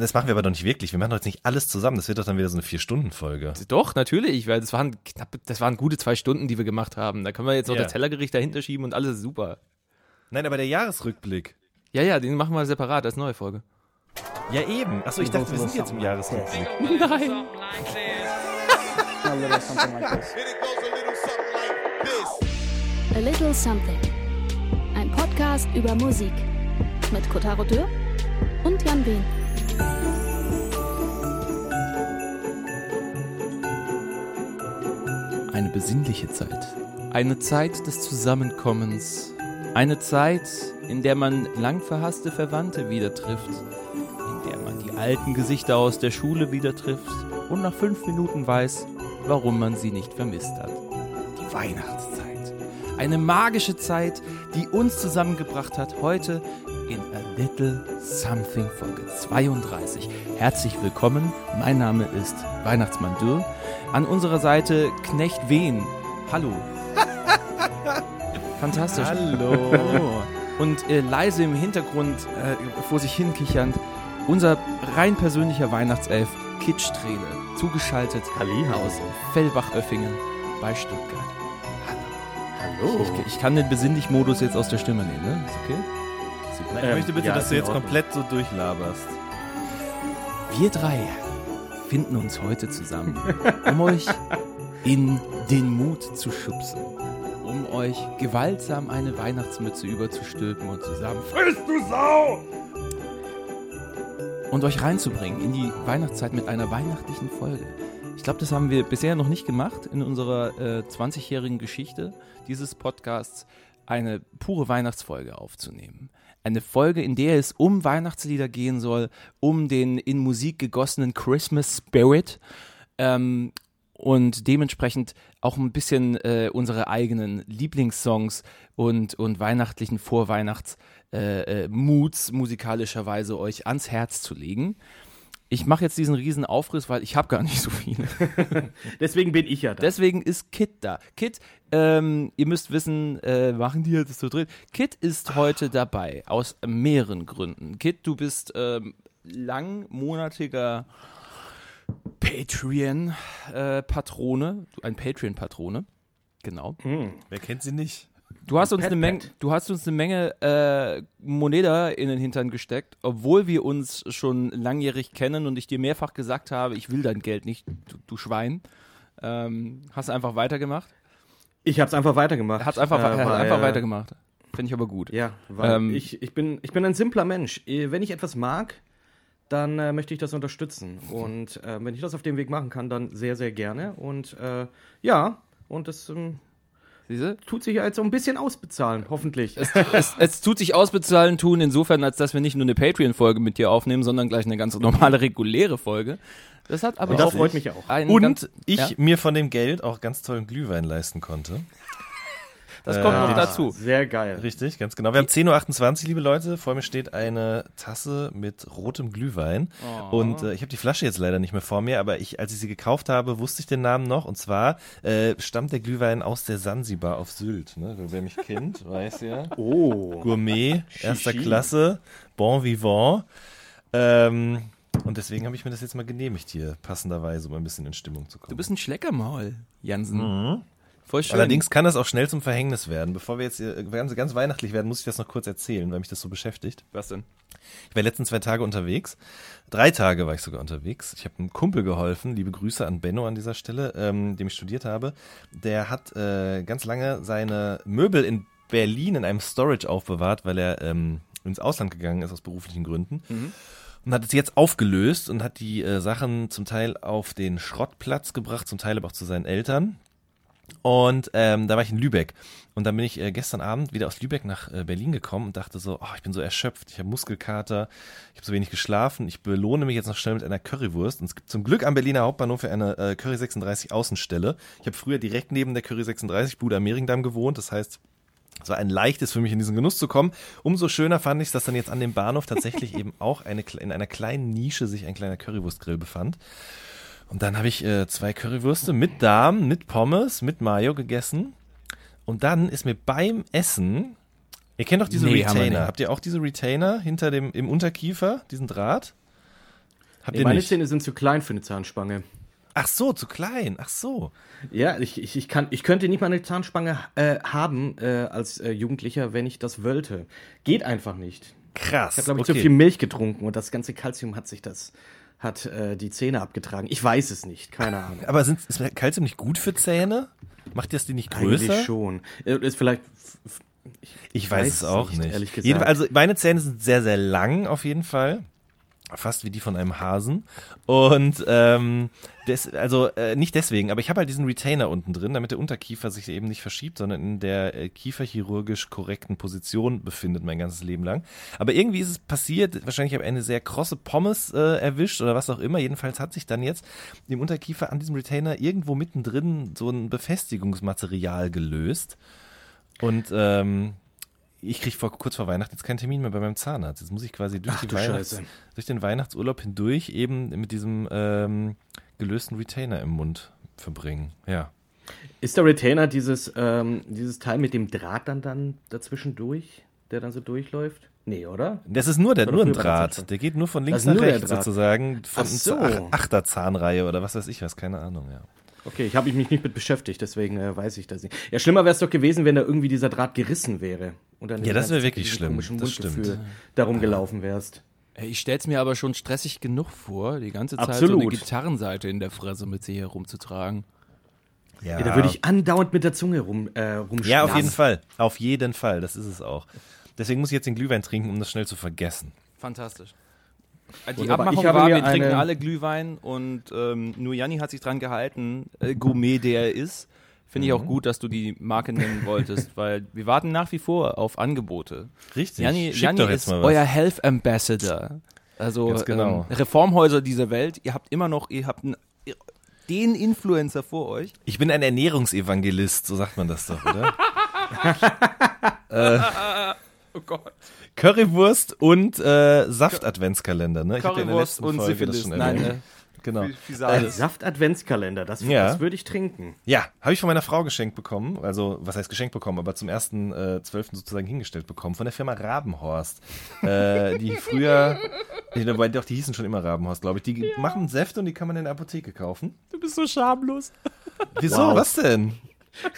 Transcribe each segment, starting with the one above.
das machen wir aber doch nicht wirklich. Wir machen doch jetzt nicht alles zusammen. Das wird doch dann wieder so eine Vier-Stunden-Folge. Doch, natürlich, weil das waren knapp, das waren gute zwei Stunden, die wir gemacht haben. Da können wir jetzt noch Ja. das Tellergericht dahinter schieben und alles ist super. Nein, aber der Jahresrückblick. Ja, ja, den machen wir separat als neue Folge. Ja, eben. Achso, ich dachte, wir sind jetzt im Jahresrückblick. Nein. A little something like this. A Little Something. Ein Podcast über Musik. Mit Kotaro Dürr und Jan Wehn. Eine besinnliche Zeit. Eine Zeit des Zusammenkommens. Eine Zeit, in der man lang verhasste Verwandte wieder trifft. In der man die alten Gesichter aus der Schule wieder trifft und nach fünf Minuten weiß, warum man sie nicht vermisst hat. Die Weihnachtszeit. Eine magische Zeit, die uns zusammengebracht hat heute in A Little Something Folge 32. Herzlich willkommen. Mein Name ist Weihnachtsmann Dürr. An unserer Seite Knecht Wehn. Hallo. Fantastisch. Hallo. Hallo. Und äh, leise im Hintergrund, äh, vor sich hinkichernd, unser rein persönlicher Weihnachtself Kit Strehle, zugeschaltet aus Fellbach-Oeffingen bei Stuttgart. Hallo. Ich, ich kann den Besinnlich-Modus jetzt aus der Stimme nehmen, ne? Ist okay? Super. Ich möchte bitte, ja, dass du jetzt komplett so durchlaberst. Wir drei finden uns heute zusammen, um euch in den Mut zu schubsen, um euch gewaltsam eine Weihnachtsmütze überzustülpen und zu sagen, friss du Sau! Und euch reinzubringen in die Weihnachtszeit mit einer weihnachtlichen Folge. Ich glaube, das haben wir bisher noch nicht gemacht in unserer äh, 20-jährigen Geschichte dieses Podcasts, eine pure Weihnachtsfolge aufzunehmen. Eine Folge, in der es um Weihnachtslieder gehen soll, um den in Musik gegossenen Christmas Spirit ähm, und dementsprechend auch ein bisschen äh, unsere eigenen Lieblingssongs und, und weihnachtlichen Vorweihnachts äh, äh, musikalischerweise euch ans Herz zu legen. Ich mache jetzt diesen riesen Aufriss, weil ich habe gar nicht so viele. Deswegen bin ich ja da. Deswegen ist Kit da. Kit, ähm, ihr müsst wissen, äh, machen die jetzt so drin. Kit ist heute dabei, aus mehreren Gründen. Kit, du bist ähm, langmonatiger Patreon-Patrone, ein Patreon-Patrone. Genau. Wer kennt sie nicht? Du hast uns Pet eine Menge, Pet. du hast uns eine Menge äh, Moneda in den Hintern gesteckt, obwohl wir uns schon langjährig kennen und ich dir mehrfach gesagt habe, ich will dein Geld nicht, du, du Schwein. Ähm, hast einfach weitergemacht? Ich habe es einfach weitergemacht. Hat einfach, Äh, hat weil, einfach weitergemacht. Finde ich aber gut. Ja, weil Ähm, ich, ich, bin, ich bin ein simpler Mensch. Äh, Wenn ich etwas mag, dann äh, möchte ich das unterstützen. Und äh, wenn ich das auf dem Weg machen kann, dann sehr, sehr gerne. Und äh, ja, und das ähm, Siehste? tut sich jetzt so ein bisschen ausbezahlen, hoffentlich. Es, es tut sich ausbezahlen tun, insofern, als dass wir nicht nur eine Patreon-Folge mit dir aufnehmen, sondern gleich eine ganz normale, reguläre Folge. Das hat aber Und das auch freut mich auch. Und ganz, ich ja, mir von dem Geld auch ganz tollen Glühwein leisten konnte. Das kommt noch äh, dazu. Sehr geil. Richtig, ganz genau. Wir haben 10.28 Uhr, liebe Leute. Vor mir steht eine Tasse mit rotem Glühwein. Oh. Und äh, ich habe die Flasche jetzt leider nicht mehr vor mir, aber ich, als ich sie gekauft habe, wusste ich den Namen noch. Und zwar äh, stammt der Glühwein aus der Sansibar auf Sylt. Ne? Wer mich kennt, weiß ja. Oh. Gourmet, erster Shishi. Klasse, bon vivant. Ähm, und deswegen habe ich mir das jetzt mal genehmigt hier, passenderweise, um ein bisschen in Stimmung zu kommen. Du bist ein Schleckermaul, Jansen. Voll schön. Allerdings kann das auch schnell zum Verhängnis werden. Bevor wir jetzt hier ganz, ganz weihnachtlich werden, muss ich das noch kurz erzählen, weil mich das so beschäftigt. Was denn? Ich war die letzten zwei Tage unterwegs. Drei Tage war ich sogar unterwegs. Ich habe einem Kumpel geholfen. Liebe Grüße an Benno an dieser Stelle, ähm, dem ich studiert habe. Der hat äh, ganz lange seine Möbel in Berlin in einem Storage aufbewahrt, weil er ähm, ins Ausland gegangen ist aus beruflichen Gründen. Und hat es jetzt aufgelöst und hat die äh, Sachen zum Teil auf den Schrottplatz gebracht, zum Teil aber auch zu seinen Eltern. Und ähm, da war ich in Lübeck. Und dann bin ich äh, gestern Abend wieder aus Lübeck nach äh, Berlin gekommen und dachte so, oh, ich bin so erschöpft, ich habe Muskelkater, ich habe so wenig geschlafen, ich belohne mich jetzt noch schnell mit einer Currywurst. Und es gibt zum Glück am Berliner Hauptbahnhof eine äh, Curry 36 Außenstelle. Ich habe früher direkt neben der Curry 36 Bude am Mehringdamm gewohnt, das heißt, es war ein leichtes für mich, in diesen Genuss zu kommen. Umso schöner fand ich es, dass dann jetzt an dem Bahnhof tatsächlich eben auch eine, in einer kleinen Nische sich ein kleiner Currywurstgrill befand. Und dann habe ich äh, zwei Currywürste mit Darm, mit Pommes, mit Mayo gegessen. Und dann ist mir beim Essen, ihr kennt doch diese Nee, Retainer. Habt ihr auch diese Retainer hinter dem, im Unterkiefer, diesen Draht? Habt ihr meine nicht? Zähne sind zu klein für eine Zahnspange. Ach so, zu klein. Ach so. Ja, ich, ich, ich, kann, ich könnte nicht mal eine Zahnspange äh, haben äh, als äh, Jugendlicher, wenn ich das wollte. Geht einfach nicht. Krass. Ich habe, glaube ich, okay. zu viel Milch getrunken und das ganze Kalzium hat sich das, hat äh, die Zähne abgetragen. Ich weiß es nicht, keine Ahnung. Aber sind, ist Kalzium nicht gut für Zähne? Macht das die nicht größer? Eigentlich schon. Äh, Ist vielleicht. f- Ich weiß, weiß es auch nicht, nicht. ehrlich gesagt. Also meine Zähne sind sehr, sehr lang auf jeden Fall. Fast wie die von einem Hasen. Und ähm, des, also äh, nicht deswegen, aber ich habe halt diesen Retainer unten drin, damit der Unterkiefer sich eben nicht verschiebt, sondern in der äh, kieferchirurgisch korrekten Position befindet mein ganzes Leben lang. Aber irgendwie ist es passiert, wahrscheinlich habe ich eine sehr krosse Pommes äh, erwischt oder was auch immer. Jedenfalls hat sich dann jetzt im Unterkiefer an diesem Retainer irgendwo mittendrin so ein Befestigungsmaterial gelöst. Und ähm, ich kriege vor, kurz vor Weihnachten jetzt keinen Termin mehr bei meinem Zahnarzt. Jetzt muss ich quasi durch, Ach Weihnachts-, durch den Weihnachtsurlaub hindurch eben mit diesem ähm, gelösten Retainer im Mund verbringen. Ja. Ist der Retainer dieses, ähm, dieses Teil mit dem Draht dann, dann dazwischen durch, der dann so durchläuft? Nee, oder? Das ist nur, der, Oder nur ein Draht. Der geht nur von links nach rechts sozusagen. Von Ach so. Ach- Achterzahnreihe oder was weiß ich was, keine Ahnung, ja. Okay, ich habe mich nicht mit beschäftigt, deswegen äh, weiß ich das nicht. Ja, schlimmer wäre es doch gewesen, wenn da irgendwie dieser Draht gerissen wäre. Und dann Ja, das wäre wirklich schlimm, komischen das Mundgefühl darum gelaufen wärst. Ich stell's mir aber schon stressig genug vor, die ganze Zeit so Absolut. eine Gitarrenseite in der Fresse mit sich herumzutragen. Ja, Ja, da würde ich andauernd mit der Zunge rum, äh, rumschlagen. ja, auf jeden Fall. Auf jeden Fall, das ist es auch. Deswegen muss ich jetzt den Glühwein trinken, um das schnell zu vergessen. Fantastisch. Äh, Die Wunderbar. Abmachung war, wir trinken alle Glühwein und ähm, nur Janni hat sich dran gehalten, äh, Gourmet der er ist. Finde ich Mhm. auch gut, dass du die Marke nennen wolltest, weil wir warten nach wie vor auf Angebote. Richtig. Janni, Janni ist euer Health Ambassador. Also Ganz genau. ähm, Reformhäuser dieser Welt. Ihr habt immer noch, ihr habt einen, den Influencer vor euch. Ich bin ein Ernährungsevangelist, so sagt man das doch, oder? Oh Gott. Currywurst und äh, Saft-Adventskalender, ne? Ich hab ja in der Currywurst letzten und Folge das Syphilis. schon Nein, erwähnt. äh, Genau. Fisale. Saft-Adventskalender, das, Ja. das würde ich trinken. Ja, habe ich von meiner Frau geschenkt bekommen. Also, was heißt geschenkt bekommen, aber zum ersten äh, zwölften sozusagen hingestellt bekommen von der Firma Rabenhorst. äh, die früher, wobei doch, die hießen schon immer Rabenhorst, glaube ich. Die machen Säfte und die kann man in der Apotheke kaufen. Du bist so schamlos. Wieso? Wow. Was denn?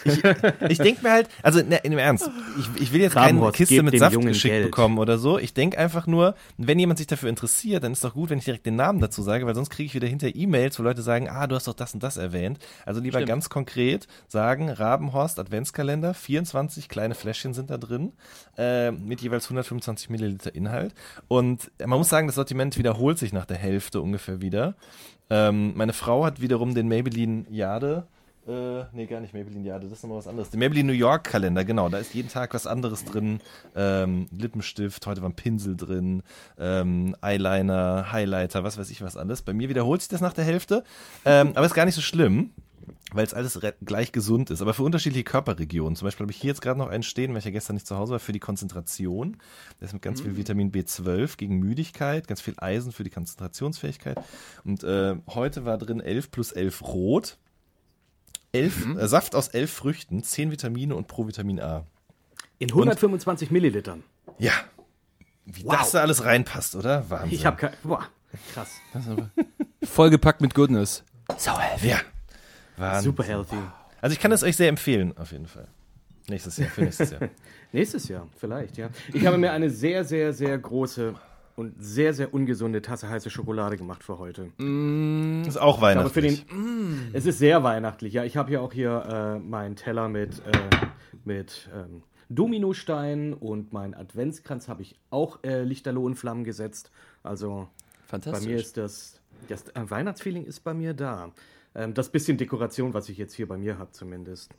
Ich, ich denke mir halt, also ne, im Ernst, ich, ich will jetzt keine Kiste mit Saft Jungen geschickt Geld. bekommen oder so. Ich denke einfach nur, wenn jemand sich dafür interessiert, dann ist doch gut, wenn ich direkt den Namen dazu sage, weil sonst kriege ich wieder hinter E-Mails, wo Leute sagen, ah, du hast doch das und das erwähnt. Also lieber Stimmt. ganz konkret sagen, Rabenhorst Adventskalender, 24 kleine Fläschchen sind da drin, äh, mit jeweils 125 Milliliter Inhalt. Und man muss sagen, das Sortiment wiederholt sich nach der Hälfte ungefähr wieder. Ähm, meine Frau hat wiederum den Maybelline Jade äh, nee, gar nicht Maybelline Jade, das ist nochmal was anderes. Der Maybelline New York Kalender, genau, da ist jeden Tag was anderes drin. Ähm, Lippenstift, heute war ein Pinsel drin, ähm, Eyeliner, Highlighter, was weiß ich was alles. Bei mir wiederholt sich das nach der Hälfte, ähm, aber ist gar nicht so schlimm. Weil es alles gleich gesund ist, aber für unterschiedliche Körperregionen. Zum Beispiel habe ich hier jetzt gerade noch einen stehen, weil ich ja gestern nicht zu Hause war, für die Konzentration. Der ist mit ganz viel Vitamin B12 gegen Müdigkeit, ganz viel Eisen für die Konzentrationsfähigkeit. Und äh, heute war drin 11 plus 11 Rot. Elf, äh, Saft aus elf Früchten, 10 Vitamine und Provitamin A. In 125 Millilitern. Ja. Wie Wow. das da alles reinpasst, oder? Wahnsinn. Ich habe kein. Boah, krass. Vollgepackt mit Goodness. So healthy. Ja. Wahnsinn. Super healthy. Also ich kann es euch sehr empfehlen, auf jeden Fall. Nächstes Jahr, für nächstes Jahr. Nächstes Jahr, vielleicht, ja. Ich habe mir eine sehr, sehr, sehr große und sehr, sehr ungesunde Tasse heiße Schokolade gemacht für heute. Das ist auch weihnachtlich. den, es ist sehr weihnachtlich, ja. Ich habe hier auch hier äh, meinen Teller mit, äh, mit ähm, Dominostein und meinen Adventskranz habe ich auch äh, Lichterloh in Flammen gesetzt. Also bei Fantastisch. mir ist das, das äh, Weihnachtsfeeling ist bei mir da. Ähm, das bisschen Dekoration, was ich jetzt hier bei mir habe zumindest.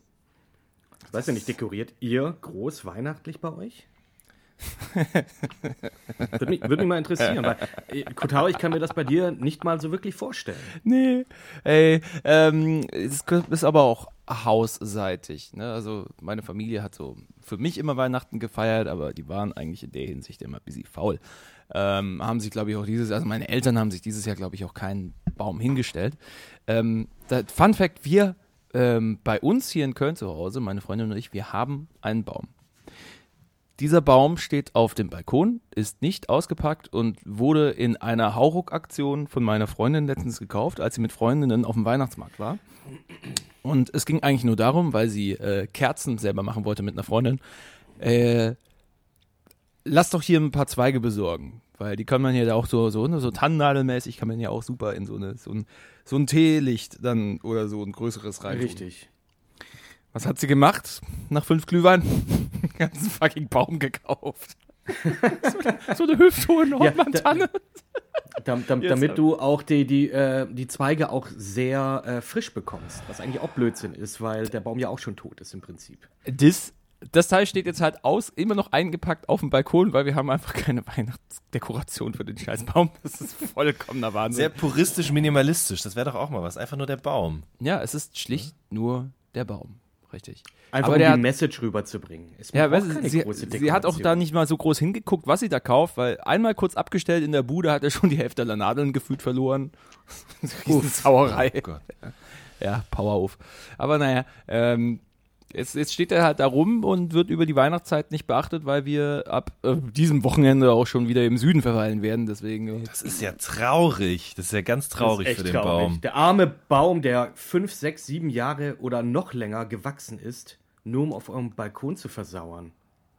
Ich weiß ja nicht, dekoriert ihr groß weihnachtlich bei euch? Würde mich, würd mich mal interessieren, weil äh, Kotaro, ich kann mir das bei dir nicht mal so wirklich vorstellen. Nee, ey, ähm, es ist aber auch hausseitig. Ne? Also meine Familie hat so für mich immer Weihnachten gefeiert, aber die waren eigentlich in der Hinsicht immer bisschen faul. Ähm, haben sich, glaube ich, auch dieses, also meine Eltern haben sich dieses Jahr, glaube ich, auch keinen Baum hingestellt. Ähm, da, Fun Fact, wir ähm, bei uns hier in Köln zu Hause, meine Freundin und ich, wir haben einen Baum. Dieser Baum steht auf dem Balkon, ist nicht ausgepackt und wurde in einer Hauruck-Aktion von meiner Freundin letztens gekauft, als sie mit Freundinnen auf dem Weihnachtsmarkt war. Und es ging eigentlich nur darum, weil sie äh, Kerzen selber machen wollte mit einer Freundin. Äh, lass doch hier ein paar Zweige besorgen. Weil die kann man ja auch so, so, ne, so tannennadelmäßig kann man ja auch super in so, eine, so, ein, so ein Teelicht dann oder so ein größeres rein. Richtig. Was hat sie gemacht? Nach fünf Glühwein? Den ganzen fucking Baum gekauft. so, so eine hüfthohe Nordmann-Tanne. Da, da, damit du auch die, die, äh, die Zweige auch sehr äh, frisch bekommst. Was eigentlich auch Blödsinn ist, weil der Baum ja auch schon tot ist im Prinzip. das, das Teil steht jetzt halt aus, immer noch eingepackt auf dem Balkon, weil wir haben einfach keine Weihnachtsdekoration für den Scheißbaum. Das ist vollkommener Wahnsinn. Sehr puristisch, minimalistisch. Das wäre doch auch mal was. Einfach nur der Baum. ja, es ist schlicht nur der Baum. Richtig. Einfach Aber um der die hat- Message rüberzubringen. Es Ja, weißt sie, große sie hat auch da nicht mal so groß hingeguckt, was sie da kauft, weil einmal kurz abgestellt in der Bude hat er schon die Hälfte der Nadeln gefühlt verloren. Riesen Sauerei. Oh Gott. Ja, Power auf. Aber naja, ähm, jetzt, jetzt steht er halt da rum und wird über die Weihnachtszeit nicht beachtet, weil wir ab äh, diesem Wochenende auch schon wieder im Süden verweilen werden. Deswegen. äh, Das ist ja traurig. Das ist ja ganz traurig für den traurig. Baum. Der arme Baum, der fünf, sechs, sieben Jahre oder noch länger gewachsen ist, nur um auf eurem Balkon zu versauern.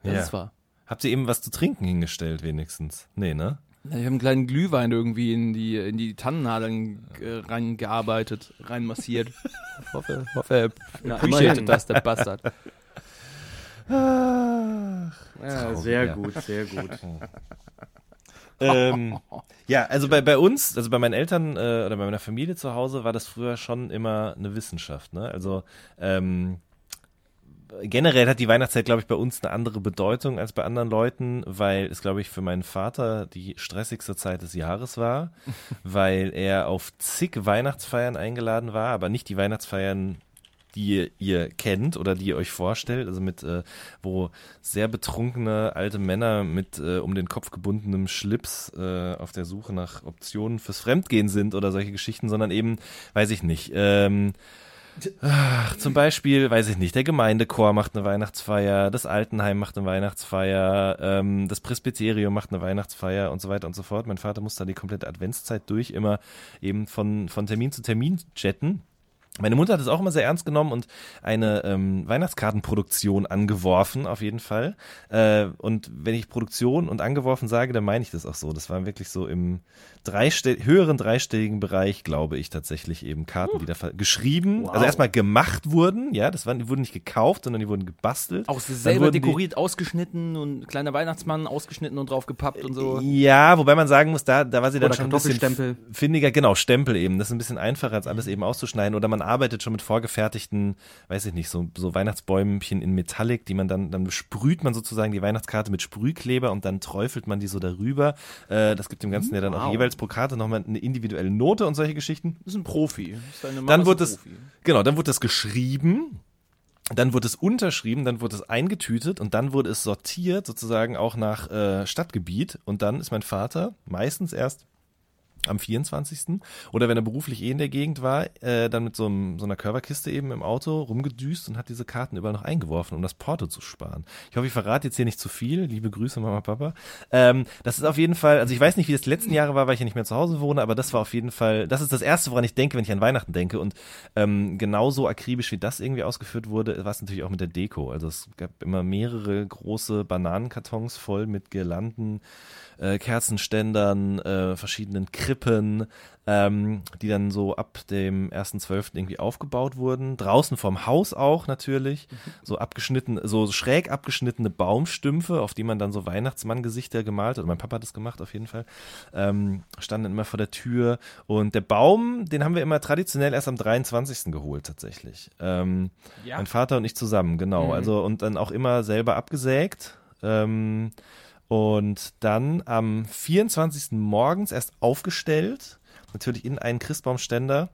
Das Ja. ist wahr. Habt ihr eben was zu trinken hingestellt, wenigstens? Nee, ne? Ich habe einen kleinen Glühwein irgendwie in die, in die Tannennadeln äh, reingearbeitet, reinmassiert. Ich hoffe, hoffe er Na, appreciated das, der Bastard. Ja, Traurig, sehr ja. gut, sehr gut. ähm, ja, also bei, bei uns, also bei meinen Eltern äh, oder bei meiner Familie zu Hause war das früher schon immer eine Wissenschaft. Ne? Also ähm, generell hat die Weihnachtszeit, glaube ich, bei uns eine andere Bedeutung als bei anderen Leuten, weil es, glaube ich, für meinen Vater die stressigste Zeit des Jahres war, weil er auf zig Weihnachtsfeiern eingeladen war, aber nicht die Weihnachtsfeiern, die ihr, ihr kennt oder die ihr euch vorstellt, also mit, äh, wo sehr betrunkene alte Männer mit äh, um den Kopf gebundenem Schlips äh, auf der Suche nach Optionen fürs Fremdgehen sind oder solche Geschichten, sondern eben, weiß ich nicht, ähm, Ach, zum Beispiel, weiß ich nicht, der Gemeindechor macht eine Weihnachtsfeier, das Altenheim macht eine Weihnachtsfeier, ähm, das Presbyterium macht eine Weihnachtsfeier und so weiter und so fort. Mein Vater muss da die komplette Adventszeit durch immer eben von, von Termin zu Termin jetten. Meine Mutter hat es auch immer sehr ernst genommen und eine ähm, Weihnachtskartenproduktion angeworfen, auf jeden Fall. Äh, und wenn ich Produktion und angeworfen sage, dann meine ich das auch so. Das waren wirklich so im dreistell höheren dreistelligen Bereich, glaube ich, tatsächlich eben Karten, die da geschrieben, also Wow. erstmal gemacht wurden, ja, das waren, die wurden nicht gekauft, sondern die wurden gebastelt. Auch selber dekoriert, ausgeschnitten und kleiner Weihnachtsmann ausgeschnitten und drauf gepappt und so. Ja, wobei man sagen muss, da, da war sie dann Oder schon ein bisschen findiger, genau, Stempel eben. Das ist ein bisschen einfacher, als alles eben auszuschneiden. Oder man arbeitet schon mit vorgefertigten, weiß ich nicht, so, so Weihnachtsbäumchen in Metallic, die man dann, dann besprüht man sozusagen die Weihnachtskarte mit Sprühkleber und dann träufelt man die so darüber. Äh, das gibt dem Ganzen ja dann auch jeweils pro Karte nochmal eine individuelle Note und solche Geschichten. Das ist ein Profi. Das ist Dann es, Profi. genau, dann wurde das geschrieben, dann wurde es unterschrieben, dann wurde es eingetütet und dann wurde es sortiert, sozusagen auch nach äh, Stadtgebiet. Und dann ist mein Vater meistens erst am 24. Oder wenn er beruflich eh in der Gegend war, äh, dann mit so, einem, so einer Körperkiste eben im Auto rumgedüst und hat diese Karten überall noch eingeworfen, um das Porto zu sparen. Ich hoffe, ich verrate jetzt hier nicht zu viel. Liebe Grüße, Mama, Papa. Ähm, das ist auf jeden Fall, also ich weiß nicht, wie das die letzten Jahre war, weil ich ja nicht mehr zu Hause wohne, aber das war auf jeden Fall, das ist das Erste, woran ich denke, wenn ich an Weihnachten denke. Und ähm, genauso akribisch, wie das irgendwie ausgeführt wurde, war es natürlich auch mit der Deko. Also es gab immer mehrere große Bananenkartons voll mit Girlanden, äh, Kerzenständern, äh, verschiedenen Krippen, ähm, die dann so ab dem 1.12. irgendwie aufgebaut wurden. Draußen vorm Haus auch natürlich. So abgeschnitten, so schräg abgeschnittene Baumstümpfe, auf die man dann so Weihnachtsmann-Gesichter gemalt hat. Mein Papa hat das gemacht auf jeden Fall. Ähm, standen immer vor der Tür. Und der Baum, den haben wir immer traditionell erst am 23. geholt tatsächlich. Ähm, Ja. mein Vater und ich zusammen, genau. Mhm. Also und dann auch immer selber abgesägt. Ähm, und dann am 24. morgens erst aufgestellt, natürlich in einen Christbaumständer,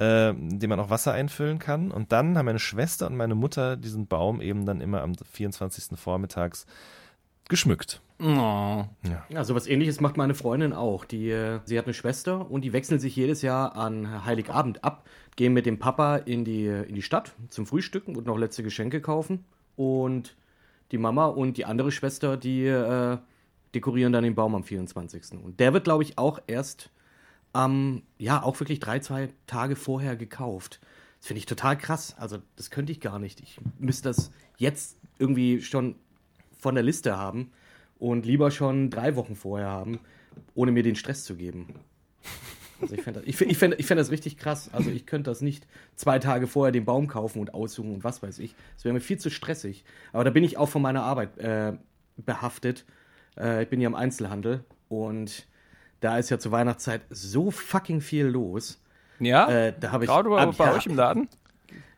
äh, in den man auch Wasser einfüllen kann. Und dann haben meine Schwester und meine Mutter diesen Baum eben dann immer am 24. vormittags geschmückt. Oh. Ja, sowas ähnliches macht meine Freundin auch. Die, äh, sie hat eine Schwester und die wechseln sich jedes Jahr an Heiligabend ab, gehen mit dem Papa in die, in die Stadt zum Frühstücken und noch letzte Geschenke kaufen. Und die Mama und die andere Schwester, die äh, dekorieren dann den Baum am 24. Und der wird, glaube ich, auch erst am, ja, auch wirklich drei, zwei Tage vorher gekauft. Das finde ich total krass. Also, das könnte ich gar nicht. Ich müsste das jetzt irgendwie schon von der Liste haben und lieber schon drei Wochen vorher haben, ohne mir den Stress zu geben. Also ich fände das, ich, ich fänd, ich fänd das richtig krass. Also ich könnte das nicht zwei Tage vorher den Baum kaufen und aussuchen und was weiß ich. Das wäre mir viel zu stressig. Aber da bin ich auch von meiner Arbeit äh, behaftet. Äh, ich bin ja im Einzelhandel und da ist ja zur Weihnachtszeit so fucking viel los. Ja? Äh, da habe ich Gerade bei, ab- bei ja, euch im Laden?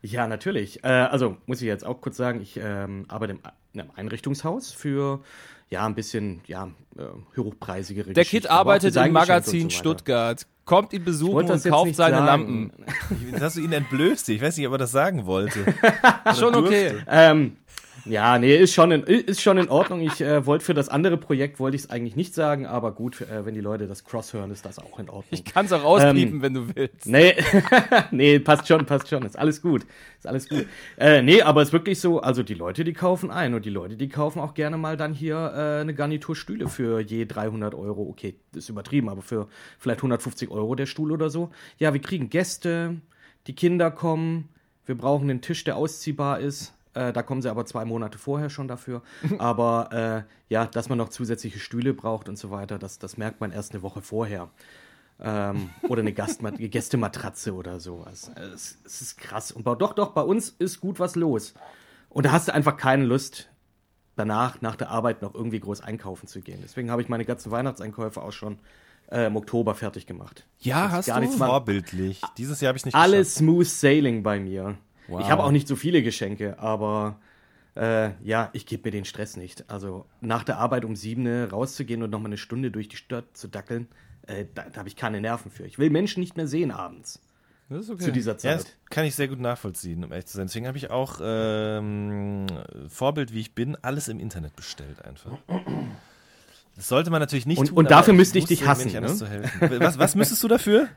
Ja, natürlich. Äh, also muss ich jetzt auch kurz sagen, ich ähm, arbeite im, in einem Einrichtungshaus für ja ein bisschen ja äh, hochpreisigere Der Geschichten, Kid arbeitet im Magazin so. Stuttgart. Kommt ihn Ich besuchen und kauft seine sagen. Lampen. Jetzt hast du ihn entblößt. Ich weiß nicht, ob er das sagen wollte. Schon okay. Ähm, ja, nee, ist schon in, ist schon in Ordnung. Ich äh, wollte für das andere Projekt wollte ich es eigentlich nicht sagen, aber gut, äh, wenn die Leute das Cross hören, ist das auch in Ordnung. Ich kann es auch rauspiepen, Ähm, wenn du willst. Nee, nee, passt schon, passt schon. Ist alles gut. Ist alles gut. Äh, nee, aber es ist wirklich so, also die Leute, die kaufen ein und die Leute, die kaufen auch gerne mal dann hier äh, eine Garnitur Stühle für je 300 Euro. Okay, das ist übertrieben, aber für vielleicht 150 Euro der Stuhl oder so. Ja, wir kriegen Gäste, die Kinder kommen, wir brauchen einen Tisch, der ausziehbar ist. Äh, da kommen sie aber zwei Monate vorher schon dafür. Aber äh, ja, dass man noch zusätzliche Stühle braucht und so weiter, das, das merkt man erst eine Woche vorher. Ähm, oder eine Gastmat Gästematratze oder sowas. Es, es ist krass. Und doch, doch, bei uns ist gut was los. Und da hast du einfach keine Lust, danach, nach der Arbeit, noch irgendwie groß einkaufen zu gehen. Deswegen habe ich meine ganzen Weihnachtseinkäufe auch schon äh, im Oktober fertig gemacht. Ja, Das ist hast gar du? nichts. Vorbildlich. Dieses Jahr habe ich nicht Alles smooth sailing bei mir. Wow. Ich habe auch nicht so viele Geschenke, aber äh, ja, ich gebe mir den Stress nicht. Also nach der Arbeit um sieben ne, rauszugehen und nochmal eine Stunde durch die Stadt zu dackeln, äh, da, da habe ich keine Nerven für. Ich will Menschen nicht mehr sehen abends Das ist okay. zu dieser Ja, Zeit. das kann ich sehr gut nachvollziehen, um ehrlich zu sein. Deswegen habe ich auch ähm, Vorbild, wie ich bin, alles im Internet bestellt einfach. Das sollte man natürlich nicht Und- tun. und dafür müsste ich dich hassen, ne? Was, was müsstest du dafür?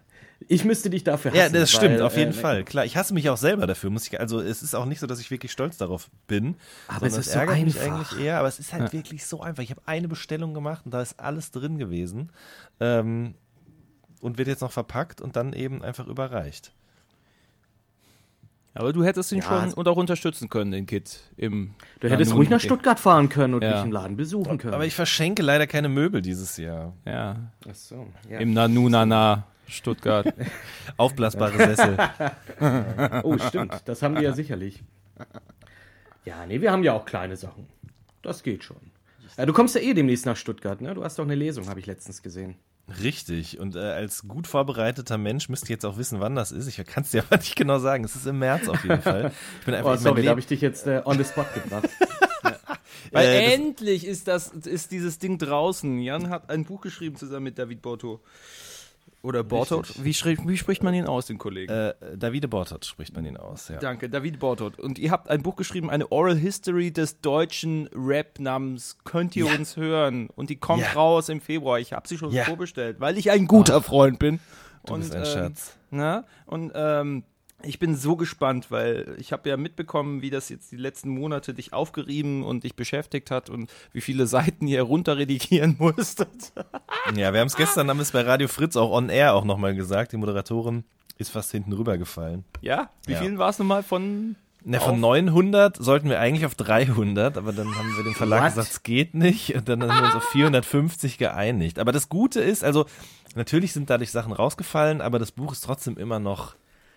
Ich müsste dich dafür hassen. Ja, das stimmt, weil, auf jeden äh, Fall. Klar, ich hasse mich auch selber dafür. Muss ich, also es ist auch nicht so, dass ich wirklich stolz darauf bin. Aber es ist so ärgert mich einfach. eigentlich eher. Aber es ist halt wirklich so einfach. Ich habe eine Bestellung gemacht und da ist alles drin gewesen. Ähm, und wird jetzt noch verpackt und dann eben einfach überreicht. Aber du hättest ihn Ja, schon also- und auch unterstützen können, den Kid. Im Du hättest Nanu- ruhig nach Stuttgart fahren können und Ja. mich im Laden besuchen können. Aber ich verschenke leider keine Möbel dieses Jahr. Ja, Ach so, ja. im Nanunana Stuttgart. Aufblasbare Sessel. Oh, stimmt. Das haben wir ja sicherlich. Ja, nee, wir haben ja auch kleine Sachen. Das geht schon. Ja, du kommst ja eh demnächst nach Stuttgart, ne? Du hast doch eine Lesung, habe ich letztens gesehen. Richtig. Und äh, als gut vorbereiteter Mensch müsst ihr jetzt auch wissen, wann das ist. Ich kann es dir aber nicht genau sagen. Es ist im März auf jeden Fall. Ich bin einfach Oh, sorry, da habe ich dich jetzt äh, on the spot gebracht. Weil Äh, das- endlich ist das ist dieses Ding draußen. Jan hat ein Buch geschrieben zusammen mit David Borto. Oder Bortot. Wie, wie spricht man ihn aus, den Kollegen? Äh, Davide Bortot spricht man ihn aus, ja. Danke, David Bortot. Und ihr habt ein Buch geschrieben, eine Oral History des deutschen Rap namens Könnt ihr Ja. uns hören? Und die kommt Ja. raus im Februar. Ich habe sie schon vorbestellt, weil ich ein guter Freund bin. Du und, bist ein ähm, Schatz. Na? Und ähm, ich bin so gespannt, weil ich habe ja mitbekommen, wie das jetzt die letzten Monate dich aufgerieben und dich beschäftigt hat und wie viele Seiten ihr runterredigieren musstet. Ja, wir haben es gestern, haben es bei Radio Fritz auch on air auch nochmal gesagt. Die Moderatorin ist fast hinten rübergefallen. Ja? Wie Ja. vielen war es nochmal von Na, Auf- von 900 sollten wir eigentlich auf 300, aber dann haben wir dem Verlag What? gesagt, es geht nicht. Und dann haben wir uns auf 450 geeinigt. Aber das Gute ist, also natürlich sind dadurch Sachen rausgefallen, aber das Buch ist trotzdem immer noch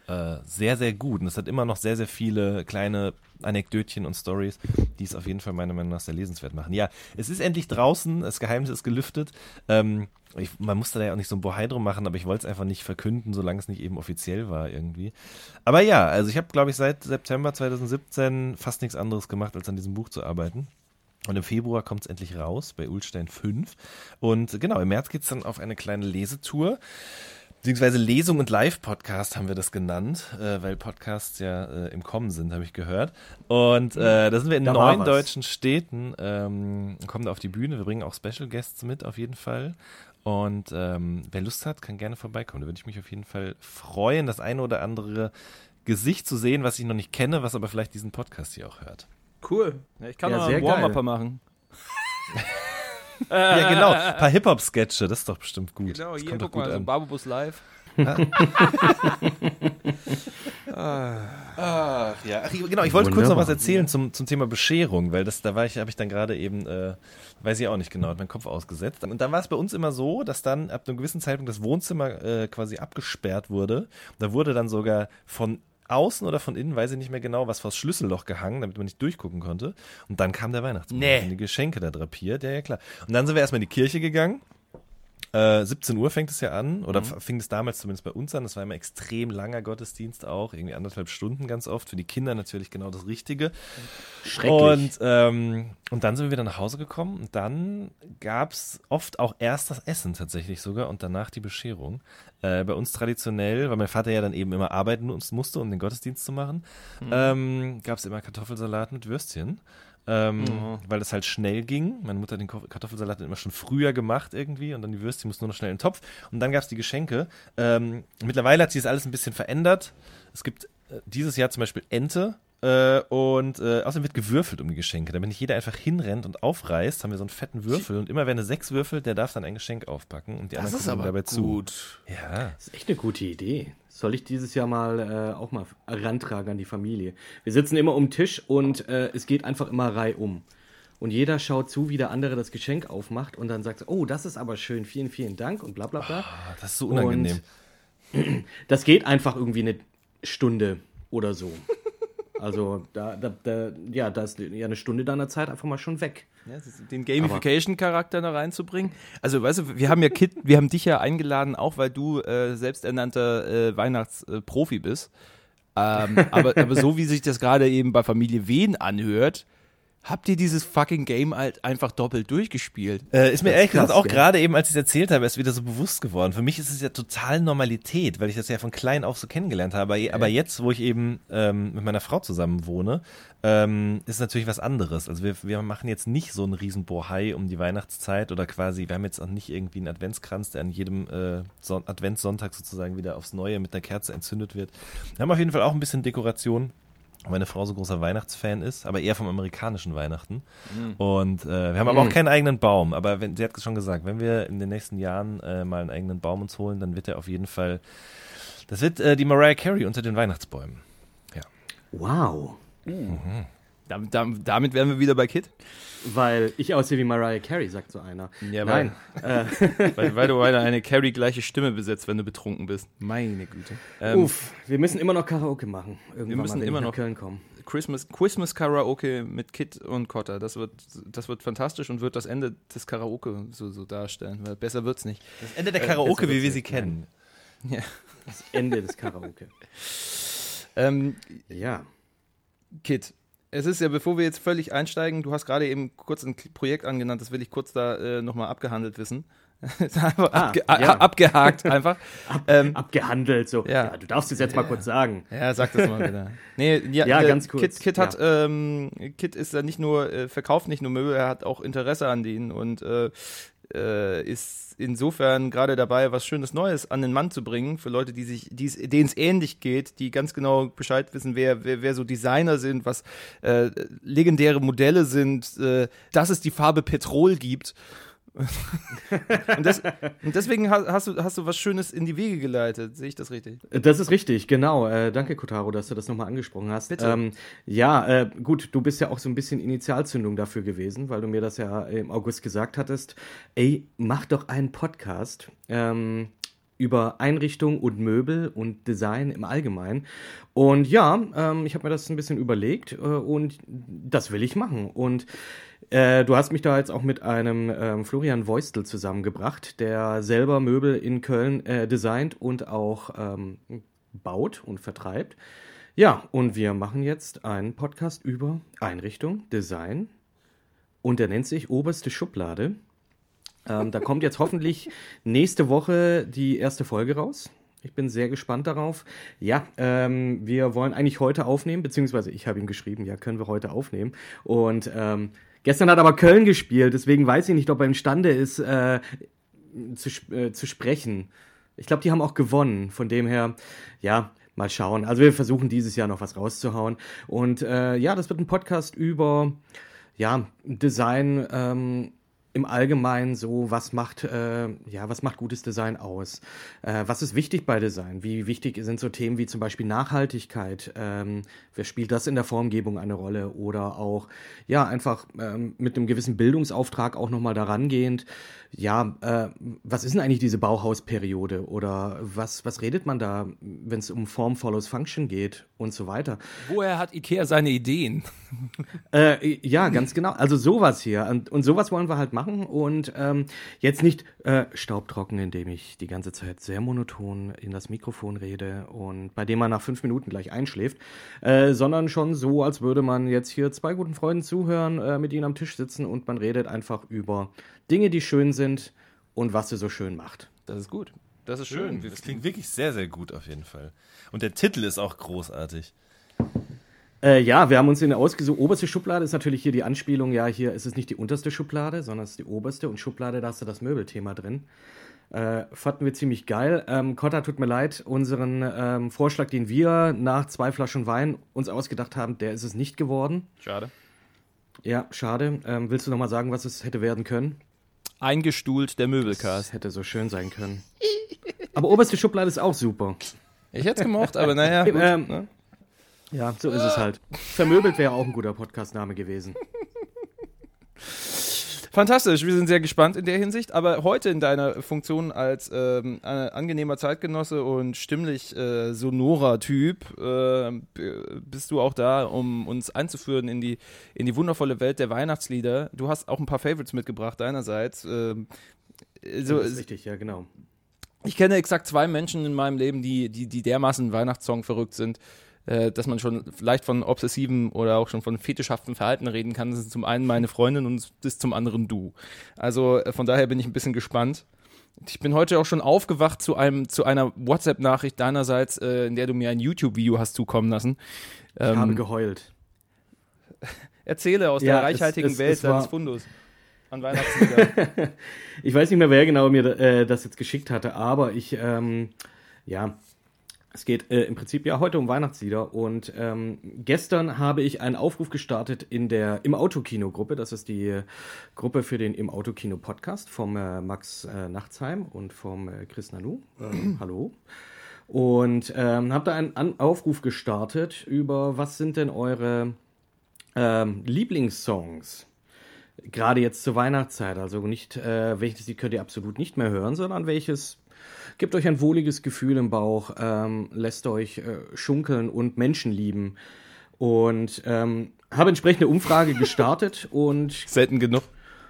äh, sehr, sehr gut. Und es hat immer noch sehr, sehr viele kleine Anekdötchen und Stories, die es auf jeden Fall meiner Meinung nach sehr lesenswert machen. Ja, es ist endlich draußen, das Geheimnis ist gelüftet. Ähm, ich, man musste da ja auch nicht so ein Bohai machen, aber ich wollte es einfach nicht verkünden, solange es nicht eben offiziell war irgendwie. Aber ja, also ich habe, glaube ich, seit September 2017 fast nichts anderes gemacht, als an diesem Buch zu arbeiten. Und im Februar kommt es endlich raus bei Ulstein 5. Und genau, im März geht es dann auf eine kleine Lesetour. Beziehungsweise Lesung und Live-Podcast haben wir das genannt, äh, weil Podcasts ja äh, im Kommen sind, habe ich gehört. Und äh, da sind wir in Da neun deutschen Städten, ähm, kommen da auf die Bühne. Wir bringen auch Special Guests mit, auf jeden Fall. Und ähm, wer Lust hat, kann gerne vorbeikommen. Da würde ich mich auf jeden Fall freuen, das eine oder andere Gesicht zu sehen, was ich noch nicht kenne, was aber vielleicht diesen Podcast hier auch hört. Cool. Ja, ich kann Ja, noch einen. Warm-Upper machen. Ja, genau. Ein paar Hip-Hop-Sketche, das ist doch bestimmt gut. Genau, das hier, kommt doch guck gut mal, so an. Barbubus live. Ach, ja. Ach, genau, ich wollte kurz noch Wunderbar. was erzählen zum, zum Thema Bescherung, weil das, da war ich, habe ich dann gerade eben, äh, weiß ich auch nicht genau, hat meinen Kopf ausgesetzt. Und dann war es bei uns immer so, dass dann ab einem gewissen Zeitpunkt das Wohnzimmer äh, quasi abgesperrt wurde. Da wurde dann sogar von außen oder von innen, weiß ich nicht mehr genau, was vors Schlüsselloch gehangen, damit man nicht durchgucken konnte. Und dann kam der Weihnachtsmann Nee. die Geschenke da drapiert. Ja, ja, klar. Und dann sind wir erstmal in die Kirche gegangen. Äh, 17 Uhr fängt es ja an, oder f- fing es damals zumindest bei uns an. Das war immer extrem langer Gottesdienst auch, irgendwie anderthalb Stunden ganz oft. Für die Kinder natürlich genau das Richtige. Schrecklich. Und, ähm, und dann sind wir wieder nach Hause gekommen und dann gab es oft auch erst das Essen tatsächlich sogar und danach die Bescherung. Äh, bei uns traditionell, weil mein Vater ja dann eben immer arbeiten musste, um den Gottesdienst zu machen, ähm, gab es immer Kartoffelsalat mit Würstchen. Ähm, Weil das halt schnell ging. Meine Mutter hat den Kartoffelsalat immer schon früher gemacht irgendwie und dann die Würstchen mussten nur noch schnell in den Topf. Und dann gab es die Geschenke. Ähm, mittlerweile hat sich das alles ein bisschen verändert. Es gibt äh, dieses Jahr zum Beispiel Ente äh, und äh, außerdem wird gewürfelt um die Geschenke. Damit nicht jeder einfach hinrennt und aufreißt, haben wir so einen fetten Würfel und immer wer eine sechs würfelt, der darf dann ein Geschenk aufpacken und die anderen gucken dabei zu. Ja. Das ist echt eine gute Idee. Soll ich dieses Jahr mal äh, auch mal rantragen an die Familie? Wir sitzen immer um den Tisch und äh, es geht einfach immer reihum. Und jeder schaut zu, wie der andere das Geschenk aufmacht und dann sagt, oh, das ist aber schön, vielen, vielen Dank und bla bla bla. Ah, Das ist so unangenehm. Das geht einfach irgendwie eine Stunde oder so. Also da, da, da ja, da ist ja eine Stunde deiner Zeit einfach mal schon weg. Ja, den Gamification-Charakter da reinzubringen. Also, weißt du, wir haben ja Kit, wir haben dich ja eingeladen, auch weil du äh, selbsternannter äh, Weihnachtsprofi bist. Ähm, aber, aber so wie sich das gerade eben bei Familie Wehn anhört, habt ihr dieses fucking Game halt einfach doppelt durchgespielt. Äh, ist mir Das ehrlich gesagt auch gerade eben, als ich es erzählt habe, ist wieder so bewusst geworden. Für mich ist es ja total Normalität, weil ich das ja von klein auf so kennengelernt habe. Aber, aber jetzt, wo ich eben ähm, mit meiner Frau zusammen wohne, ähm, ist natürlich was anderes. Also wir, wir machen jetzt nicht so einen riesen Bohai um die Weihnachtszeit oder quasi, wir haben jetzt auch nicht irgendwie einen Adventskranz, der an jedem äh, Son Adventssonntag sozusagen wieder aufs Neue mit einer Kerze entzündet wird. Wir haben auf jeden Fall auch ein bisschen Dekoration. Meine Frau so großer Weihnachtsfan ist, aber eher vom amerikanischen Weihnachten. Und äh, wir haben aber auch keinen eigenen Baum. Aber wenn, sie hat schon gesagt, wenn wir in den nächsten Jahren äh, mal einen eigenen Baum uns holen, dann wird er auf jeden Fall, das wird äh, die Mariah Carey unter den Weihnachtsbäumen. Wow. Damit, damit, damit wären wir wieder bei Kit. Weil ich aussehe wie Mariah Carey, sagt so einer. Ja, Nein. Weil, weil du weiter eine Carrie-gleiche Stimme besitzt, wenn du betrunken bist. Meine Güte. Ähm, Uff, wir müssen immer noch Karaoke machen. Irgendwann müssen mal, immer noch- Köln kommen. Christmas, Christmas Karaoke mit Kit und Cotta. Das wird, das wird fantastisch und wird das Ende des Karaoke so, so darstellen, weil besser wird's nicht. Das Ende der Äh, Karaoke, besser wie wir sie nicht, kennen. Ja. Das Ende des Karaoke. Ähm, Ja. Kit, es ist ja, bevor wir jetzt völlig einsteigen, du hast gerade eben kurz ein Projekt angenannt, das will ich kurz da äh, nochmal abgehandelt wissen. einfach Ah, abge ja. abgehakt einfach. ähm, Abgehandelt, so. Ja. Ja. du darfst es jetzt mal kurz sagen. Ja, sag das mal wieder. Nee, ja, Ja, der ganz kurz, Kit, Kit hat, ähm, Kit ist ja nicht nur, äh, verkauft nicht nur Möbel, er hat auch Interesse an denen und äh, äh, ist insofern gerade dabei, was Schönes Neues an den Mann zu bringen für Leute, die sich, denen es ähnlich geht, die ganz genau Bescheid wissen, wer, wer, wer so Designer sind, was äh, legendäre Modelle sind, äh, dass es die Farbe Petrol gibt. und, das, und deswegen ha- hast du, hast du was Schönes in die Wege geleitet. Sehe ich das richtig? Das ist richtig, genau. Äh, danke, Kotaro, dass du das nochmal angesprochen hast. Bitte. Ähm, ja, äh, gut, du bist ja auch so ein bisschen Initialzündung dafür gewesen, weil du mir das ja im August gesagt hattest. Ey, mach doch einen Podcast. Ähm, über Einrichtung und Möbel und Design im Allgemeinen. Und ja, ähm, ich habe mir das ein bisschen überlegt äh, und das will ich machen. Und äh, du hast mich da jetzt auch mit einem ähm, Florian Voistel zusammengebracht, der selber Möbel in Köln äh, designt und auch ähm, baut und vertreibt. Ja, und wir machen jetzt einen Podcast über Einrichtung, Design und der nennt sich Oberste Schublade. Ähm, da kommt jetzt hoffentlich nächste Woche die erste Folge raus. Ich bin sehr gespannt darauf. Ja, ähm, wir wollen eigentlich heute aufnehmen, beziehungsweise ich habe ihm geschrieben, ja, können wir heute aufnehmen. Und ähm, gestern hat aber Köln gespielt, deswegen weiß ich nicht, ob er imstande ist, äh, zu, äh, zu sprechen. Ich glaube, die haben auch gewonnen. Von dem her, ja, mal schauen. Also wir versuchen dieses Jahr noch was rauszuhauen. Und äh, ja, das wird ein Podcast über ja, Design ähm, im Allgemeinen so, was macht, äh, ja, was macht gutes Design aus? Äh, was ist wichtig bei Design? Wie wichtig sind so Themen wie zum Beispiel Nachhaltigkeit? Ähm, wer spielt das in der Formgebung eine Rolle? Oder auch, ja, einfach ähm, mit einem gewissen Bildungsauftrag auch nochmal daran gehend, ja, äh, was ist denn eigentlich diese Bauhausperiode? Oder was, was redet man da, wenn es um Form follows Function geht und so weiter? Woher hat Ikea seine Ideen? Äh, ja, ganz genau. Also sowas hier. Und, und sowas wollen wir halt machen. Und ähm, jetzt nicht äh, staubtrocken, indem ich die ganze Zeit sehr monoton in das Mikrofon rede und bei dem man nach fünf Minuten gleich einschläft, äh, sondern schon so, als würde man jetzt hier zwei guten Freunden zuhören, äh, mit ihnen am Tisch sitzen und man redet einfach über Dinge, die schön sind und was sie so schön macht. Das ist gut. Das ist Schön. schön. Das klingt wirklich sehr, sehr gut auf jeden Fall. Und der Titel ist auch großartig. Äh, ja, wir haben uns in der ausgesucht. Oberste Schublade ist natürlich hier die Anspielung. Ja, hier ist es nicht die unterste Schublade, sondern es ist die oberste. Und Schublade, da hast du das Möbelthema drin. Äh, fanden wir ziemlich geil. Ähm, Kotta, tut mir leid, unseren ähm, Vorschlag, den wir nach zwei Flaschen Wein uns ausgedacht haben, der ist es nicht geworden. Schade. Ja, schade. Ähm, willst du noch mal sagen, was es hätte werden können? Eingestuhlt der Das Möbelcast. hätte so schön sein können. Aber oberste Schublade ist auch super. Ich hätte es gemocht, aber naja. Gut, Ähm, ne? Ja, so ist es halt. Vermöbelt wäre auch ein guter Podcastname gewesen. Fantastisch, wir sind sehr gespannt in der Hinsicht. Aber heute in deiner Funktion als ähm, äh, angenehmer Zeitgenosse und stimmlich äh, sonorer Typ äh, bist du auch da, um uns einzuführen in die, in die wundervolle Welt der Weihnachtslieder. Du hast auch ein paar Favorites mitgebracht deinerseits. Ähm, so, das ist richtig, ja, genau. ich kenne exakt zwei Menschen in meinem Leben, die, die, die dermaßen Weihnachtssong verrückt sind, äh, dass man schon vielleicht von obsessivem oder auch schon von fetischhaftem Verhalten reden kann. Das ist zum einen meine Freundin und das ist zum anderen du. Also äh, von daher bin ich ein bisschen gespannt. Ich bin heute auch schon aufgewacht zu einem zu einer WhatsApp-Nachricht deinerseits, äh, in der du mir ein YouTube-Video hast zukommen lassen. Ich habe Ähm, geheult. erzähle aus Ja, der reichhaltigen es- Welt es war- deines Fundus an Weihnachtslieder. Ich weiß nicht mehr, wer genau mir äh, das jetzt geschickt hatte, aber ich, ähm, ja, es geht äh, im Prinzip ja heute um Weihnachtslieder und ähm, gestern habe ich einen Aufruf gestartet in der im Autokino-Gruppe. Das ist die äh, Gruppe für den im Autokino-Podcast vom äh, Max äh, Nachtsheim und vom äh, Chris Nanu. Ähm, hallo. Und ähm, habe da einen An Aufruf gestartet über was sind denn eure ähm, Lieblingssongs? gerade jetzt zur Weihnachtszeit. Also nicht, welches Lied könnt ihr absolut nicht mehr hören, sondern welches gibt euch ein wohliges Gefühl im Bauch, ähm, lässt euch äh, schunkeln und Menschen lieben. Und ähm, habe entsprechende Umfrage gestartet und Selten genug.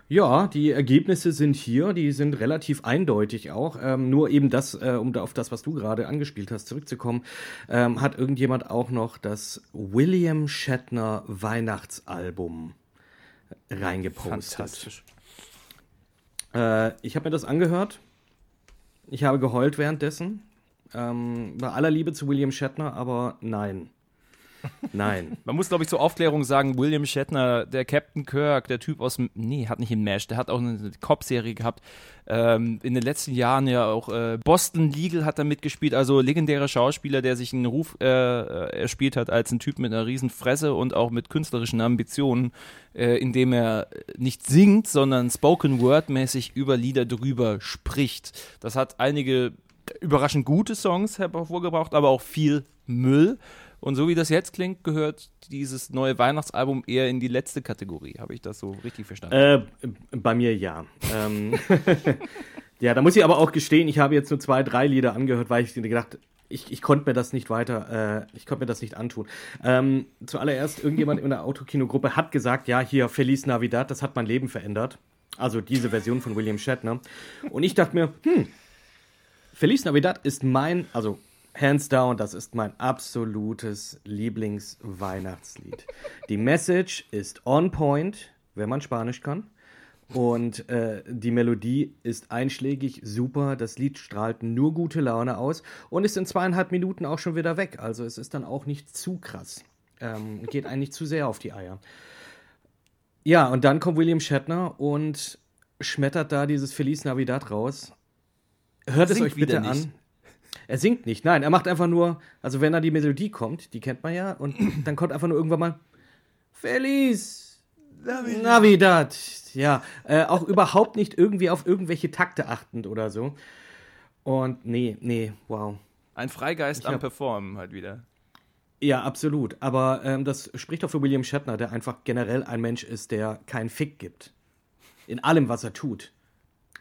ja, die Ergebnisse sind hier, die sind relativ eindeutig auch. Ähm, nur eben das, äh, um da auf das, was du gerade angespielt hast, zurückzukommen, ähm, hat irgendjemand auch noch das William Shatner Weihnachtsalbum reingepostet. Fantastisch. Äh, ich habe mir das angehört. Ich habe geheult währenddessen. Ähm, bei aller Liebe zu William Shatner, aber nein. Nein. Man muss, glaube ich, zur Aufklärung sagen, William Shatner, der Captain Kirk, der Typ aus dem, nee, hat nicht in MASH, der hat auch eine Cop-Serie gehabt. Ähm, in den letzten Jahren ja auch äh, Boston Legal hat da mitgespielt, also legendärer Schauspieler, der sich einen Ruf äh, äh, erspielt hat als ein Typ mit einer riesen Fresse und auch mit künstlerischen Ambitionen, äh, indem er nicht singt, sondern Spoken-Word-mäßig über Lieder drüber spricht. Das hat einige überraschend gute Songs hervorgebracht, aber auch viel Müll. Und so wie das jetzt klingt, gehört dieses neue Weihnachtsalbum eher in die letzte Kategorie. Habe ich das so richtig verstanden? Äh, bei mir ja. Ähm, ja, da muss ich aber auch gestehen, ich habe jetzt nur zwei, drei Lieder angehört, weil ich gedacht, ich, ich konnte mir das nicht weiter, äh, ich konnte mir das nicht antun. Ähm, zuallererst, irgendjemand in der Autokino-Gruppe hat gesagt, ja, hier, Feliz Navidad, das hat mein Leben verändert. Also diese Version von William Shatner. Und ich dachte mir, hm, Feliz Navidad ist mein, also hands down, das ist mein absolutes Lieblingsweihnachtslied. Die Message ist on point, wenn man Spanisch kann. Und äh, die Melodie ist einschlägig, super. Das Lied strahlt nur gute Laune aus und ist in zweieinhalb Minuten auch schon wieder weg. Also es ist dann auch nicht zu krass. Ähm, geht eigentlich zu sehr auf die Eier. Ja, und dann kommt William Shatner und schmettert da dieses Feliz Navidad raus. Hört es Singt euch bitte nicht. Er singt nicht, nein, er macht einfach nur, also wenn da die Melodie kommt, die kennt man ja, und dann kommt einfach nur irgendwann mal Feliz Navidad. Ja, äh, auch überhaupt nicht irgendwie auf irgendwelche Takte achtend oder so. Und nee, nee, wow. Ein Freigeist Ich am hab- Performen halt wieder. Ja, absolut. Aber ähm, das spricht auch für William Shatner, der einfach generell ein Mensch ist, der keinen Fick gibt. In allem, was er tut.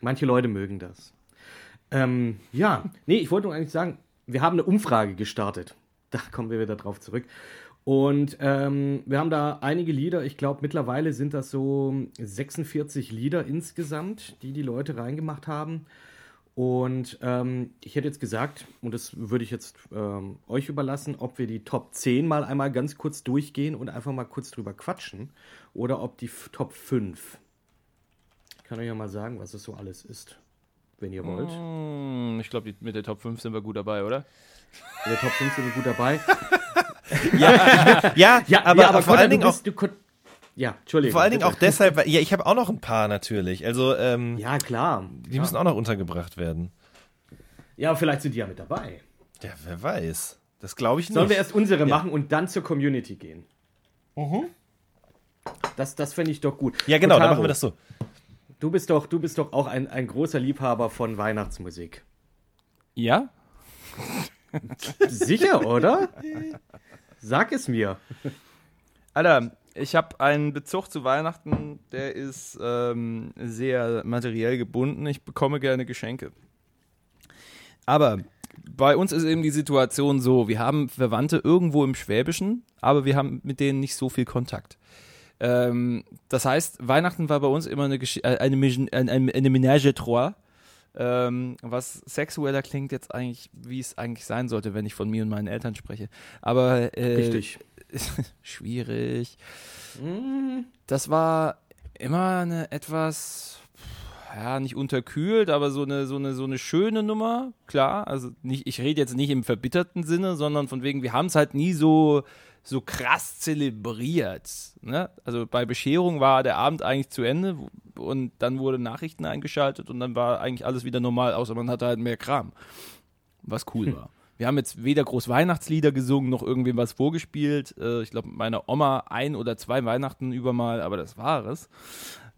Manche Leute mögen das. Ähm, ja, nee, ich wollte nur eigentlich sagen, wir haben eine Umfrage gestartet. Da kommen wir wieder drauf zurück. Und ähm, wir haben da einige Lieder. Ich glaube, mittlerweile sind das so 46 Lieder insgesamt, die die Leute reingemacht haben. Und ähm, ich hätte jetzt gesagt, und das würde ich jetzt ähm, euch überlassen, ob wir die Top 10 mal einmal ganz kurz durchgehen und einfach mal kurz drüber quatschen. Oder ob die Top 5. Ich kann euch ja mal sagen, was es so alles ist, wenn ihr wollt. Hm, ich glaube, mit der Top 5 sind wir gut dabei, oder? In der Top 5 sind wir gut dabei. Ja, aber, vor Kotta, allen Dingen du auch, bist, du, Kot- ja, Entschuldigung. vor allen Dingen auch deshalb, weil, ja, ich habe auch noch ein paar natürlich. Also, ähm, Ja, klar. die müssen auch noch untergebracht werden. Ja, vielleicht sind die ja mit dabei. Ja, wer weiß. Das glaube ich nicht. Sollen wir erst unsere machen und dann zur Community gehen? Mhm. Das, das fände ich doch gut. ja, genau, dann Kotaro, machen wir das so. Du bist doch, du bist doch auch ein, ein großer Liebhaber von Weihnachtsmusik. Ja? Sicher, oder? Sag es mir. Alter, ich habe einen Bezug zu Weihnachten, der ist ähm, sehr materiell gebunden. Ich bekomme gerne Geschenke. Aber bei uns ist eben die Situation so, wir haben Verwandte irgendwo im Schwäbischen, aber wir haben mit denen nicht so viel Kontakt. Ähm, das heißt, Weihnachten war bei uns immer eine, Gesch äh, eine, Mich- eine, eine Ménage à trois. Ähm, was sexueller klingt jetzt eigentlich, wie es eigentlich sein sollte, wenn ich von mir und meinen Eltern spreche. Aber äh, Richtig. schwierig. Das war immer eine etwas, ja, nicht unterkühlt, aber so eine, so eine, so eine schöne Nummer, klar. Also nicht, ich rede jetzt nicht im verbitterten Sinne, sondern von wegen, wir haben es halt nie so, so krass zelebriert. Ne? Also bei Bescherung war der Abend eigentlich zu Ende und dann wurden Nachrichten eingeschaltet und dann war eigentlich alles wieder normal, außer man hatte halt mehr Kram. Was cool war. Wir haben jetzt weder groß Weihnachtslieder gesungen, noch irgendwem was vorgespielt. Äh, ich glaube, mit meiner Oma ein oder zwei Weihnachten über mal, aber das war es.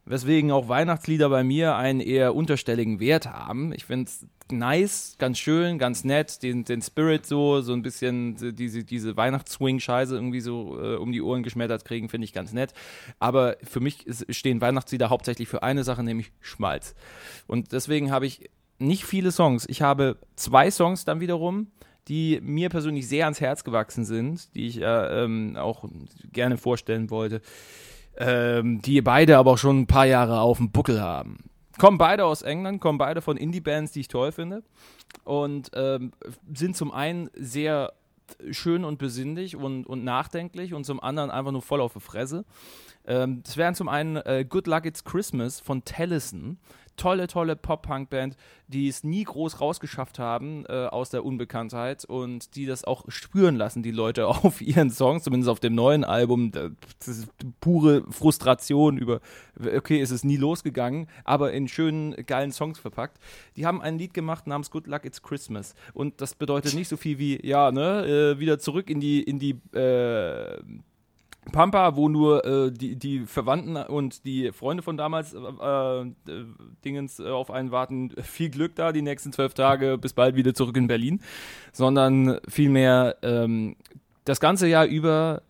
Weswegen auch Weihnachtslieder bei mir einen eher unterstelligen Wert haben. Ich finde es nice, ganz schön, ganz nett, den, den Spirit so, so ein bisschen diese, diese Weihnachtsswing-Scheiße irgendwie so äh, um die Ohren geschmettert kriegen, finde ich ganz nett. Aber für mich stehen Weihnachtslieder hauptsächlich für eine Sache, nämlich Schmalz. Und deswegen habe ich nicht viele Songs. Ich habe zwei Songs dann wiederum, die mir persönlich sehr ans Herz gewachsen sind, die ich äh, ähm, auch gerne vorstellen wollte, ähm, die beide aber auch schon ein paar Jahre auf dem Buckel haben. Kommen beide aus England, kommen beide von Indie-Bands, die ich toll finde und ähm, sind zum einen sehr schön und besinnlich und, und nachdenklich und zum anderen einfach nur voll auf die Fresse. Ähm, wären zum einen äh, Good Luck It's Christmas von Tellison. Tolle, tolle Pop-Punk-Band, die es nie groß rausgeschafft haben äh, aus der Unbekanntheit und die das auch spüren lassen, die Leute auf ihren Songs, zumindest auf dem neuen Album. Das ist pure Frustration über, okay, es ist nie losgegangen, aber in schönen, geilen Songs verpackt. Die haben ein Lied gemacht namens Good Luck It's Christmas und das bedeutet nicht so viel wie, ja, ne, äh, wieder zurück in die, in die, äh, Pampa, wo nur äh, die, die Verwandten und die Freunde von damals äh, äh, Dingens äh, auf einen warten. Viel Glück da, die nächsten zwölf Tage, bis bald wieder zurück in Berlin. Sondern vielmehr ähm, das ganze Jahr über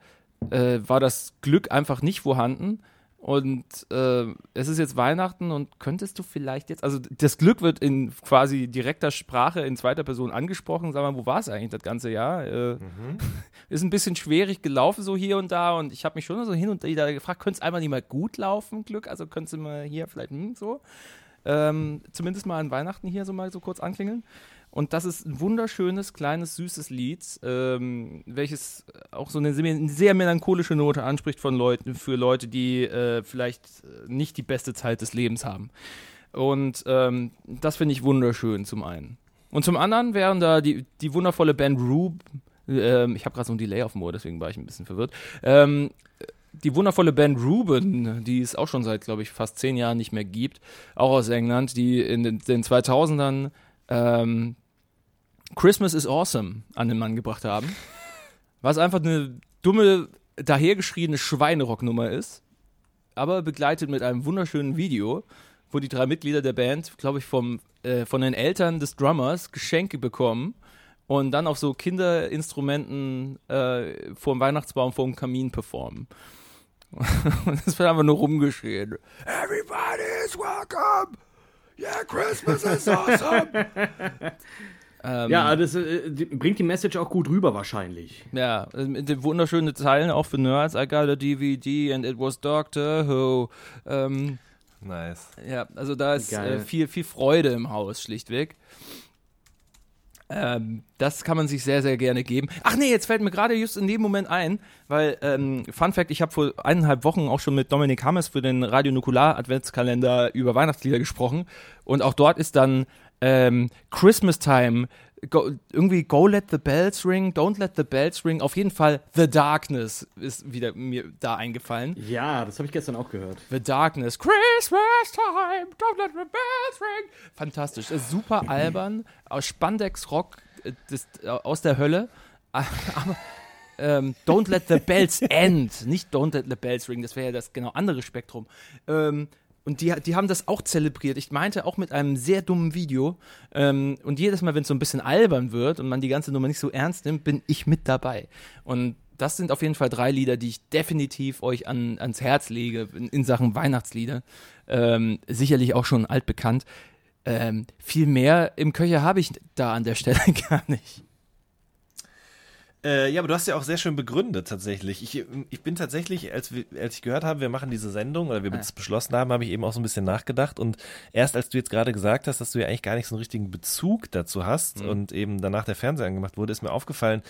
äh, war das Glück einfach nicht vorhanden. Und äh, es ist jetzt Weihnachten und könntest du vielleicht jetzt, also das Glück wird in quasi direkter Sprache in zweiter Person angesprochen. Sag mal, wo war es eigentlich das ganze Jahr? Äh, ist ein bisschen schwierig gelaufen, so hier und da. Und ich habe mich schon so hin und wieder gefragt, könnte es einmal nicht mal gut laufen, Glück? Also könntest du mal hier vielleicht hm, so. Ähm, zumindest mal an Weihnachten hier so mal so kurz anklingeln. Und das ist ein wunderschönes, kleines, süßes Lied, ähm, welches auch so eine sehr, melancholische Note anspricht von Leuten, für Leute, die äh, vielleicht nicht die beste Zeit des Lebens haben. Und ähm, das finde ich wunderschön zum einen. Und zum anderen wären da die, die wundervolle Band Rube, ähm, ich habe gerade so ein Delay auf dem Ohr, deswegen war ich ein bisschen verwirrt. Ähm, die wundervolle Band Ruben, die es auch schon seit, glaube ich, fast zehn Jahren nicht mehr gibt, auch aus England, die in den, den 2000ern ähm, Christmas is Awesome an den Mann gebracht haben. Was einfach eine dumme, dahergeschriebene Schweinerocknummer ist, aber begleitet mit einem wunderschönen Video, wo die drei Mitglieder der Band, glaube ich, vom, äh, von den Eltern des Drummers Geschenke bekommen und dann auf so Kinderinstrumenten äh, vor dem Weihnachtsbaum, vor dem Kamin performen. Und das wird einfach nur rumgeschrien. Everybody is welcome! Yeah, Christmas is awesome! ähm, ja, das äh, bringt die Message auch gut rüber wahrscheinlich. Ja, äh, wunderschöne Zeilen auch für Nerds. I got a DVD and it was Doctor Who. Ähm, nice. Ja, also da ist äh, viel, viel Freude im Haus, schlichtweg. Ähm, das kann man sich sehr, sehr gerne geben. Ach nee, jetzt fällt mir gerade just in dem Moment ein, weil, ähm, Fun Fact, ich habe vor eineinhalb Wochen auch schon mit Dominik Hammes für den Radio Nukular Adventskalender über Weihnachtslieder gesprochen. Und auch dort ist dann ähm, Christmas Time Go, irgendwie Go Let the Bells Ring, Don't Let the Bells Ring, auf jeden Fall The Darkness ist wieder mir da eingefallen. Ja, das habe ich gestern auch gehört. The Darkness, Christmas Time, Don't Let the Bells Ring. Fantastisch, super albern, aus Spandex Rock äh, das, äh, aus der Hölle, aber ähm, Don't Let the Bells End, nicht Don't Let the Bells Ring, das wäre ja das genau andere Spektrum. Ähm, und die, die haben das auch zelebriert. Ich meinte auch mit einem sehr dummen Video. Ähm, und jedes Mal, wenn es so ein bisschen albern wird und man die ganze Nummer nicht so ernst nimmt, bin ich mit dabei. Und das sind auf jeden Fall drei Lieder, die ich definitiv euch an, ans Herz lege in, in Sachen Weihnachtslieder. Ähm, sicherlich auch schon altbekannt. Ähm, viel mehr im Köcher habe ich da an der Stelle gar nicht. Äh, ja, aber du hast ja auch sehr schön begründet tatsächlich. Ich, ich bin tatsächlich, als, wir, als ich gehört habe, wir machen diese Sendung oder wir ja. beschlossen haben, habe ich eben auch so ein bisschen nachgedacht und erst als du jetzt gerade gesagt hast, dass du ja eigentlich gar nicht so einen richtigen Bezug dazu hast mhm. und eben danach der Fernseher angemacht wurde, ist mir aufgefallen,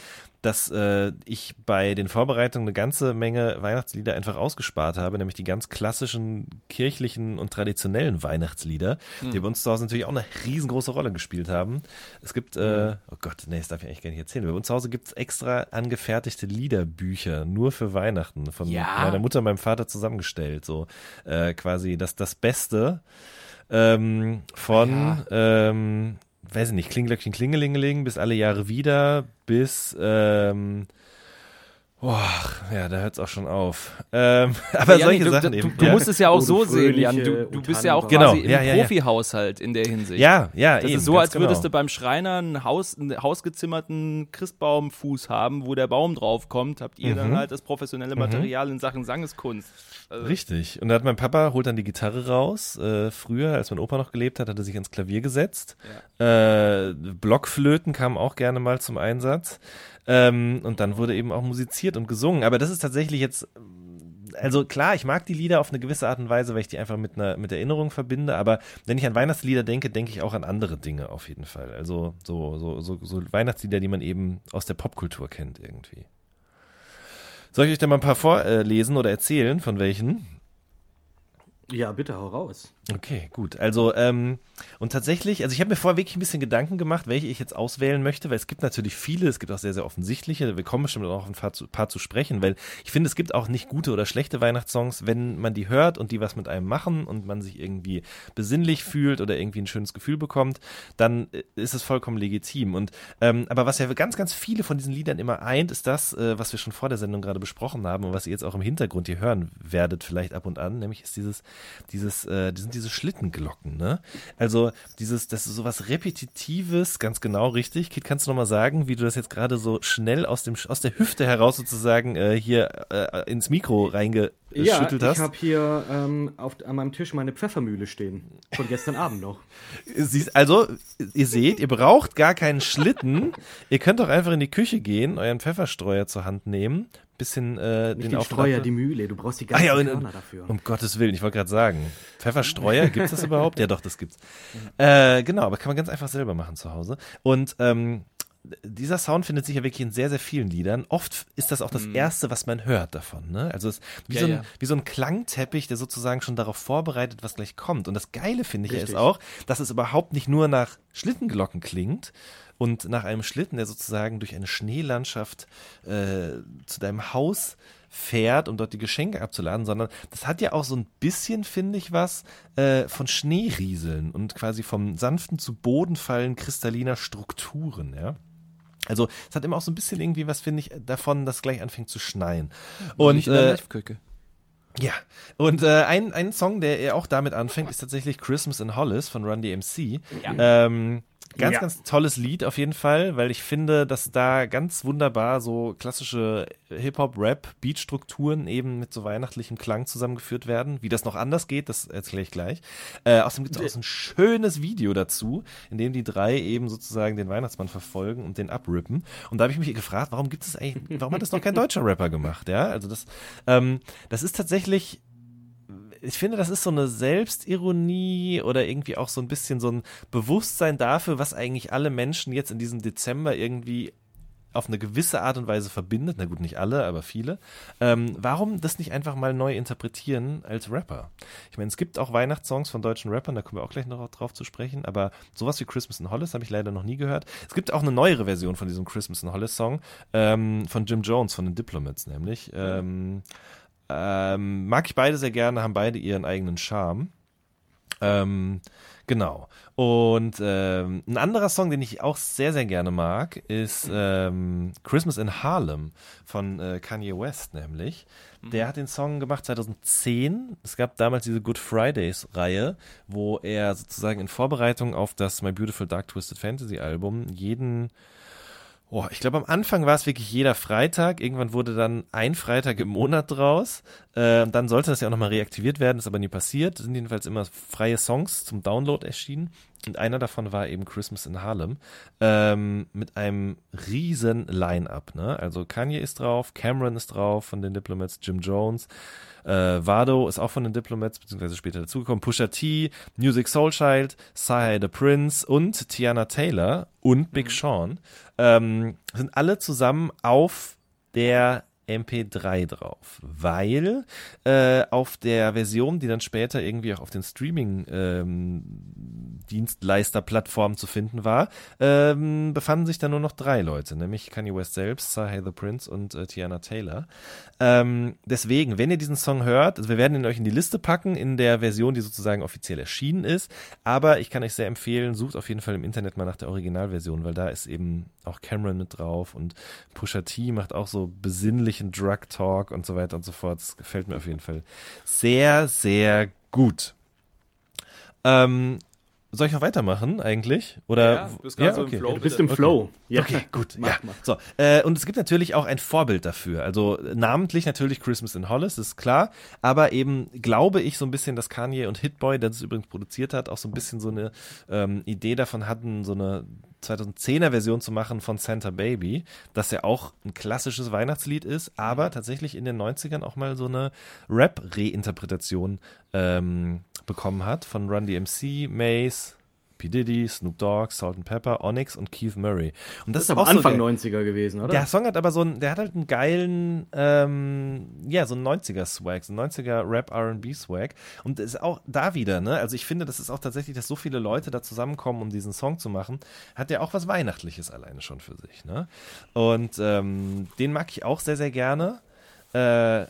dass äh, ich bei den Vorbereitungen eine ganze Menge Weihnachtslieder einfach ausgespart habe, nämlich die ganz klassischen kirchlichen und traditionellen Weihnachtslieder, mhm. die bei uns zu Hause natürlich auch eine riesengroße Rolle gespielt haben. Es gibt, äh, oh Gott, nee, das darf ich eigentlich gar nicht erzählen. Bei uns zu Hause gibt es extra angefertigte Liederbücher, nur für Weihnachten, von ja. meiner Mutter und meinem Vater zusammengestellt. So äh, quasi das, das Beste ähm, von ja. ähm, weiß ich nicht, Klinglöckchen, Klingelingeling bis alle Jahre wieder, bis, ähm, Boah, ja, da hört es auch schon auf. Ähm, aber ja, solche du, Sachen du, eben. Du, ja. musst es ja auch so sehen, Jan. Du, du bist ja auch genau. quasi ja, im Profihaushalt in der Hinsicht. Ja, ja, Das eben, ist so, als genau. würdest du beim Schreiner einen, Haus, einen hausgezimmerten Christbaumfuß haben, wo der Baum drauf kommt, habt ihr mhm. dann halt das professionelle mhm. Material mhm. in Sachen Sangeskunst. Also Richtig. Und da hat mein Papa, holt dann die Gitarre raus. Äh, früher, als mein Opa noch gelebt hat, hat er sich ans Klavier gesetzt. Äh, Blockflöten kamen auch gerne mal zum Einsatz. Ähm, und dann wurde eben auch musiziert und gesungen. Aber das ist tatsächlich jetzt also klar, ich mag die Lieder auf eine gewisse Art und Weise, weil ich die einfach mit einer mit Erinnerung verbinde, aber wenn ich an Weihnachtslieder denke, denke ich auch an andere Dinge auf jeden Fall. Also so so so, so Weihnachtslieder, die man eben aus der Popkultur kennt irgendwie. Soll ich euch da mal ein paar vorlesen oder erzählen von welchen? Ja, bitte hau raus. Okay, gut. Also, ähm, und tatsächlich, also ich habe mir vorher wirklich ein bisschen Gedanken gemacht, welche ich jetzt auswählen möchte, weil es gibt natürlich viele, es gibt auch sehr, sehr offensichtliche, wir kommen bestimmt auch ein paar zu, paar zu sprechen, weil ich finde, es gibt auch nicht gute oder schlechte Weihnachtssongs, wenn man die hört und die was mit einem machen und man sich irgendwie besinnlich fühlt oder irgendwie ein schönes Gefühl bekommt, dann äh, ist es vollkommen legitim. Und, ähm, aber was ja ganz, ganz viele von diesen Liedern immer eint, ist das, äh, was wir schon vor der Sendung gerade besprochen haben und was ihr jetzt auch im Hintergrund hier hören werdet, vielleicht ab und an, nämlich ist dieses, dieses, äh, sind diese Schlittenglocken, ne? Also dieses, das ist sowas Repetitives, ganz genau richtig. Kit, kannst du nochmal sagen, wie du das jetzt gerade so schnell aus dem aus der Hüfte heraus sozusagen äh, hier äh, ins Mikro reingeschüttelt ja, hast? Ja, ich habe hier ähm, auf, an meinem Tisch meine Pfeffermühle stehen. Von gestern Abend noch. Siehst, also, ihr seht, ihr braucht gar keinen Schlitten. ihr könnt doch einfach in die Küche gehen, euren Pfefferstreuer zur Hand nehmen, bisschen äh, Nicht den, den Streuer, die Mühle. Du brauchst die ganzen ah, ja, Körner dafür. Um Gottes Willen, ich wollte gerade sagen. Pfefferstreuer, gibt's das überhaupt? Ja, doch, das gibt's. Äh, genau, aber kann man ganz einfach selber machen zu Hause. Und ähm, dieser Sound findet sich ja wirklich in sehr, sehr vielen Liedern. Oft ist das auch das mm. Erste, was man hört davon. Ne? Also es ist wie, ja, so ein, ja. wie so ein Klangteppich, der sozusagen schon darauf vorbereitet, was gleich kommt. Und das Geile finde ich ja ist auch, dass es überhaupt nicht nur nach Schlittenglocken klingt, und nach einem Schlitten, der sozusagen durch eine Schneelandschaft äh, zu deinem Haus fährt, um dort die Geschenke abzuladen, sondern das hat ja auch so ein bisschen, finde ich, was äh, von Schneerieseln und quasi vom sanften zu Boden fallen kristalliner Strukturen, ja. Also es hat immer auch so ein bisschen irgendwie was, finde ich, davon, dass gleich anfängt zu schneien. Und in der äh, Live-Küche. ja, und äh, ein, ein Song, der auch damit anfängt, ist tatsächlich Christmas in Hollis von Run DMC. Ähm, ganz, Ja. ganz tolles Lied auf jeden Fall, weil ich finde, dass da ganz wunderbar so klassische Hip-Hop-Rap-Beat-Strukturen eben mit so weihnachtlichem Klang zusammengeführt werden. Wie das noch anders geht, das erzähle ich gleich. Äh, außerdem gibt es auch so ein schönes Video dazu, in dem die drei eben sozusagen den Weihnachtsmann verfolgen und den abrippen. Und da habe ich mich gefragt, warum gibt es eigentlich, warum hat das noch kein deutscher Rapper gemacht? Ja, also das, ähm, das ist tatsächlich ich finde, das ist so eine Selbstironie oder irgendwie auch so ein bisschen so ein Bewusstsein dafür, was eigentlich alle Menschen jetzt in diesem Dezember irgendwie auf eine gewisse Art und Weise verbindet. Na gut, nicht alle, aber viele. Ähm, warum das nicht einfach mal neu interpretieren als Rapper? Ich meine, es gibt auch Weihnachtssongs von deutschen Rappern, da kommen wir auch gleich noch drauf zu sprechen, aber sowas wie Christmas in Hollis habe ich leider noch nie gehört. Es gibt auch eine neuere Version von diesem Christmas in Hollis Song ähm, von Jim Jones, von den Diplomats nämlich. Ähm, ähm, mag ich beide sehr gerne, haben beide ihren eigenen Charme. Ähm, genau. Und ähm, ein anderer Song, den ich auch sehr, sehr gerne mag, ist ähm, Christmas in Harlem von äh, Kanye West nämlich. Der hat den Song gemacht 2010. Es gab damals diese Good Fridays-Reihe, wo er sozusagen in Vorbereitung auf das My Beautiful Dark Twisted Fantasy Album jeden Oh, ich glaube, am Anfang war es wirklich jeder Freitag. Irgendwann wurde dann ein Freitag im Monat draus. Äh, dann sollte das ja auch nochmal reaktiviert werden, ist aber nie passiert. Es sind jedenfalls immer freie Songs zum Download erschienen. Und einer davon war eben Christmas in Harlem. Ähm, mit einem riesen Line-Up. Ne? Also Kanye ist drauf, Cameron ist drauf von den Diplomats, Jim Jones. Äh, Vado ist auch von den Diplomats, beziehungsweise später dazugekommen. Pusha T, Music Soul Child, Sahai the Prince und Tiana Taylor und Big Sean ähm, sind alle zusammen auf der MP3 drauf, weil äh, auf der Version, die dann später irgendwie auch auf den Streaming-Dienstleister-Plattformen zu finden war, ähm, befanden sich da nur noch drei Leute, nämlich Kanye West selbst, Sahai the Prince und äh, Tiana Taylor. Ähm, deswegen, wenn ihr diesen Song hört, also wir werden ihn euch in die Liste packen, in der Version, die sozusagen offiziell erschienen ist, aber ich kann euch sehr empfehlen, sucht auf jeden Fall im Internet mal nach der Originalversion, weil da ist eben auch Cameron mit drauf und Pusha T macht auch so besinnlichen Drug Talk und so weiter und so fort. Das gefällt mir auf jeden Fall sehr, sehr gut. Ähm, soll ich noch weitermachen eigentlich? Oder Ja, du bist gerade so im Flow. Du bist im Okay. Flow. Ja. Okay, gut. Mach, ja. mach. So, äh, und es gibt natürlich auch ein Vorbild dafür. Also äh, namentlich natürlich Christmas in Hollis, ist klar. Aber eben glaube ich so ein bisschen, dass Kanye und Hitboy, der das übrigens produziert hat, auch so ein bisschen so eine ähm, Idee davon hatten, so eine 2010er Version zu machen von Santa Baby, das ja auch ein klassisches Weihnachtslied ist, aber tatsächlich in den 90ern auch mal so eine Rap-Reinterpretation ähm, bekommen hat von Run DMC, Mace, P. Diddy, Snoop Dogg, Salt and Pepper, Onyx und Keith Murray. Und das, Das ist aber auch so Anfang geil. 90er gewesen, oder? Der Song hat aber so einen, der hat halt einen geilen, ähm, ja, so einen 90er-Swag, so einen 90er Rap-R&B-Swag. Und ist auch da wieder, ne? Also ich finde, das ist auch tatsächlich, dass so viele Leute da zusammenkommen, um diesen Song zu machen, hat ja auch was Weihnachtliches alleine schon für sich, ne? Und ähm, den mag ich auch sehr, sehr gerne. Äh,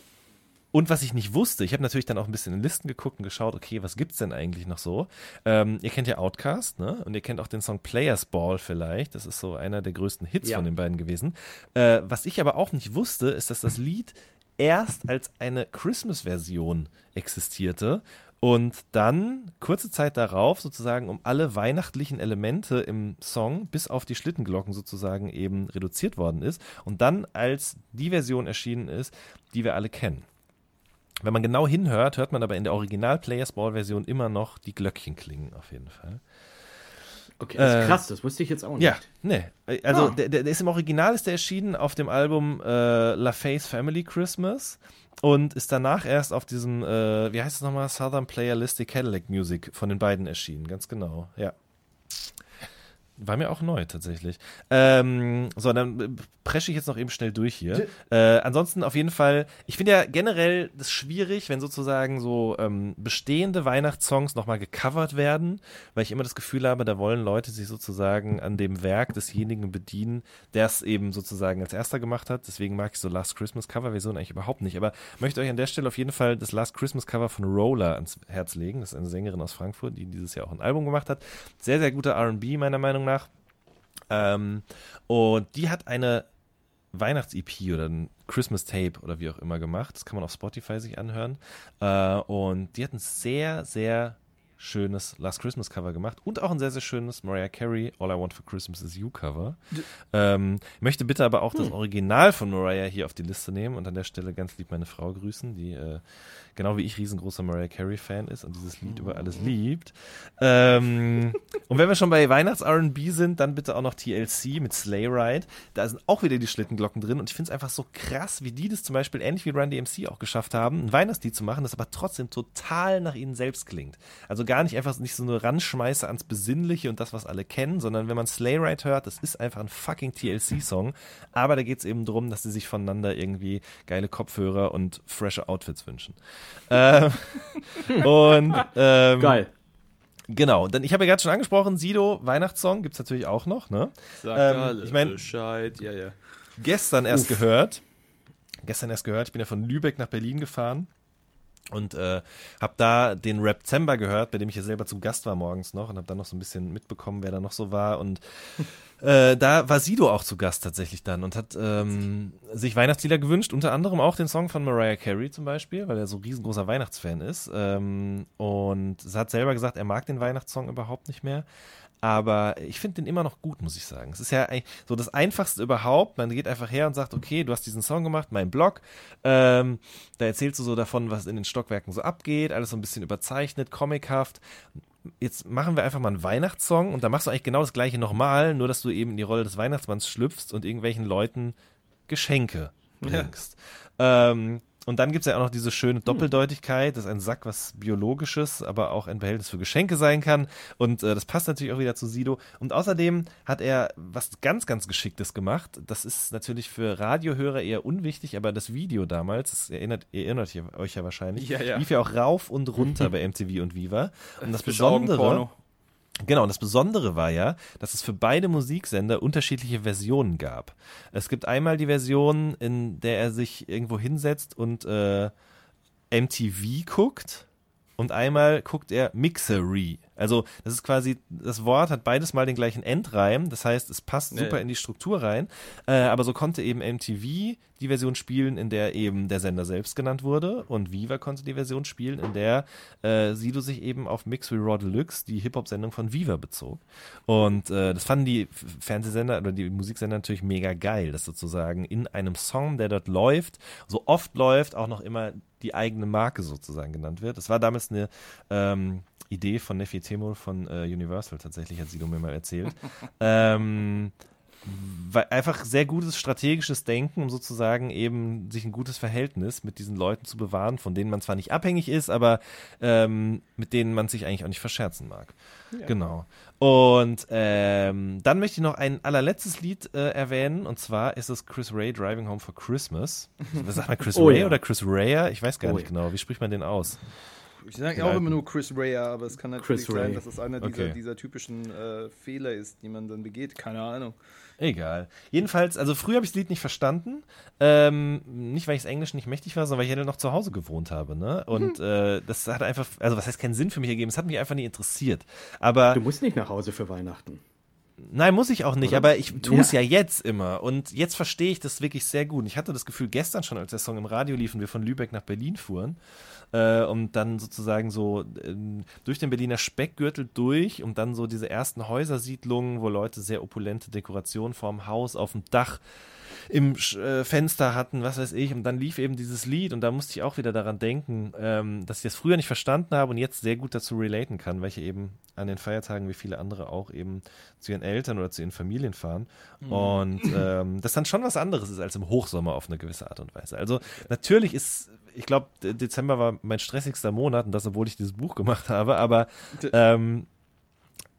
und was ich nicht wusste, ich habe natürlich dann auch ein bisschen in Listen geguckt und geschaut, okay, was gibt's denn eigentlich noch so? Ähm, ihr kennt ja Outcast, ne? Und ihr kennt auch den Song Players Ball vielleicht. Das ist so einer der größten Hits Ja. von den beiden gewesen. Äh, was ich aber auch nicht wusste, ist, dass das Lied erst als eine Christmas-Version existierte und dann kurze Zeit darauf sozusagen um alle weihnachtlichen Elemente im Song bis auf die Schlittenglocken sozusagen eben reduziert worden ist und dann als die Version erschienen ist, die wir alle kennen. Wenn man genau hinhört, hört man aber in der Original Players Ball Version immer noch die Glöckchen klingen auf jeden Fall. Okay, das ist Äh, krass, das wusste ich jetzt auch nicht. Ja, nee. Also Ah. der, der ist im Original ist der erschienen auf dem Album äh, La Face Family Christmas und ist danach erst auf diesem, äh, wie heißt es nochmal, Southern Playalistic Cadillac Music von den beiden erschienen, ganz genau, ja. War mir auch neu tatsächlich. Ähm, so, dann äh, presche ich jetzt noch eben schnell durch hier. Äh, ansonsten auf jeden Fall, ich finde ja generell das schwierig, wenn sozusagen so ähm, bestehende Weihnachtssongs nochmal gecovert werden, weil ich immer das Gefühl habe, da wollen Leute sich sozusagen an dem Werk desjenigen bedienen, der es eben sozusagen als erster gemacht hat. Deswegen mag ich so Last Christmas Cover Version eigentlich überhaupt nicht. Aber möchte euch an der Stelle auf jeden Fall das Last Christmas Cover von Roller ans Herz legen. Das ist eine Sängerin aus Frankfurt, die dieses Jahr auch ein Album gemacht hat. Sehr, sehr guter RB, meiner Meinung nach. Ähm, und die hat eine Weihnachts-EP oder ein Christmas Tape oder wie auch immer gemacht. Das kann man auf Spotify sich anhören. Äh, und die hat ein sehr, sehr schönes Last Christmas Cover gemacht und auch ein sehr, sehr schönes Mariah Carey All I Want for Christmas is You Cover. Ähm, möchte bitte aber auch das Original von Mariah hier auf die Liste nehmen und an der Stelle ganz lieb meine Frau grüßen, die äh, genau wie ich riesengroßer Mariah Carey Fan ist und dieses Lied über alles liebt. Ähm, und wenn wir schon bei Weihnachts-R&B sind, dann bitte auch noch TLC mit Sleigh Ride. Da sind auch wieder die Schlittenglocken drin und ich finde es einfach so krass, wie die das zum Beispiel ähnlich wie Run DMC auch geschafft haben, ein Weihnachtslied zu machen, das aber trotzdem total nach ihnen selbst klingt. Also gar nicht einfach nicht so eine Ranschmeiße ans Besinnliche und das, was alle kennen, sondern wenn man Sleigh Ride hört, das ist einfach ein fucking TLC-Song. Aber da geht es eben darum, dass sie sich voneinander irgendwie geile Kopfhörer und frische Outfits wünschen. Ähm, und ähm, Geil. Genau, denn ich habe ja gerade schon angesprochen, Sido, Weihnachtssong gibt es natürlich auch noch, ne? Sag Ähm, alle ich mein- Bescheid, ja, ja. Gestern erst gehört. Gestern erst gehört, ich bin ja von Lübeck nach Berlin gefahren und äh, habe da den Rap Zember gehört, bei dem ich ja selber zu Gast war morgens noch und habe dann noch so ein bisschen mitbekommen, wer da noch so war und äh, da war Sido auch zu Gast tatsächlich dann und hat ähm, sich Weihnachtslieder gewünscht, unter anderem auch den Song von Mariah Carey zum Beispiel, weil er so riesengroßer Weihnachtsfan ist ähm, und hat selber gesagt, er mag den Weihnachtssong überhaupt nicht mehr. Aber ich finde den immer noch gut, muss ich sagen. Es ist ja so das Einfachste überhaupt. Man geht einfach her und sagt, okay, du hast diesen Song gemacht, mein Blog. Ähm, da erzählst du so davon, was in den Stockwerken so abgeht. Alles so ein bisschen überzeichnet, comichaft. Jetzt machen wir einfach mal einen Weihnachtssong und da machst du eigentlich genau das gleiche nochmal, nur dass du eben in die Rolle des Weihnachtsmanns schlüpfst und irgendwelchen Leuten Geschenke bringst. Ähm, und dann gibt es ja auch noch diese schöne Doppeldeutigkeit, dass ein Sack was Biologisches, aber auch ein Behältnis für Geschenke sein kann. Und äh, das passt natürlich auch wieder zu Sido. Und außerdem hat er was ganz, ganz Geschicktes gemacht. Das ist natürlich für Radiohörer eher unwichtig, aber das Video damals, das erinnert, erinnert ihr euch ja wahrscheinlich, Ja, ja. lief ja auch rauf und runter bei MTV und Viva. Und das Augen Besondere. Genau, und das Besondere war ja, dass es für beide Musiksender unterschiedliche Versionen gab. Es gibt einmal die Version, in der er sich irgendwo hinsetzt und äh, MTV guckt und einmal guckt er Mixery. Also das ist quasi, das Wort hat beides mal den gleichen Endreim, das heißt, es passt Ja, super in die Struktur rein, äh, aber so konnte eben MTV die Version spielen, in der eben der Sender selbst genannt wurde und Viva konnte die Version spielen, in der äh, Sido sich eben auf Mix We Raw Deluxe, die Hip-Hop-Sendung von Viva bezog. Und äh, das fanden die Fernsehsender oder die Musiksender natürlich mega geil, dass sozusagen in einem Song, der dort läuft, so oft läuft, auch noch immer die eigene Marke sozusagen genannt wird. Das war damals eine ähm, Idee von Nefi Temur von äh, Universal tatsächlich, hat Sido mir mal erzählt. ähm, weil einfach sehr gutes strategisches Denken, um sozusagen eben sich ein gutes Verhältnis mit diesen Leuten zu bewahren, von denen man zwar nicht abhängig ist, aber ähm, mit denen man sich eigentlich auch nicht verscherzen mag. Genau. Und ähm, dann möchte ich noch ein allerletztes Lied äh, erwähnen, und zwar ist es Chris Ray Driving Home for Christmas. Was sagt man Chris Oh Ray ja. oder Chris Raya? Ich weiß gar Oh nicht ja. genau. Wie spricht man den aus? Ich sage Die auch immer nur Chris Ray, aber es kann natürlich Chris sein, dass es einer Okay. dieser, dieser typischen äh, Fehler ist, die man dann begeht. Keine Ahnung. Egal. Jedenfalls, also früher habe ich das Lied nicht verstanden. Ähm, nicht, weil ich das Englisch nicht mächtig war, sondern weil ich ja noch zu Hause gewohnt habe. Ne? Und äh, das hat einfach, also was heißt keinen Sinn für mich ergeben, es hat mich einfach nie interessiert. Aber Du musst nicht nach Hause für Weihnachten. Nein, muss ich auch nicht, aber ich tue es Ja. ja. jetzt immer. Und jetzt verstehe ich das wirklich sehr gut. Ich hatte das Gefühl gestern schon, als der Song im Radio lief und wir von Lübeck nach Berlin fuhren äh, und dann sozusagen so ähm, durch den Berliner Speckgürtel durch und dann so diese ersten Häusersiedlungen, wo Leute sehr opulente Dekorationen vorm Haus, auf dem Dach im Sch- äh, Fenster hatten, was weiß ich, und dann lief eben dieses Lied und da musste ich auch wieder daran denken, ähm, dass ich das früher nicht verstanden habe und jetzt sehr gut dazu relaten kann, weil ich eben an den Feiertagen wie viele andere auch eben zu ihren Eltern oder zu ihren Familien fahren und ähm, das dann schon was anderes ist als im Hochsommer auf eine gewisse Art und Weise. Also natürlich ist, ich glaube, Dezember war mein stressigster Monat und das, obwohl ich dieses Buch gemacht habe, aber ähm,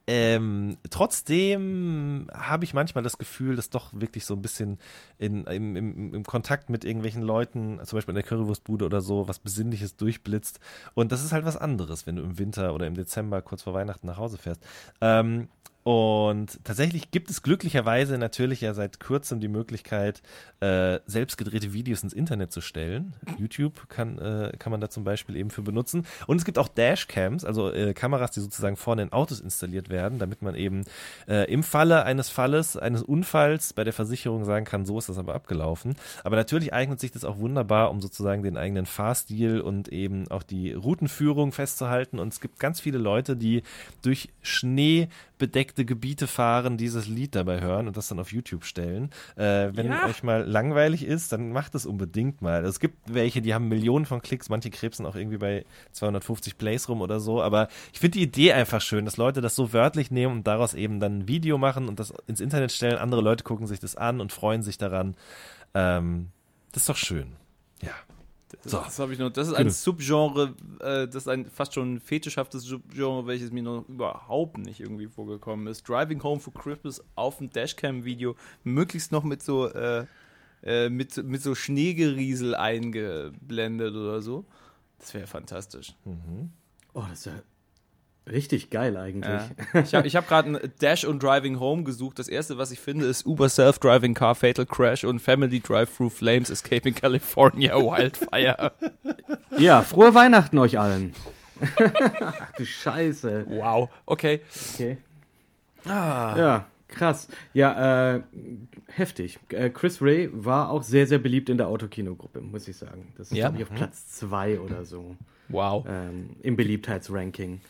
Ähm, trotzdem habe ich manchmal das Gefühl, dass doch wirklich so ein bisschen in, im, im, im, Kontakt mit irgendwelchen Leuten, zum Beispiel in der Currywurstbude oder so, was Besinnliches durchblitzt. Und das ist halt was anderes, wenn du im Winter oder im Dezember kurz vor Weihnachten nach Hause fährst. Ähm, und tatsächlich gibt es glücklicherweise natürlich ja seit kurzem die Möglichkeit, äh, selbst gedrehte Videos ins Internet zu stellen. YouTube kann, äh, kann man da zum Beispiel eben für benutzen. Und es gibt auch Dashcams, also äh, Kameras, die sozusagen vorne in Autos installiert werden, damit man eben äh, im Falle eines Falles, eines Unfalls bei der Versicherung sagen kann, so ist das aber abgelaufen. Aber natürlich eignet sich das auch wunderbar, um sozusagen den eigenen Fahrstil und eben auch die Routenführung festzuhalten. Und es gibt ganz viele Leute, die durch Schnee bedeckte Gebiete fahren, dieses Lied dabei hören und das dann auf YouTube stellen. Äh, wenn ja. euch mal langweilig ist, dann macht es unbedingt mal. Es gibt welche, die haben Millionen von Klicks, manche krebsen auch irgendwie bei 250 Plays rum oder so, aber ich finde die Idee einfach schön, dass Leute das so wörtlich nehmen und daraus eben dann ein Video machen und das ins Internet stellen. Andere Leute gucken sich das an und freuen sich daran. Ähm, das ist doch schön. Ja. So. Das habe ich noch. Das ist ein Subgenre, äh, das ist ein fast schon fetischhaftes Subgenre, welches mir noch überhaupt nicht irgendwie vorgekommen ist. Driving Home for Christmas auf dem Dashcam-Video, möglichst noch mit so äh, äh, mit, mit so Schneegeriesel eingeblendet oder so. Das wäre fantastisch. Mhm. Oh, das ist ja Richtig geil eigentlich. Ja. Ich habe hab gerade ein Dash und Driving Home gesucht. Das erste, was ich finde, ist Uber Self-Driving Car Fatal Crash und Family Drive-Through Flames Escaping California Wildfire. Ja, frohe Weihnachten euch allen. Ach du Scheiße. Wow. Okay. Okay. Ah. Ja, krass. Ja, äh, heftig. Äh, Chris Ray war auch sehr, sehr beliebt in der Autokino-Gruppe, muss ich sagen. Das ist, ja? glaube ich, auf Platz zwei oder so. Wow. Ähm, Im Beliebtheitsranking.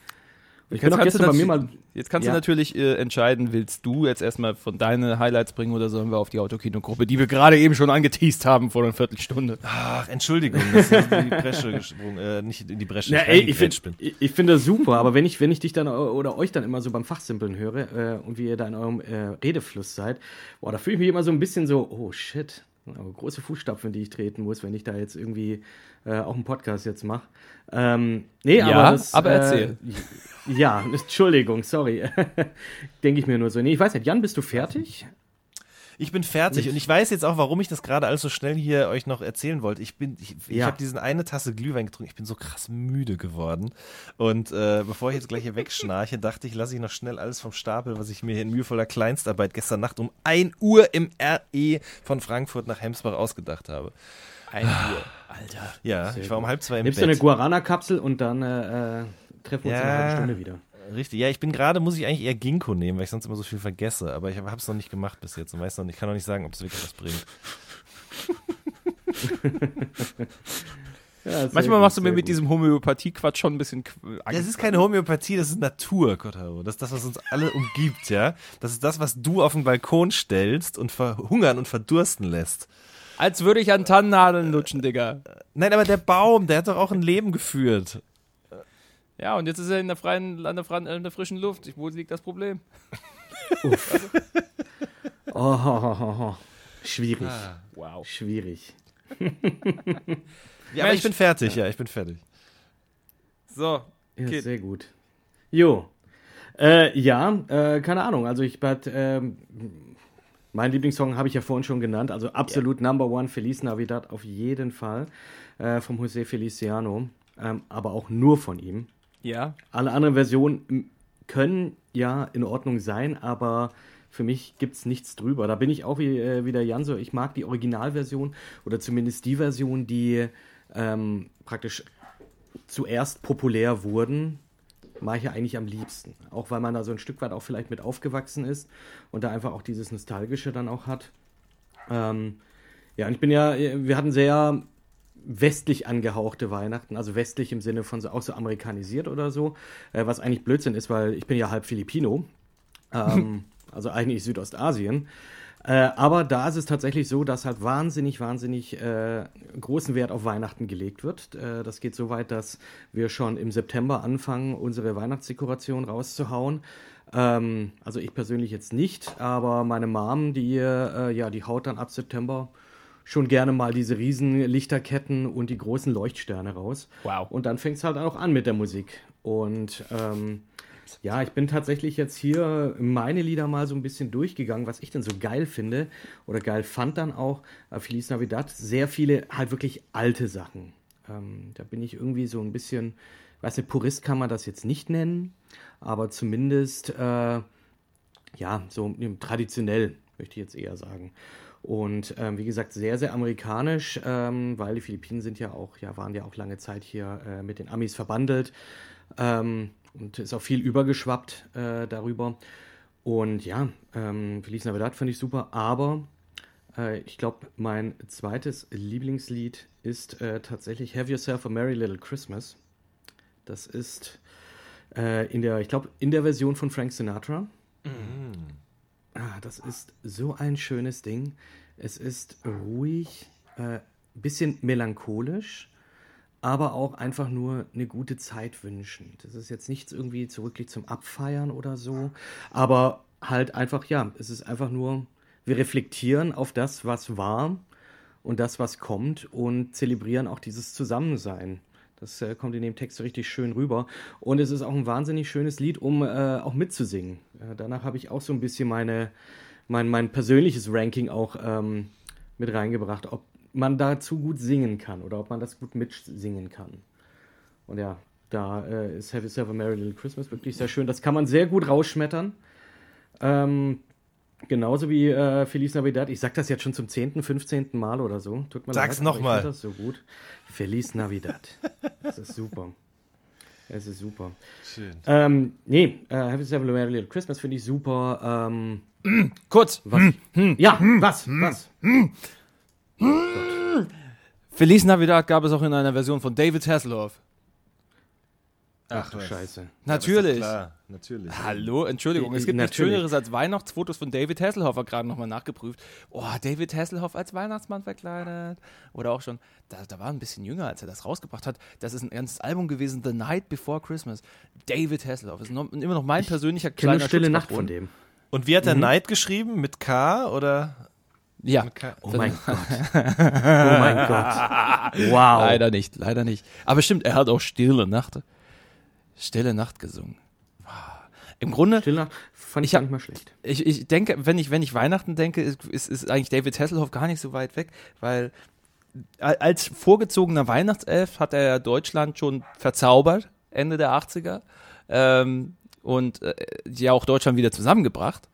Ich jetzt, kannst du, bei mir mal, jetzt kannst ja. du natürlich äh, entscheiden, willst du jetzt erstmal von deinen Highlights bringen oder sollen wir auf die Autokino-Gruppe, die wir gerade eben schon angeteased haben vor einer Viertelstunde? Ach, Entschuldigung, dass ich in die Bresche gesprungen, äh, nicht in die Bresche ja, ey, ich, find, bin. Ich, ich finde das super, aber wenn ich, wenn ich dich dann oder euch dann immer so beim Fachsimpeln höre äh, und wie ihr da in eurem äh, Redefluss seid, boah, da fühle ich mich immer so ein bisschen so, oh shit, große Fußstapfen, die ich treten muss, wenn ich da jetzt irgendwie äh, auch einen Podcast jetzt mache. Ähm, nee, ja, aber, das, aber erzähl. Äh, ja, Entschuldigung, sorry. Denke ich mir nur so. Nee, ich weiß nicht, Jan, bist du fertig? Ich bin fertig und ich weiß jetzt auch, warum ich das gerade alles so schnell hier euch noch erzählen wollte. Ich bin, ich, ich ja. habe diesen eine Tasse Glühwein getrunken. Ich bin so krass müde geworden. Und äh, bevor ich jetzt gleich hier wegschnarche, dachte ich, lasse ich noch schnell alles vom Stapel, was ich mir hier in mühevoller Kleinstarbeit gestern Nacht um 1 Uhr im RE von Frankfurt nach Hemsbach ausgedacht habe. 1 Uhr, Alter. Ja, ich war um halb zwei im Nimmst Bett. Nimmst du eine Guarana-Kapsel und dann äh, äh treffen wir uns ja. in einer halben Stunde wieder. Richtig, ja, ich bin gerade, muss ich eigentlich eher Ginkgo nehmen, weil ich sonst immer so viel vergesse. Aber ich habe es noch nicht gemacht bis jetzt und weiß noch nicht, kann noch nicht sagen, ob es wirklich was bringt. ja, Manchmal gut, machst du mir mit gut. diesem Homöopathie-Quatsch schon ein bisschen. Das ist keine Homöopathie, das ist Natur, Kotaro. Das ist das, was uns alle umgibt, ja. Das ist das, was du auf den Balkon stellst und verhungern und verdursten lässt. Als würde ich an Tannennadeln lutschen, Digga. Nein, aber der Baum, der hat doch auch ein Leben geführt. Ja, und jetzt ist er in der freien, an der, freien, in der frischen Luft. Wo liegt das Problem? Uff. oh, oh, oh, oh. Schwierig. Ah, wow. Schwierig. ja, aber ich bin fertig, ja, ich bin fertig. So. Ja, sehr gut. Jo. Äh, ja, äh, keine Ahnung. Also ich bat, ähm, mein Lieblingssong habe ich ja vorhin schon genannt. Also absolut yeah. Number One, Feliz Navidad auf jeden Fall. Äh, vom José Feliciano. Ähm, aber auch nur von ihm. Ja. Alle anderen Versionen können ja in Ordnung sein, aber für mich gibt es nichts drüber. Da bin ich auch wie, äh, wie der Jan so, ich mag die Originalversion oder zumindest die Version, die ähm, praktisch zuerst populär wurden, mache ich ja eigentlich am liebsten. Auch weil man da so ein Stück weit auch vielleicht mit aufgewachsen ist und da einfach auch dieses Nostalgische dann auch hat. Ähm, ja, und ich bin ja, wir hatten sehr westlich angehauchte Weihnachten, also westlich im Sinne von so, auch so amerikanisiert oder so, äh, was eigentlich Blödsinn ist, weil ich bin ja halb Filipino, ähm, also eigentlich Südostasien. Äh, aber da ist es tatsächlich so, dass halt wahnsinnig, wahnsinnig äh, großen Wert auf Weihnachten gelegt wird. Äh, das geht so weit, dass wir schon im September anfangen, unsere Weihnachtsdekoration rauszuhauen. Ähm, also ich persönlich jetzt nicht, aber meine Mom, die, äh, ja, die haut dann ab September schon gerne mal diese riesen Lichterketten und die großen Leuchtsterne raus. Wow. Und dann fängt es halt auch an mit der Musik. Und ähm, Ja, ich bin tatsächlich jetzt hier meine Lieder mal so ein bisschen durchgegangen, was ich denn so geil finde oder geil fand dann auch. Äh, Feliz Navidad, sehr viele halt wirklich alte Sachen. Ähm, da bin ich irgendwie so ein bisschen, weiß nicht, Purist kann man das jetzt nicht nennen, aber zumindest, äh, ja, so traditionell möchte ich jetzt eher sagen. Und ähm, wie gesagt, sehr, sehr amerikanisch, ähm, weil die Philippinen sind ja auch, ja, waren ja auch lange Zeit hier äh, mit den Amis verbandelt. Ähm, und ist auch viel übergeschwappt äh, darüber. Und ja, ähm, Feliz Navidad finde ich super, aber äh, ich glaube, mein zweites Lieblingslied ist äh, tatsächlich Have Yourself a Merry Little Christmas. Das ist äh, in der, ich glaube, in der Version von Frank Sinatra. Mhm. Ah, das ist so ein schönes Ding. Es ist ruhig, äh, bisschen melancholisch, aber auch einfach nur eine gute Zeit wünschen. Das ist jetzt nichts irgendwie zurücklich zum Abfeiern oder so, aber halt einfach, ja, es ist einfach nur, wir reflektieren auf das, was war und das, was kommt und zelebrieren auch dieses Zusammensein. Das äh, kommt in dem Text richtig schön rüber. Und es ist auch ein wahnsinnig schönes Lied, um äh, auch mitzusingen. Äh, danach habe ich auch so ein bisschen meine, mein, mein persönliches Ranking auch ähm, mit reingebracht, ob man dazu gut singen kann oder ob man das gut mitsingen kann. Und ja, da äh, ist Have Yourself a Merry Little Christmas wirklich sehr schön. Das kann man sehr gut rausschmettern. Ähm, genauso wie äh, Feliz Navidad. Ich sag das jetzt schon zum 10., 15. Mal oder so. Tut mir Sag's nochmal. Ich das so gut. Feliz Navidad. Das ist super. Es ist super. Schön. Ähm, nee, äh, Yourself a Merry Little Christmas finde ich super. Ähm, Kurz. Was? Hm, ja, hm, was? Was? Feliz Navidad gab es auch in einer Version von David Hasselhoff. Ach, Ach du Scheiße. Natürlich. klar, natürlich. Hallo, Entschuldigung. Es gibt nichts Schöneres als Weihnachtsfotos von David Hasselhoff, gerade nochmal nachgeprüft. Oh, David Hasselhoff als Weihnachtsmann verkleidet. Oder auch schon, da, da war ein bisschen jünger, als er das rausgebracht hat. Das ist ein ganzes Album gewesen, The Night Before Christmas. David Hasselhoff ist noch, immer noch mein persönlicher kleiner eine stille Nacht von dem. Und wie hat er mhm. Night geschrieben? Mit K oder? Ja. Oh mein Gott. Oh mein Gott. Wow. Leider nicht, leider nicht. Aber stimmt, er hat auch Stille Nacht. Stille Nacht gesungen. Im Grunde. Stille Nacht fand ich, ich gar nicht mal schlecht. Ich, ich denke, wenn ich, wenn ich Weihnachten denke, ist, ist, ist eigentlich David Hasselhoff gar nicht so weit weg, weil als vorgezogener Weihnachtself hat er Deutschland schon verzaubert, Ende der 80er. Ähm, und äh, ja auch Deutschland wieder zusammengebracht.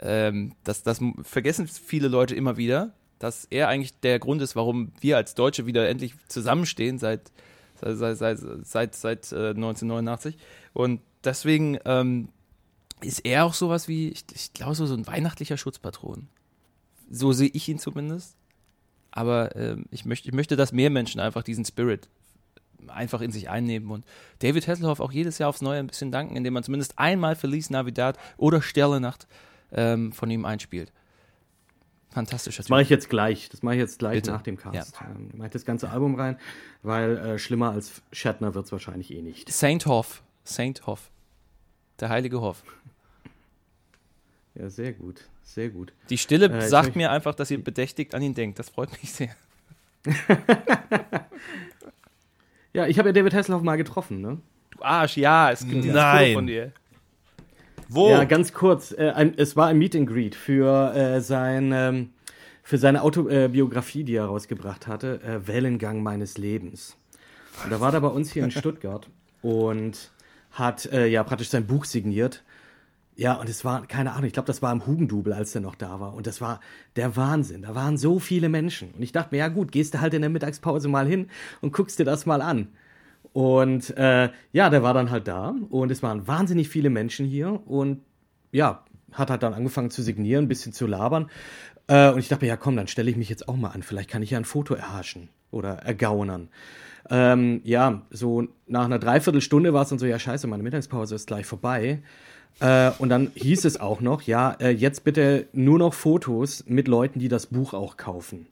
Ähm, das, das vergessen viele Leute immer wieder, dass er eigentlich der Grund ist, warum wir als Deutsche wieder endlich zusammenstehen seit, seit, seit, seit, seit äh, 1989. Und deswegen ähm, ist er auch sowas wie, ich, ich glaube, so, so ein weihnachtlicher Schutzpatron. So sehe ich ihn zumindest. Aber ähm, ich, möchte, ich möchte, dass mehr Menschen einfach diesen Spirit einfach in sich einnehmen und David Hasselhoff auch jedes Jahr aufs Neue ein bisschen danken, indem man zumindest einmal Feliz Navidad oder Sterlenacht ähm, von ihm einspielt. Fantastischer Das mache ich jetzt gleich. Das mache ich jetzt gleich Bitte. nach dem Cast. Ja. Ähm, mache das ganze Album rein, weil äh, schlimmer als Shatner wird es wahrscheinlich eh nicht. Saint Hoff. Saint Hoff. Der heilige Hoff. Ja, sehr gut. Sehr gut. Die Stille äh, sagt mir einfach, dass ihr bedächtigt an ihn denkt. Das freut mich sehr. ja, ich habe ja David Hasselhoff mal getroffen, ne? Du Arsch, ja, es gibt Nein. von dir. Wo? Ja, ganz kurz. Äh, ein, es war ein Meet and Greet für äh, sein ähm, für seine Autobiografie, die er rausgebracht hatte, äh, Wellengang meines Lebens. Und da war er bei uns hier in Stuttgart und hat äh, ja praktisch sein Buch signiert. Ja, und es war, keine Ahnung, ich glaube, das war im Hugendubel, als der noch da war. Und das war der Wahnsinn. Da waren so viele Menschen. Und ich dachte mir, ja gut, gehst du halt in der Mittagspause mal hin und guckst dir das mal an. Und äh, ja, der war dann halt da und es waren wahnsinnig viele Menschen hier und ja, hat halt dann angefangen zu signieren, ein bisschen zu labern. Äh, und ich dachte mir, ja komm, dann stelle ich mich jetzt auch mal an. Vielleicht kann ich ja ein Foto erhaschen oder ergaunern. Ähm, ja, so nach einer Dreiviertelstunde war es dann so, ja scheiße, meine Mittagspause ist gleich vorbei. Äh, und dann hieß es auch noch, ja, äh, jetzt bitte nur noch Fotos mit Leuten, die das Buch auch kaufen.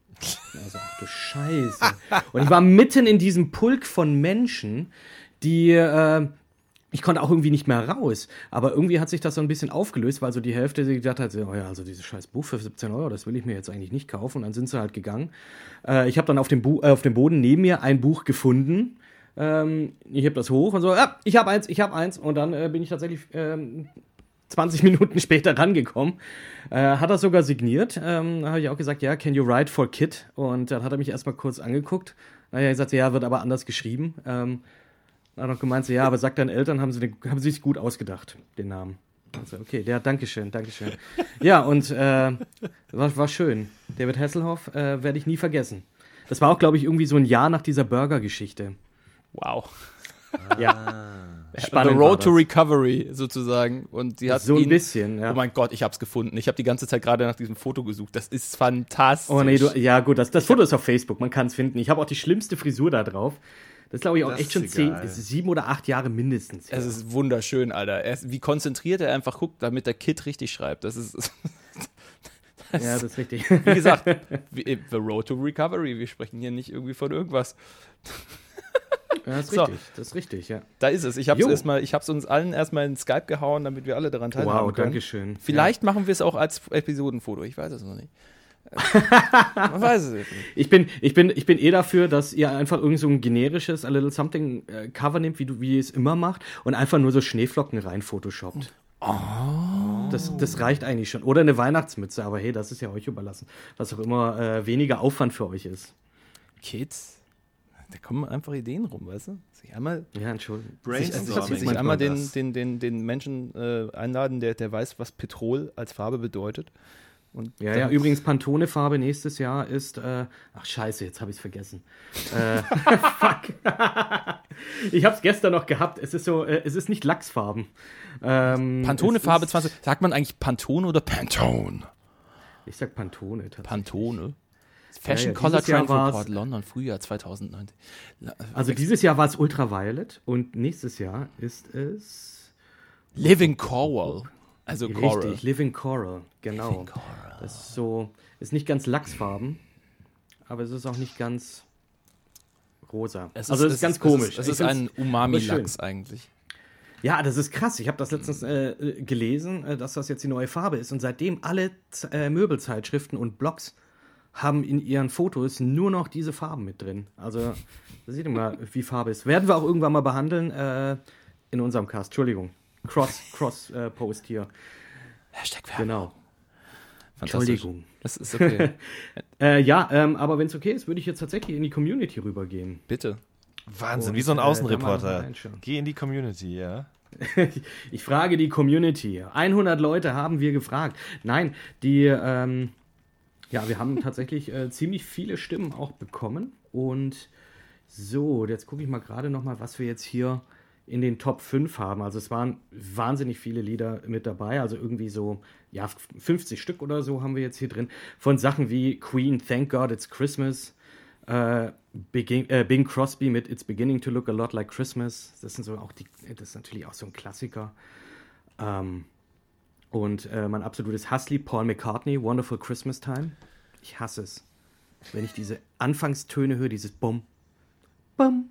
Also, ach du Scheiße. Und ich war mitten in diesem Pulk von Menschen, die, äh, ich konnte auch irgendwie nicht mehr raus. Aber irgendwie hat sich das so ein bisschen aufgelöst, weil so die Hälfte sie gedacht hat, oh ja, also dieses scheiß Buch für 17 Euro, das will ich mir jetzt eigentlich nicht kaufen. Und dann sind sie halt gegangen. Äh, ich habe dann auf dem, äh, auf dem Boden neben mir ein Buch gefunden, Ähm, ich heb das hoch und so, ja, ich habe eins, ich habe eins. Und dann äh, bin ich tatsächlich ähm, 20 Minuten später rangekommen. Äh, hat er sogar signiert. Ähm, da habe ich auch gesagt, ja, can you write for Kid? Und dann hat er mich erstmal kurz angeguckt. Dann hat er gesagt, ja, wird aber anders geschrieben. Ähm, dann hat er noch gemeint, so, ja, aber sag deinen Eltern, haben sie, den, haben sie sich gut ausgedacht, den Namen. Also, okay, ja, danke schön, danke schön. Ja, und äh, war, war schön. David Hasselhoff äh, werde ich nie vergessen. Das war auch, glaube ich, irgendwie so ein Jahr nach dieser Burger-Geschichte. Wow. Ja. The Spannend war Road to das. Recovery sozusagen. Und die hat So ein ihn, bisschen, ja. Oh mein Gott, ich hab's gefunden. Ich habe die ganze Zeit gerade nach diesem Foto gesucht. Das ist fantastisch. Oh nee, du, ja gut, das, das Foto ist auf Facebook, man kann es finden. Ich habe auch die schlimmste Frisur da drauf. Das glaube ich auch Das echt schon zehn, sieben oder acht Jahre mindestens. Es ist wunderschön, Alter. Er ist, wie konzentriert er einfach guckt, damit der Kid richtig schreibt. Das ist, ja, das ist richtig. wie gesagt, wie- The Road to Recovery. Wir sprechen hier nicht irgendwie von irgendwas. Ja, das ist So. richtig, das ist richtig, ja. Da ist es. Ich ich hab's uns allen erstmal in Skype gehauen, damit wir alle daran teilhaben Wow, können. danke schön. Vielleicht machen wir es auch als Episodenfoto. Ich weiß es noch nicht. Man weiß es nicht. Ich bin, ich, bin, ich bin eh dafür, dass ihr einfach irgend so ein generisches A Little Something äh, Cover nehmt, wie, du, wie ihr es immer macht, und einfach nur so Schneeflocken rein photoshoppt. Oh. Das, das reicht eigentlich schon. Oder eine Weihnachtsmütze, aber hey, das ist ja euch überlassen. Was auch immer äh, weniger Aufwand für euch ist. Kids, da kommen einfach Ideen rum, weißt du? Sich einmal, Ja, Entschuldigung. Brainstorming. sich manchmal einmal den, den, den, den Menschen äh, einladen, der, der weiß, was Petrol als Farbe bedeutet. Und Ja, ja, übrigens, Pantone-Farbe nächstes Jahr ist. Äh, ach, scheiße, jetzt habe ich es vergessen. äh, fuck. ich habe es gestern noch gehabt. Es ist so, äh, es ist nicht Lachsfarben. Ähm, Pantone es Farbe ist- 20. Sagt man eigentlich Pantone oder Pantone? Ich sag Pantone tatsächlich. Pantone. Fashion Ja, ja, Color Trend Report London, Frühjahr 2019. La- Also dieses Jahr war es Ultraviolet und nächstes Jahr ist es. Living Coral. Also Coral. Richtig, Living Coral, genau. Living Coral. Das ist so, ist nicht ganz Lachsfarben, aber es ist auch nicht ganz rosa. Es also es ist ganz komisch. Es ist, find's- ein aber Umami-Lachs eigentlich. Ja, das ist krass. Ich habe das letztens äh, äh, gelesen, äh, dass das jetzt die neue Farbe ist. Und seitdem alle äh, Möbelzeitschriften und Blogs haben in ihren Fotos nur noch diese Farben mit drin. Also, da seht ihr mal, wie Farbe ist. Werden wir auch irgendwann mal behandeln äh, in unserem Cast. Entschuldigung. Cross, Cross äh, Post hier. Hashtag Werbung. Genau. Fantastisch. Entschuldigung. Das ist okay. Äh, ja, ähm, aber wenn es okay ist, würde ich jetzt tatsächlich in die Community rübergehen. Bitte. Wahnsinn, Und, wie so ein äh, Außenreporter. Geh in die Community, ja. Ich frage die Community. 100 Leute haben wir gefragt. Nein, die, ähm, ja, wir haben tatsächlich äh, ziemlich viele Stimmen auch bekommen. Und so, jetzt gucke ich mal gerade noch mal, was wir jetzt hier in den Top 5 haben. Also es waren wahnsinnig viele Lieder mit dabei. Also irgendwie so, ja, 50 Stück oder so haben wir jetzt hier drin. Von Sachen wie Queen, Thank God It's Christmas. Äh, Begin, äh, Bing Crosby mit It's Beginning to Look a Lot Like Christmas. Das sind so auch die, das ist natürlich auch so ein Klassiker. Ähm, und äh, mein absolutes Hasslied, Paul McCartney, Wonderful Christmas Time. Ich hasse es. Wenn ich diese Anfangstöne höre, dieses Bum, Bum,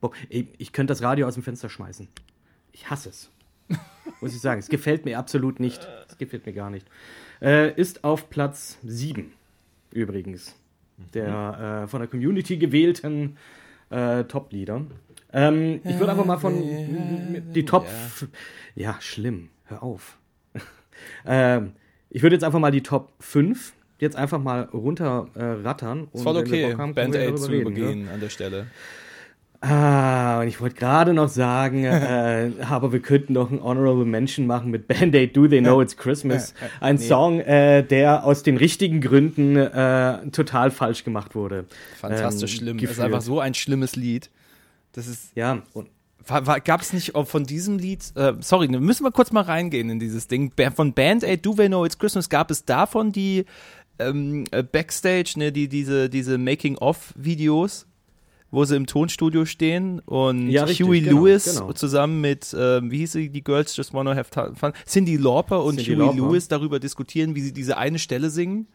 Bum. Ich, ich könnte das Radio aus dem Fenster schmeißen. Ich hasse es. Muss ich sagen. Es gefällt mir absolut nicht. Es gefällt mir gar nicht. Äh, ist auf Platz 7 übrigens. Der äh, von der Community gewählten äh, Top-Lieder. Ähm, ich würde einfach mal von die Top. Ja, schlimm. Hör auf. Ähm, ich würde jetzt einfach mal die Top 5 jetzt einfach mal runter äh, voll okay, haben, Band Aid zu reden, ne? übergehen an der Stelle. Ah, und ich wollte gerade noch sagen, äh, aber wir könnten doch ein Honorable Mention machen mit Band-Aid Do They Know It's Christmas. Ein Song, äh, der aus den richtigen Gründen äh, total falsch gemacht wurde. Fantastisch Ähm, schlimm. Das ist gefühlt. einfach so ein schlimmes Lied. Das ist. Ja, und Gab es nicht von diesem Lied, äh, sorry, ne, müssen wir kurz mal reingehen in dieses Ding. Von Band Aid Do They Know It's Christmas gab es davon die ähm, äh, Backstage, ne, die, diese, diese Making-of-Videos, wo sie im Tonstudio stehen und Ja, richtig, Huey genau, Lewis genau. zusammen mit, ähm, wie hieß sie, die Girls Just Wanna Have Fun, Cindy Lauper und Cyndi Huey Lauper. Lewis darüber diskutieren, wie sie diese eine Stelle singen.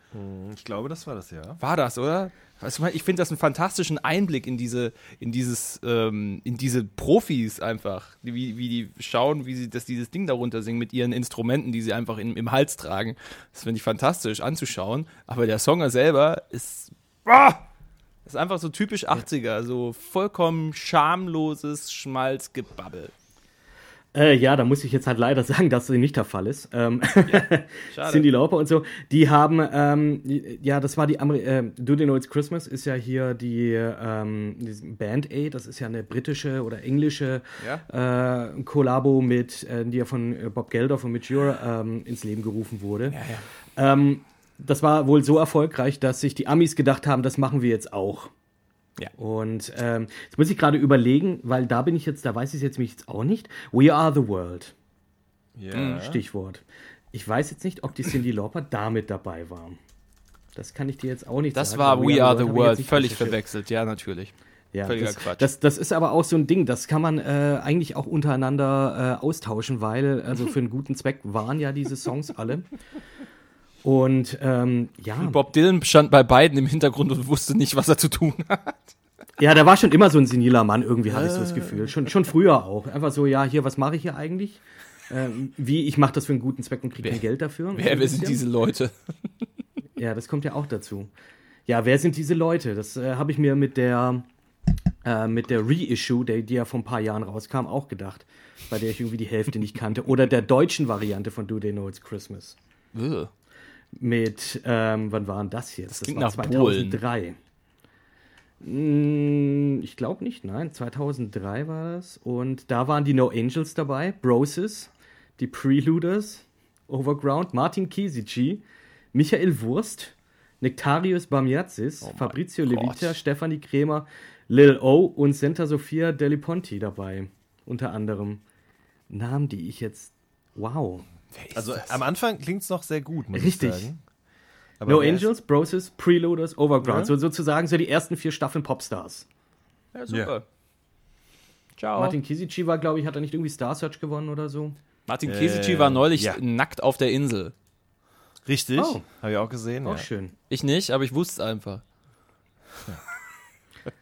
Ich glaube, das war das, ja. War das, oder? Du, ich finde das einen fantastischen Einblick in diese, in dieses, ähm, in diese Profis einfach, wie, wie die schauen, wie sie das, dieses Ding darunter singen mit ihren Instrumenten, die sie einfach in, im Hals tragen. Das finde ich fantastisch anzuschauen. Aber der Song selber ist, ah, ist einfach so typisch 80er, so vollkommen schamloses Schmalzgebabbel. Äh, ja, da muss ich jetzt halt leider sagen, dass das nicht der Fall ist. Ähm, Schade. Cindy Lauper und so, die haben, ähm, ja, das war die Ameri äh, Do They Know It's Christmas ist ja hier die ähm, Band Aid, das ist ja eine britische oder englische äh, Kollabo mit, äh, die ja von äh, Bob Geldof und Mitch Ure ähm, ins Leben gerufen wurde. Ja, ja. Ähm, das war wohl so erfolgreich, dass sich die Amis gedacht haben, das machen wir jetzt auch. Ja. Und ähm, jetzt muss ich gerade überlegen, weil da bin ich jetzt, da weiß ich es jetzt mich jetzt auch nicht. We Are the World, Ja. Stichwort. Ich weiß jetzt nicht, ob die Cindy Lauper damit dabei war. Das kann ich dir jetzt auch nicht Das sagen. war weil We Are the World, nicht völlig verwechselt, ja, natürlich. Ja, Völliger das, Quatsch. Das, das ist aber auch so ein Ding, das kann man äh, eigentlich auch untereinander äh, austauschen, weil, also für einen guten Zweck waren ja diese Songs alle. Und ähm, ja, Bob Dylan stand bei beiden im Hintergrund und wusste nicht, was er zu tun hat. ja, der war schon immer so ein seniler Mann, irgendwie hatte ich so das Gefühl. Schon, schon früher auch. Einfach so, ja, hier, was mache ich hier eigentlich? Ähm, wie, ich mache das für einen guten Zweck und kriege kein Geld dafür. Wer, wer sind diese Leute? Ja, das kommt ja auch dazu. Ja, wer sind diese Leute? Das äh, habe ich mir mit der äh, mit der Reissue, der, die ja vor ein paar Jahren rauskam, auch gedacht, bei der ich irgendwie die Hälfte nicht kannte. Oder der deutschen Variante von Do They Know It's Christmas. Ugh. Mit, ähm, wann war denn das jetzt? Das, klingt war nach Polen. 2003. Mm, Ich glaube nicht, nein. 2003 war das. Und da waren die No Angels dabei, Broses, die Preluders, Overground, Martin Kisici, Michael Wurst, Nektarius Bamiazis, Fabrizio Oh Gott. Levita, Stefanie Kremer, Lil O und Santa Sofia Deliponti dabei. Unter anderem. Namen, die ich jetzt. Wow. Also am Anfang klingt es noch sehr gut, muss Richtig. ich sagen. Aber No Angels, Broses, Preluders, Overground. Ja. So, sozusagen so die ersten vier Staffeln Popstars. Ja, super. Ciao. Martin Kisici war, glaube ich, hat er nicht irgendwie Star Search gewonnen oder so? Martin Äh, Kesici war neulich ja. nackt auf der Insel. Richtig, Oh. habe ich auch gesehen. Auch ja. schön. Ich nicht, aber ich wusste es einfach.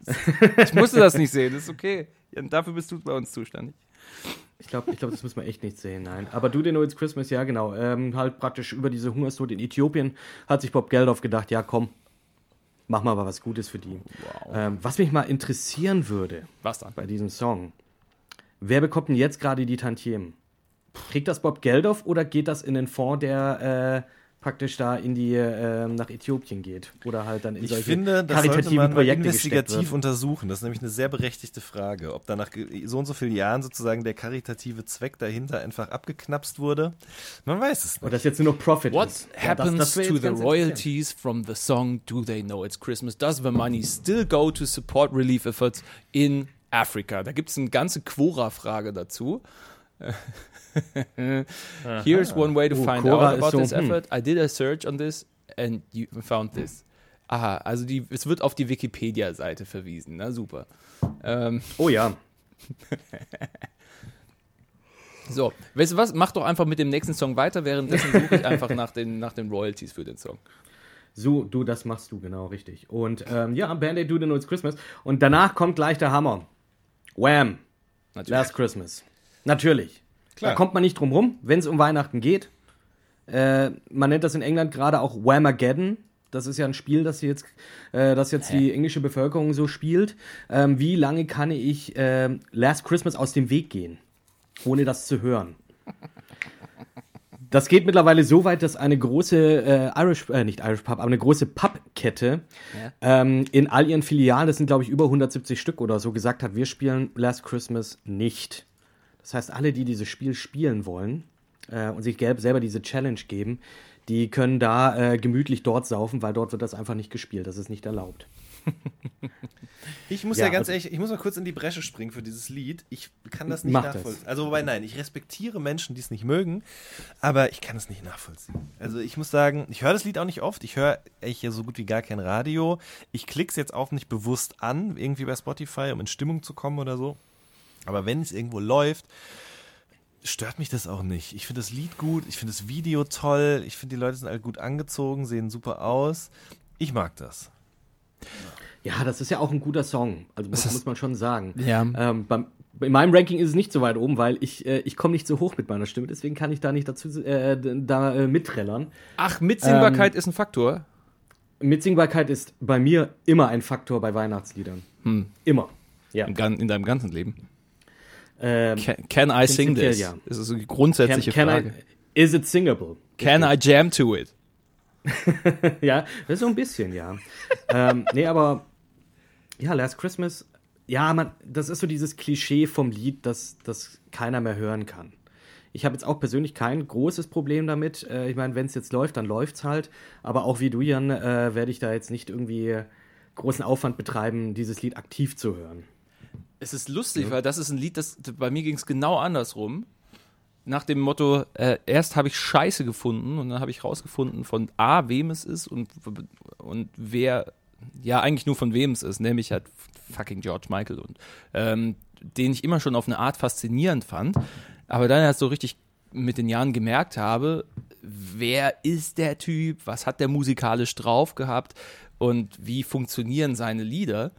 ich musste das nicht sehen, ist okay. Ja, dafür bist du bei uns zuständig. Ich glaube, ich glaub, das muss man echt nicht sehen, nein. Aber Do They Know It's Christmas, ja genau. Ähm, halt praktisch über diese Hungersnot in Äthiopien hat sich Bob Geldof gedacht, ja komm, mach mal was Gutes für die. Ähm, was mich mal interessieren würde Was dann? bei diesem Song, wer bekommt denn jetzt gerade die Tantiemen? Kriegt das Bob Geldof oder geht das in den Fonds, der äh, praktisch da in die, äh, nach Äthiopien geht? Oder halt dann in Ich solche finde, das sollte man Projekte investigativ wird? untersuchen. Das ist nämlich eine sehr berechtigte Frage. Ob da nach so und so vielen Jahren sozusagen der karitative Zweck dahinter einfach abgeknapst wurde. Man weiß es nicht. Oder das jetzt nur noch Profit What ist. happens das wär to the royalties from the song Do They Know It's Christmas? Does the money still go to support relief efforts in Africa? Da gibt es eine ganze Quora-Frage dazu. Here's one way to Oh, find Quora out ist about so, this hm. effort. I did a search on this and you found this. Aha, also die, es wird auf die Wikipedia-Seite verwiesen. Na super. Ähm, Oh ja. so, weißt du was? Mach doch einfach mit dem nächsten Song weiter. Währenddessen suche ich einfach nach den, nach den Royalties für den Song. So, du, das machst du, genau, richtig. Und ähm, ja, Band-Aid Do The Know It's Christmas. Und danach kommt gleich der Hammer. Wham! Natürlich. Last Christmas. Natürlich. Klar. Da kommt man nicht drum rum, wenn es um Weihnachten geht. Äh, man nennt das in England gerade auch Whamageddon. Das ist ja ein Spiel, das jetzt, äh, das jetzt die englische Bevölkerung so spielt. Ähm, wie lange kann ich äh, Last Christmas aus dem Weg gehen, ohne das zu hören? Das geht mittlerweile so weit, dass eine große äh, Irish, äh, nicht Irish Pub, aber eine große Pubkette ähm, in all ihren Filialen, das sind glaube ich über 170 Stück oder so, gesagt hat, wir spielen Last Christmas nicht. Das heißt, alle, die dieses Spiel spielen wollen äh, und sich selber diese Challenge geben, die können da äh, gemütlich dort saufen, weil dort wird das einfach nicht gespielt. Das ist nicht erlaubt. Ich muss ja, Ja, ganz also- ehrlich, ich muss mal kurz in die Bresche springen für dieses Lied. Ich kann das nicht Mach das. nachvollziehen. Also, wobei, nein, ich respektiere Menschen, die es nicht mögen, aber ich kann es nicht nachvollziehen. Also, ich muss sagen, ich höre das Lied auch nicht oft. Ich höre eigentlich hier so gut wie gar kein Radio. Ich klicke es jetzt auch nicht bewusst an, irgendwie bei Spotify, um in Stimmung zu kommen oder so. Aber wenn es irgendwo läuft, stört mich das auch nicht. Ich finde das Lied gut, ich finde das Video toll, ich finde die Leute sind alle gut angezogen, sehen super aus. Ich mag das. Ja, das ist ja auch ein guter Song. Also muss, muss man schon sagen. Ja. Ähm, beim, in meinem Ranking ist es nicht so weit oben, weil ich, äh, ich komme nicht so hoch mit meiner Stimme. Deswegen kann ich da nicht dazu äh, da äh, mitträllern. Ach, Mitsingbarkeit ist ein Faktor. Mitsingbarkeit ist bei mir immer ein Faktor bei Weihnachtsliedern. Immer. Ja. Gan- In deinem ganzen Leben. Ähm, Can, can I sing this? ja. Das ist so die can, grundsätzliche can Frage. I, is it singable? can I jam to it? Ja, das ist so ein bisschen, ja. ähm, nee, aber ja, Last Christmas, ja, man, das ist so dieses Klischee vom Lied, das, das keiner mehr hören kann. Ich habe jetzt auch persönlich kein großes Problem damit. Äh, ich meine, wenn es jetzt läuft, dann läuft's halt. Aber auch wie du, Jan, äh, werde ich da jetzt nicht irgendwie großen Aufwand betreiben, dieses Lied aktiv zu hören. Es ist lustig, weil das ist ein Lied, das bei mir ging es genau andersrum. Nach dem Motto, äh, erst habe ich Scheiße gefunden und dann habe ich rausgefunden von A, wem es ist und, und wer, ja, eigentlich nur von wem es ist, nämlich halt fucking George Michael und ähm, den ich immer schon auf eine Art faszinierend fand, aber dann erst so richtig mit den Jahren gemerkt habe, wer ist der Typ, was hat der musikalisch drauf gehabt und wie funktionieren seine Lieder.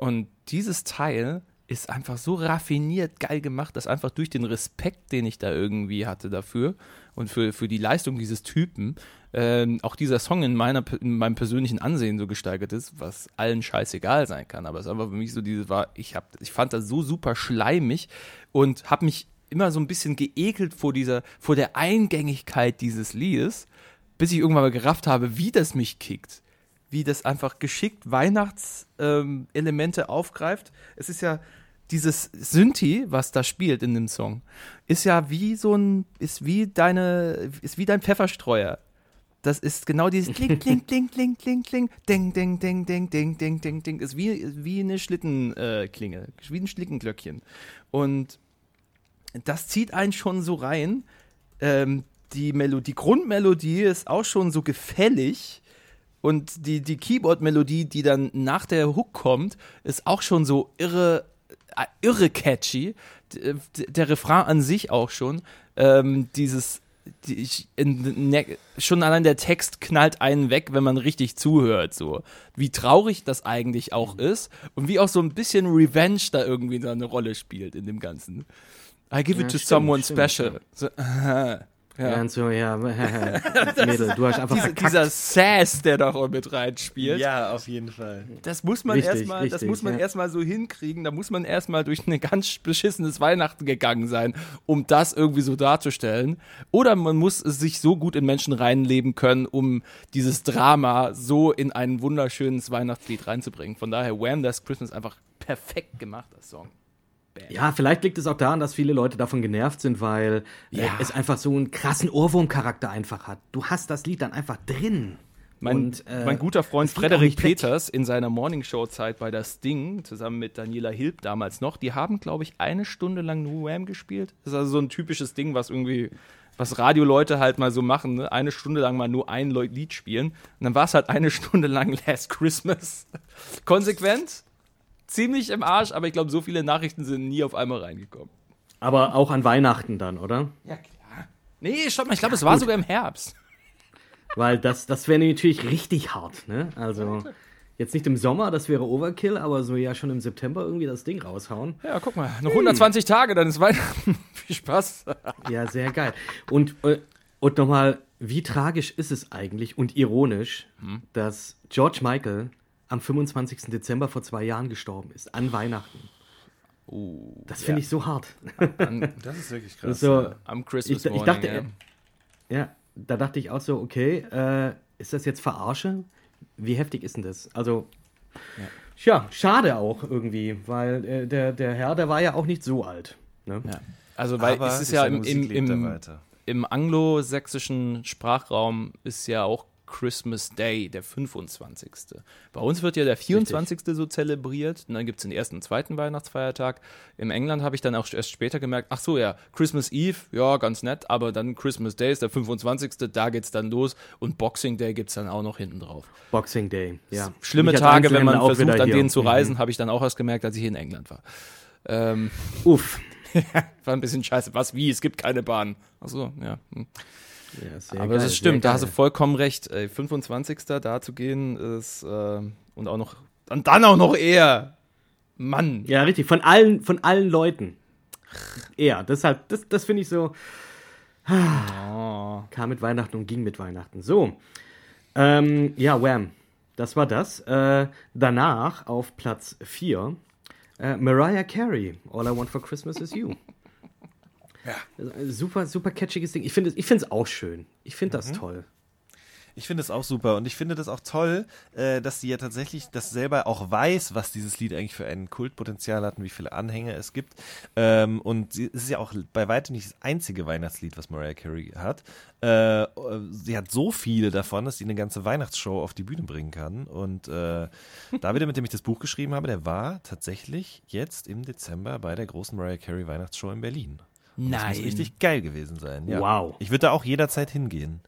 Und dieses Teil ist einfach so raffiniert geil gemacht, dass einfach durch den Respekt, den ich da irgendwie hatte dafür und für, für die Leistung dieses Typen, ähm, auch dieser Song in, meiner, in meinem persönlichen Ansehen so gesteigert ist, was allen scheißegal sein kann. Aber es ist einfach für mich so dieses war, ich, hab, ich fand das so super schleimig und habe mich immer so ein bisschen geekelt vor dieser, vor der Eingängigkeit dieses Liedes, bis ich irgendwann mal gerafft habe, wie das mich kickt wie das einfach geschickt Weihnachtselemente ähm, aufgreift. Es ist ja dieses Synthi, was da spielt in dem Song, ist ja wie so ein, ist wie deine, ist wie dein Pfefferstreuer. Das ist genau dieses Kling, Kling, Kling, Kling, Kling, Kling, Ding, Ding, Ding, Ding, Ding, Ding, Ding, Ding. Ist wie, wie eine Schlittenklinge, äh, wie ein Schlickenglöckchen. Und das zieht einen schon so rein. Ähm, die Melodie, die Grundmelodie ist auch schon so gefällig. Und die, die Keyboard-Melodie, die dann nach der Hook kommt, ist auch schon so irre, äh, irre catchy. D der Refrain an sich auch schon. Ähm, dieses, die, ne, schon allein der Text knallt einen weg, wenn man richtig zuhört. So. Wie traurig das eigentlich auch ist und wie auch so ein bisschen Revenge da irgendwie da eine Rolle spielt in dem Ganzen. I give Ja, it to stimmt, someone stimmt, special. So, Ja, und so, ja, Mädel, du hast einfach Diese, dieser Sass, der da auch mit reinspielt. Ja, auf jeden Fall. Das muss man erstmal, das richtig, muss man ja. erstmal so hinkriegen. Da muss man erstmal durch ein ganz beschissenes Weihnachten gegangen sein, um das irgendwie so darzustellen. Oder man muss sich so gut in Menschen reinleben können, um dieses Drama so in ein wunderschönes Weihnachtslied reinzubringen. Von daher, Wham! Last Christmas einfach perfekt gemacht, das Song. Ja, vielleicht liegt es auch daran, dass viele Leute davon genervt sind, weil äh, Ja. es einfach so einen krassen Ohrwurmcharakter einfach hat. Du hast das Lied dann einfach drin. Mein, Und, äh, mein guter Freund Frederik. Peters in seiner Morningshow-Zeit bei der Sting, zusammen mit Daniela Hilb damals noch, die haben, glaube ich, eine Stunde lang nur Wham gespielt. Das ist also so ein typisches Ding, was irgendwie, was Radioleute halt mal so machen, ne? eine Stunde lang mal nur ein Lied spielen. Und dann war es halt eine Stunde lang Last Christmas. Konsequent, ziemlich im Arsch, aber ich glaube, so viele Nachrichten sind nie auf einmal reingekommen. Aber auch an Weihnachten dann, oder? Ja, klar. Nee, stopp mal, ich glaube, es war sogar im Herbst. Weil das, das wäre natürlich richtig hart, ne? Also, jetzt nicht im Sommer, das wäre Overkill, aber so ja schon im September irgendwie das Ding raushauen. Ja, guck mal, noch 120 Tage, dann ist Weihnachten. Viel Spaß. Ja, sehr geil. Und, äh, und nochmal, wie tragisch ist es eigentlich und ironisch, Hm. dass George Michael am 25. Dezember vor zwei Jahren gestorben ist, an Weihnachten. Uh, Das finde ich so hart. Das ist wirklich krass. so, am Christmas ich, ich Morning. dachte, ja. äh, ja, da dachte ich auch so, okay, äh, ist das jetzt Verarsche? Wie heftig ist denn das? Also, ja, schade auch irgendwie, weil äh, der, der Herr, der war ja auch nicht so alt. Ne? Ja. Also, weil Aber es ist ja im, im, im, im anglosächsischen Sprachraum ist ja auch Christmas Day, der 25. Bei uns wird ja der 24. so zelebriert und dann gibt es den ersten und zweiten Weihnachtsfeiertag. Im England habe ich dann auch erst später gemerkt, ach so, ja, Christmas Eve, ja, ganz nett, aber dann Christmas Day ist der 25. Da geht es dann los und Boxing Day gibt es dann auch noch hinten drauf. Boxing Day, ja. Schlimme Tage, wenn man versucht, an denen zu Mhm. reisen, habe ich dann auch erst gemerkt, als ich in England war. Ähm, Uff. war ein bisschen scheiße. Was, wie? Es gibt keine Bahn. Ach so, ja. hm. Ja, Aber geil, das stimmt, da hast du vollkommen recht. Ey, 25. da zu gehen ist äh, und auch noch und dann auch noch eher. Mann. Ja, richtig, von allen, von allen Leuten. Ja, deshalb, das, das finde ich so. Oh. Kam mit Weihnachten und ging mit Weihnachten. So. Ähm, ja, Wham. das war das. Äh, danach auf Platz 4 äh, Mariah Carey, All I Want for Christmas is You. Ja. Super, super catchiges Ding. Ich finde es auch schön. Ich finde das mhm. toll. Ich finde es auch super und ich finde das auch toll, äh, dass sie ja tatsächlich das selber auch weiß, was dieses Lied eigentlich für ein Kultpotenzial hat und wie viele Anhänger es gibt. Ähm, und sie, es ist ja auch bei weitem nicht das einzige Weihnachtslied, was Mariah Carey hat. Äh, sie hat so viele davon, dass sie eine ganze Weihnachtsshow auf die Bühne bringen kann. Und äh, David, mit dem ich das Buch geschrieben habe, der war tatsächlich jetzt im Dezember bei der großen Mariah Carey Weihnachtsshow in Berlin. Und Nein. Das muss richtig geil gewesen sein. Ja. Wow. Ich würde da auch jederzeit hingehen.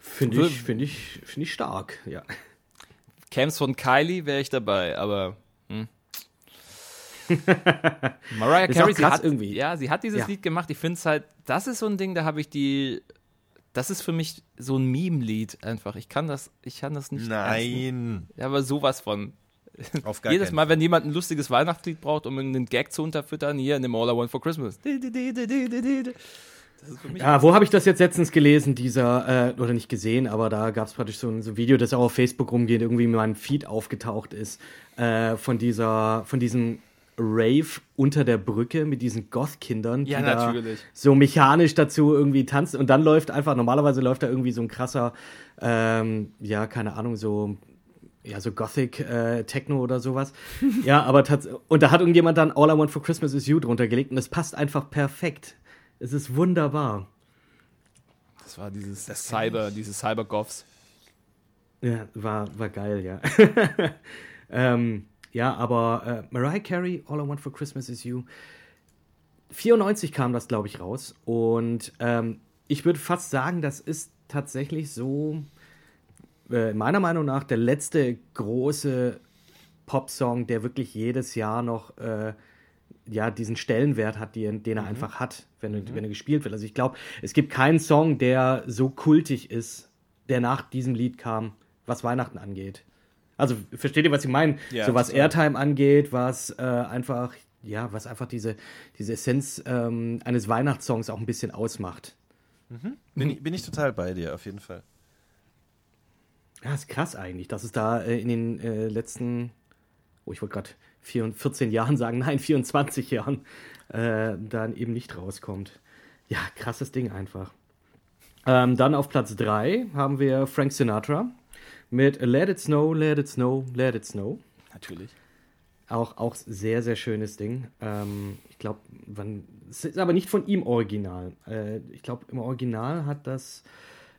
Finde ich, find ich, find ich stark, ja. Camps von Kylie wäre ich dabei, aber. Hm. Mariah Carey, sie hat, irgendwie. Ja, sie hat dieses ja. Lied gemacht. Ich finde es halt, das ist so ein Ding, da habe ich die. Das ist für mich so ein Meme-Lied einfach. Ich kann das, ich kann das nicht. Nein. Ja, aber sowas von. Jedes Mal, wenn jemand ein lustiges Weihnachtslied braucht, um einen Gag zu unterfüttern, hier in dem All I Want for Christmas. Ja, wo habe ich das jetzt letztens gelesen, dieser, äh, oder nicht gesehen, aber da gab es praktisch so ein, so ein, Video, das auch auf Facebook rumgeht, irgendwie in meinem Feed aufgetaucht ist, äh, von dieser, von diesem Rave unter der Brücke mit diesen Goth-Kindern, die ja, natürlich. so mechanisch dazu irgendwie tanzen. Und dann läuft einfach, normalerweise läuft da irgendwie so ein krasser, ähm, ja, keine Ahnung, so ja, so Gothic äh, Techno oder sowas. ja, aber und da hat irgendjemand dann All I Want for Christmas is You drunter gelegt und das passt einfach perfekt. Es ist wunderbar. Das war dieses das Cyber, diese Cyber-Goths. Ja, war, war geil, ja. ähm, ja, aber äh, Mariah Carey, All I Want for Christmas is You. 94 kam das, glaube ich, raus. Und ähm, ich würde fast sagen, das ist tatsächlich so, äh, meiner Meinung nach, der letzte große Popsong, der wirklich jedes Jahr noch äh, ja, diesen Stellenwert hat, den, den er mhm. einfach hat, wenn, mhm. wenn er gespielt wird. Also ich glaube, es gibt keinen Song, der so kultig ist, der nach diesem Lied kam, was Weihnachten angeht. Also versteht ihr, was ich meine? Ja, so was Airtime angeht, was äh, einfach, ja, was einfach diese, diese Essenz ähm, eines Weihnachtssongs auch ein bisschen ausmacht. Mhm. Bin, ich, bin ich total bei dir, auf jeden Fall. Ja, ist krass eigentlich, dass es da äh, in den äh, letzten, oh, ich wollte gerade 14 Jahren sagen, nein, 24 Jahren, äh, dann eben nicht rauskommt. Ja, krasses Ding einfach. Ähm, dann auf Platz 3 haben wir Frank Sinatra mit Let It Snow, Let It Snow, Let It Snow. Natürlich. Auch, auch sehr, sehr schönes Ding. Ähm, ich glaube, es ist aber nicht von ihm original. Äh, ich glaube, im Original hat das,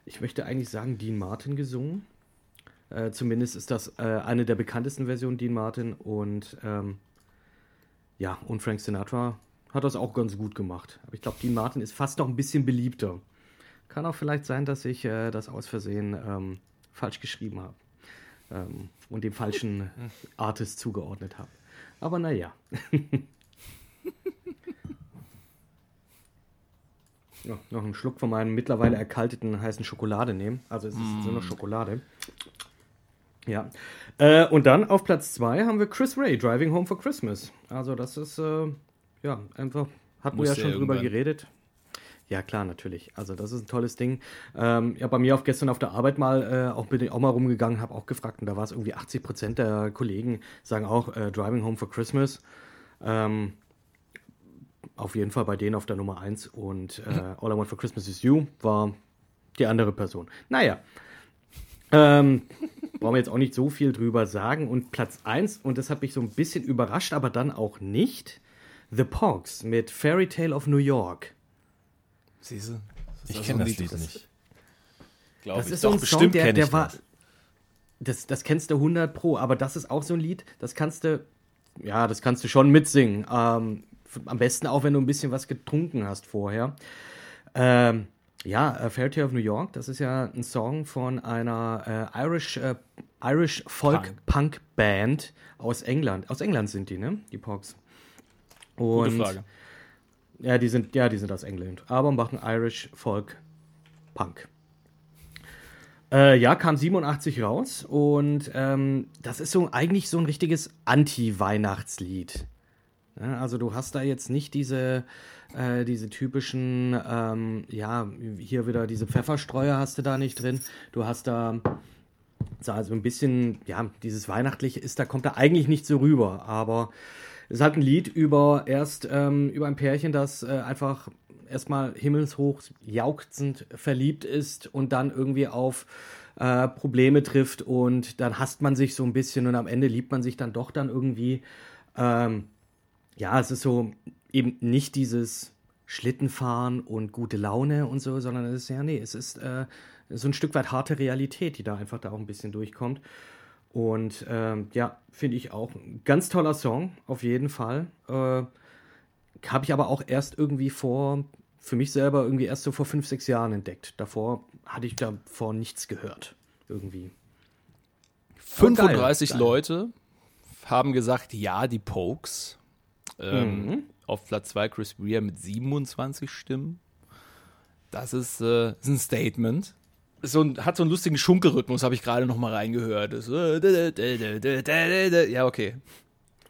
ich möchte eigentlich sagen, Dean Martin gesungen. Äh, zumindest ist das äh, eine der bekanntesten Versionen, Dean Martin. Und ähm, ja, und Frank Sinatra hat das auch ganz gut gemacht. Aber ich glaube, Dean Martin ist fast noch ein bisschen beliebter. Kann auch vielleicht sein, dass ich äh, das aus Versehen ähm, falsch geschrieben habe ähm, und dem falschen Artist zugeordnet habe. Aber naja. ja, noch einen Schluck von meinem mittlerweile erkalteten heißen Schokolade nehmen. Also es ist mm. so eine Schokolade. Ja. Äh, und dann auf Platz 2 haben wir Chris Ray, Driving Home for Christmas. Also das ist, äh, ja, einfach, hatten wir ja schon drüber geredet. Ja, klar, natürlich. Also das ist ein tolles Ding. Ähm, ja, bei mir auf gestern auf der Arbeit mal äh, auch bin ich auch mal rumgegangen, habe auch gefragt und da war es irgendwie 80 Prozent der Kollegen sagen auch äh, Driving Home for Christmas. Ähm, auf jeden Fall bei denen auf der Nummer 1 und äh, All I Want for Christmas is You war die andere Person. Naja, ähm, brauchen wir jetzt auch nicht so viel drüber sagen. Und Platz 1, und das hat mich so ein bisschen überrascht, aber dann auch nicht, The Pogs mit Fairy Tale of New York. Siehste? Ich kenne das Lied nicht. Glaube das ist so ein Song, der, der war. Das, das kennst du 100 Pro, aber das ist auch so ein Lied, das kannst du, ja, das kannst du schon mitsingen. Ähm, am besten auch, wenn du ein bisschen was getrunken hast vorher. Ähm, ja, A Fairy Tale of New York, das ist ja ein Song von einer äh, Irish, äh, Irish Folk Punk. Band aus England. Aus England sind die, ne? Die Pogs. Und, Gute Frage. Ja, die sind, ja, die sind aus England, aber machen Irish Folk Punk. Äh, ja, kam 87 raus und ähm, das ist so eigentlich so ein richtiges Anti-Weihnachtslied. Also du hast da jetzt nicht diese, äh, diese typischen, ähm, ja, hier wieder diese Pfefferstreuer hast du da nicht drin. Du hast da so also ein bisschen, ja, dieses Weihnachtliche ist, da kommt da eigentlich nicht so rüber, aber es halt ein Lied über erst ähm, über ein Pärchen, das äh, einfach erstmal himmelshoch jauchzend verliebt ist und dann irgendwie auf äh, Probleme trifft und dann hasst man sich so ein bisschen und am Ende liebt man sich dann doch dann irgendwie. Ähm, ja, es ist so eben nicht dieses Schlittenfahren und gute Laune und so, sondern es ist ja, nee, es ist äh, so ein Stück weit harte Realität, die da einfach da auch ein bisschen durchkommt. Und ähm, ja, finde ich auch ein ganz toller Song, auf jeden Fall. Äh, Habe ich aber auch erst irgendwie vor, für mich selber irgendwie erst so vor fünf, sechs Jahren entdeckt. Davor hatte ich davor nichts gehört. Irgendwie. 35 geil. Leute haben gesagt, ja, die Pokes. Ähm, Mhm. Auf Platz 2 Chris Rea mit 27 Stimmen. Das ist, äh, ist ein Statement. So ein, hat so einen lustigen Schunkelrhythmus, habe ich gerade noch mal reingehört. Das, äh, ja, okay.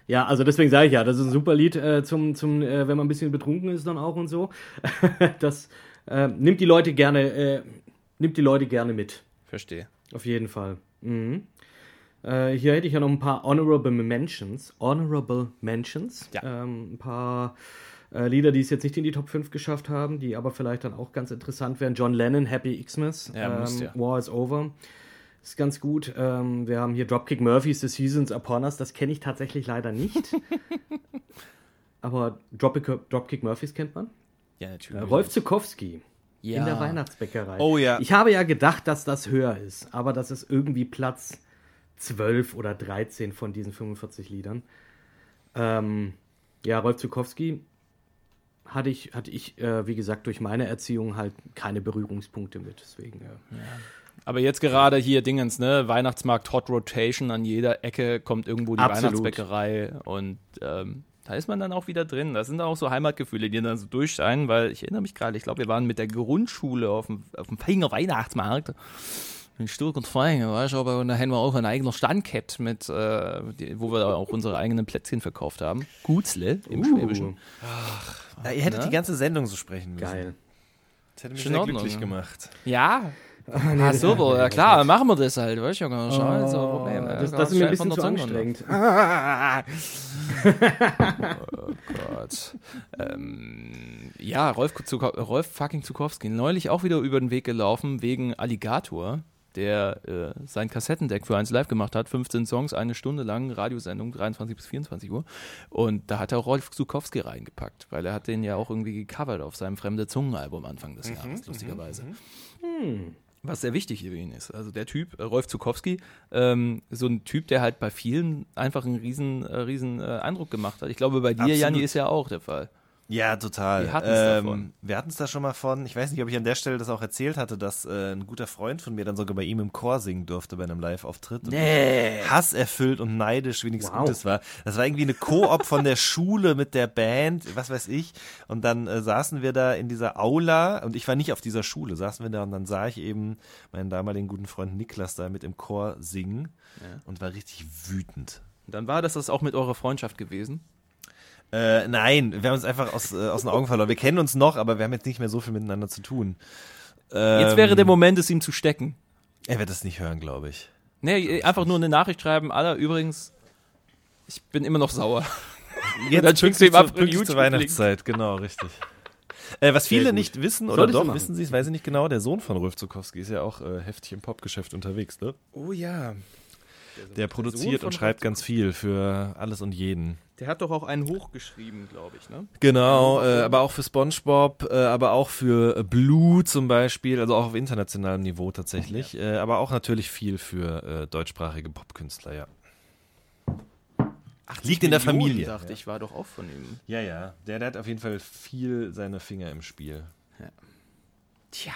Ja, also deswegen sage ich ja, das ist ein super Lied äh, zum, zum äh, wenn man ein bisschen betrunken ist dann auch und so. das äh, nimmt die Leute gerne, äh, nimmt die Leute gerne mit. Verstehe. Auf jeden Fall. Mhm. Äh, hier hätte ich ja noch ein paar Honorable Mentions. Honorable Mentions. Ja. Ähm, ein paar äh, Lieder, die es jetzt nicht in die Top 5 geschafft haben, die aber vielleicht dann auch ganz interessant wären. John Lennon, Happy Xmas. Ja, muss ja. War is Over. Ist ganz gut. Ähm, wir haben hier Dropkick Murphys, The Seasons Upon Us. Das kenne ich tatsächlich leider nicht. aber Dropkick, Dropkick Murphys kennt man. Ja, Äh, natürlich. Rolf Zukowski. ja. In der Weihnachtsbäckerei. Oh ja. Ich habe ja gedacht, dass das höher ist, aber das ist irgendwie Platz 12 oder 13 von diesen 45 Liedern. Ähm, ja, Rolf Zukowski hatte ich, hatte ich äh, wie gesagt, durch meine Erziehung halt keine Berührungspunkte mit. Deswegen, äh, Aber jetzt gerade hier Dingens, ne? Weihnachtsmarkt Hot Rotation, an jeder Ecke kommt irgendwo die Absolut. Weihnachtsbäckerei und ähm, da ist man dann auch wieder drin. Das sind auch so Heimatgefühle, die dann so durchscheinen, weil ich erinnere mich gerade, ich glaube, wir waren mit der Grundschule auf dem, auf dem Weihnachtsmarkt. In Sturk und Feing, weißt du, aber und da haben wir auch einen eigenen Stand gehabt, mit, äh, die, wo wir auch unsere eigenen Plätzchen verkauft haben. Gutzle im Uh. Schwäbischen. Ja, ihr hättet Ne? die ganze Sendung so sprechen müssen. geil. Das hätte mich Schon in sehr Ordnung, glücklich gemacht. Ja. Ah, Ah, super, ja klar, machen wir das halt, weißt du, ja, gar nicht Oh, so Problem. das, das ist mir ein bisschen von zu der Zunge runter. anstrengend. Oh Gott. ähm, ja, Rolf, Zuko Rolf fucking Zukowski. Neulich auch wieder über den Weg gelaufen wegen Alligator, der äh, sein Kassettendeck für eins live gemacht hat. 15 Songs, eine Stunde lang, Radiosendung, 23 bis 24 Uhr. Und da hat er Rolf Zukowski reingepackt, weil er hat den ja auch irgendwie gecovert auf seinem Fremde Zungen-Album Anfang des Jahres, lustigerweise. Was sehr wichtig für ihn ist. Also der Typ, äh, Rolf Zukowski, ähm, so ein Typ, der halt bei vielen einfach einen riesen, äh, riesen äh, Eindruck gemacht hat. Ich glaube, bei dir, Absolut. Janni, ist ja auch der Fall. Ja, total. Wir hatten's davon. Wir hatten es da schon mal von. Ich weiß nicht, ob ich an der Stelle das auch erzählt hatte, dass äh, ein guter Freund von mir dann sogar bei ihm im Chor singen durfte bei einem Live-Auftritt. Und Nee. hasserfüllt und neidisch, wie nichts Wow. Gutes war. Das war irgendwie eine Koop von der Schule mit der Band, was weiß ich. Und dann äh, saßen wir da in dieser Aula und ich war nicht auf dieser Schule, saßen wir da und dann sah ich eben meinen damaligen guten Freund Niklas da mit im Chor singen und war richtig wütend. Dann war das das auch mit eurer Freundschaft gewesen. Äh, nein, wir haben uns einfach aus, äh, aus den Augen verloren. Wir kennen uns noch, aber wir haben jetzt nicht mehr so viel miteinander zu tun. Ähm, Jetzt wäre der Moment, es ihm zu stecken. Er wird das nicht hören, glaube ich. Nee, einfach nur eine Nachricht schreiben. Aller, übrigens, ich bin immer noch sauer. Jetzt dann schickst du ihm zur- ab, zur Weihnachtszeit, genau, richtig. Äh, was viele nicht wissen, oder doch, wissen sie es, weiß ich nicht genau, der Sohn von Rolf Zukowski ist ja auch äh, heftig im Popgeschäft unterwegs, ne? Oh ja. Der produziert von und schreibt Rolf ganz viel für alles und jeden. Der hat doch auch einen hochgeschrieben, glaube ich, ne? Genau, äh, aber auch für SpongeBob, äh, aber auch für äh, Blue zum Beispiel, also auch auf internationalem Niveau tatsächlich, äh, aber auch natürlich viel für äh, deutschsprachige Popkünstler, ja. Ach, liegt in der Millionen, Familie. dachte ich, war doch auch von ihm. Ja, ja, der, der hat auf jeden Fall viel seine Finger im Spiel. Tja.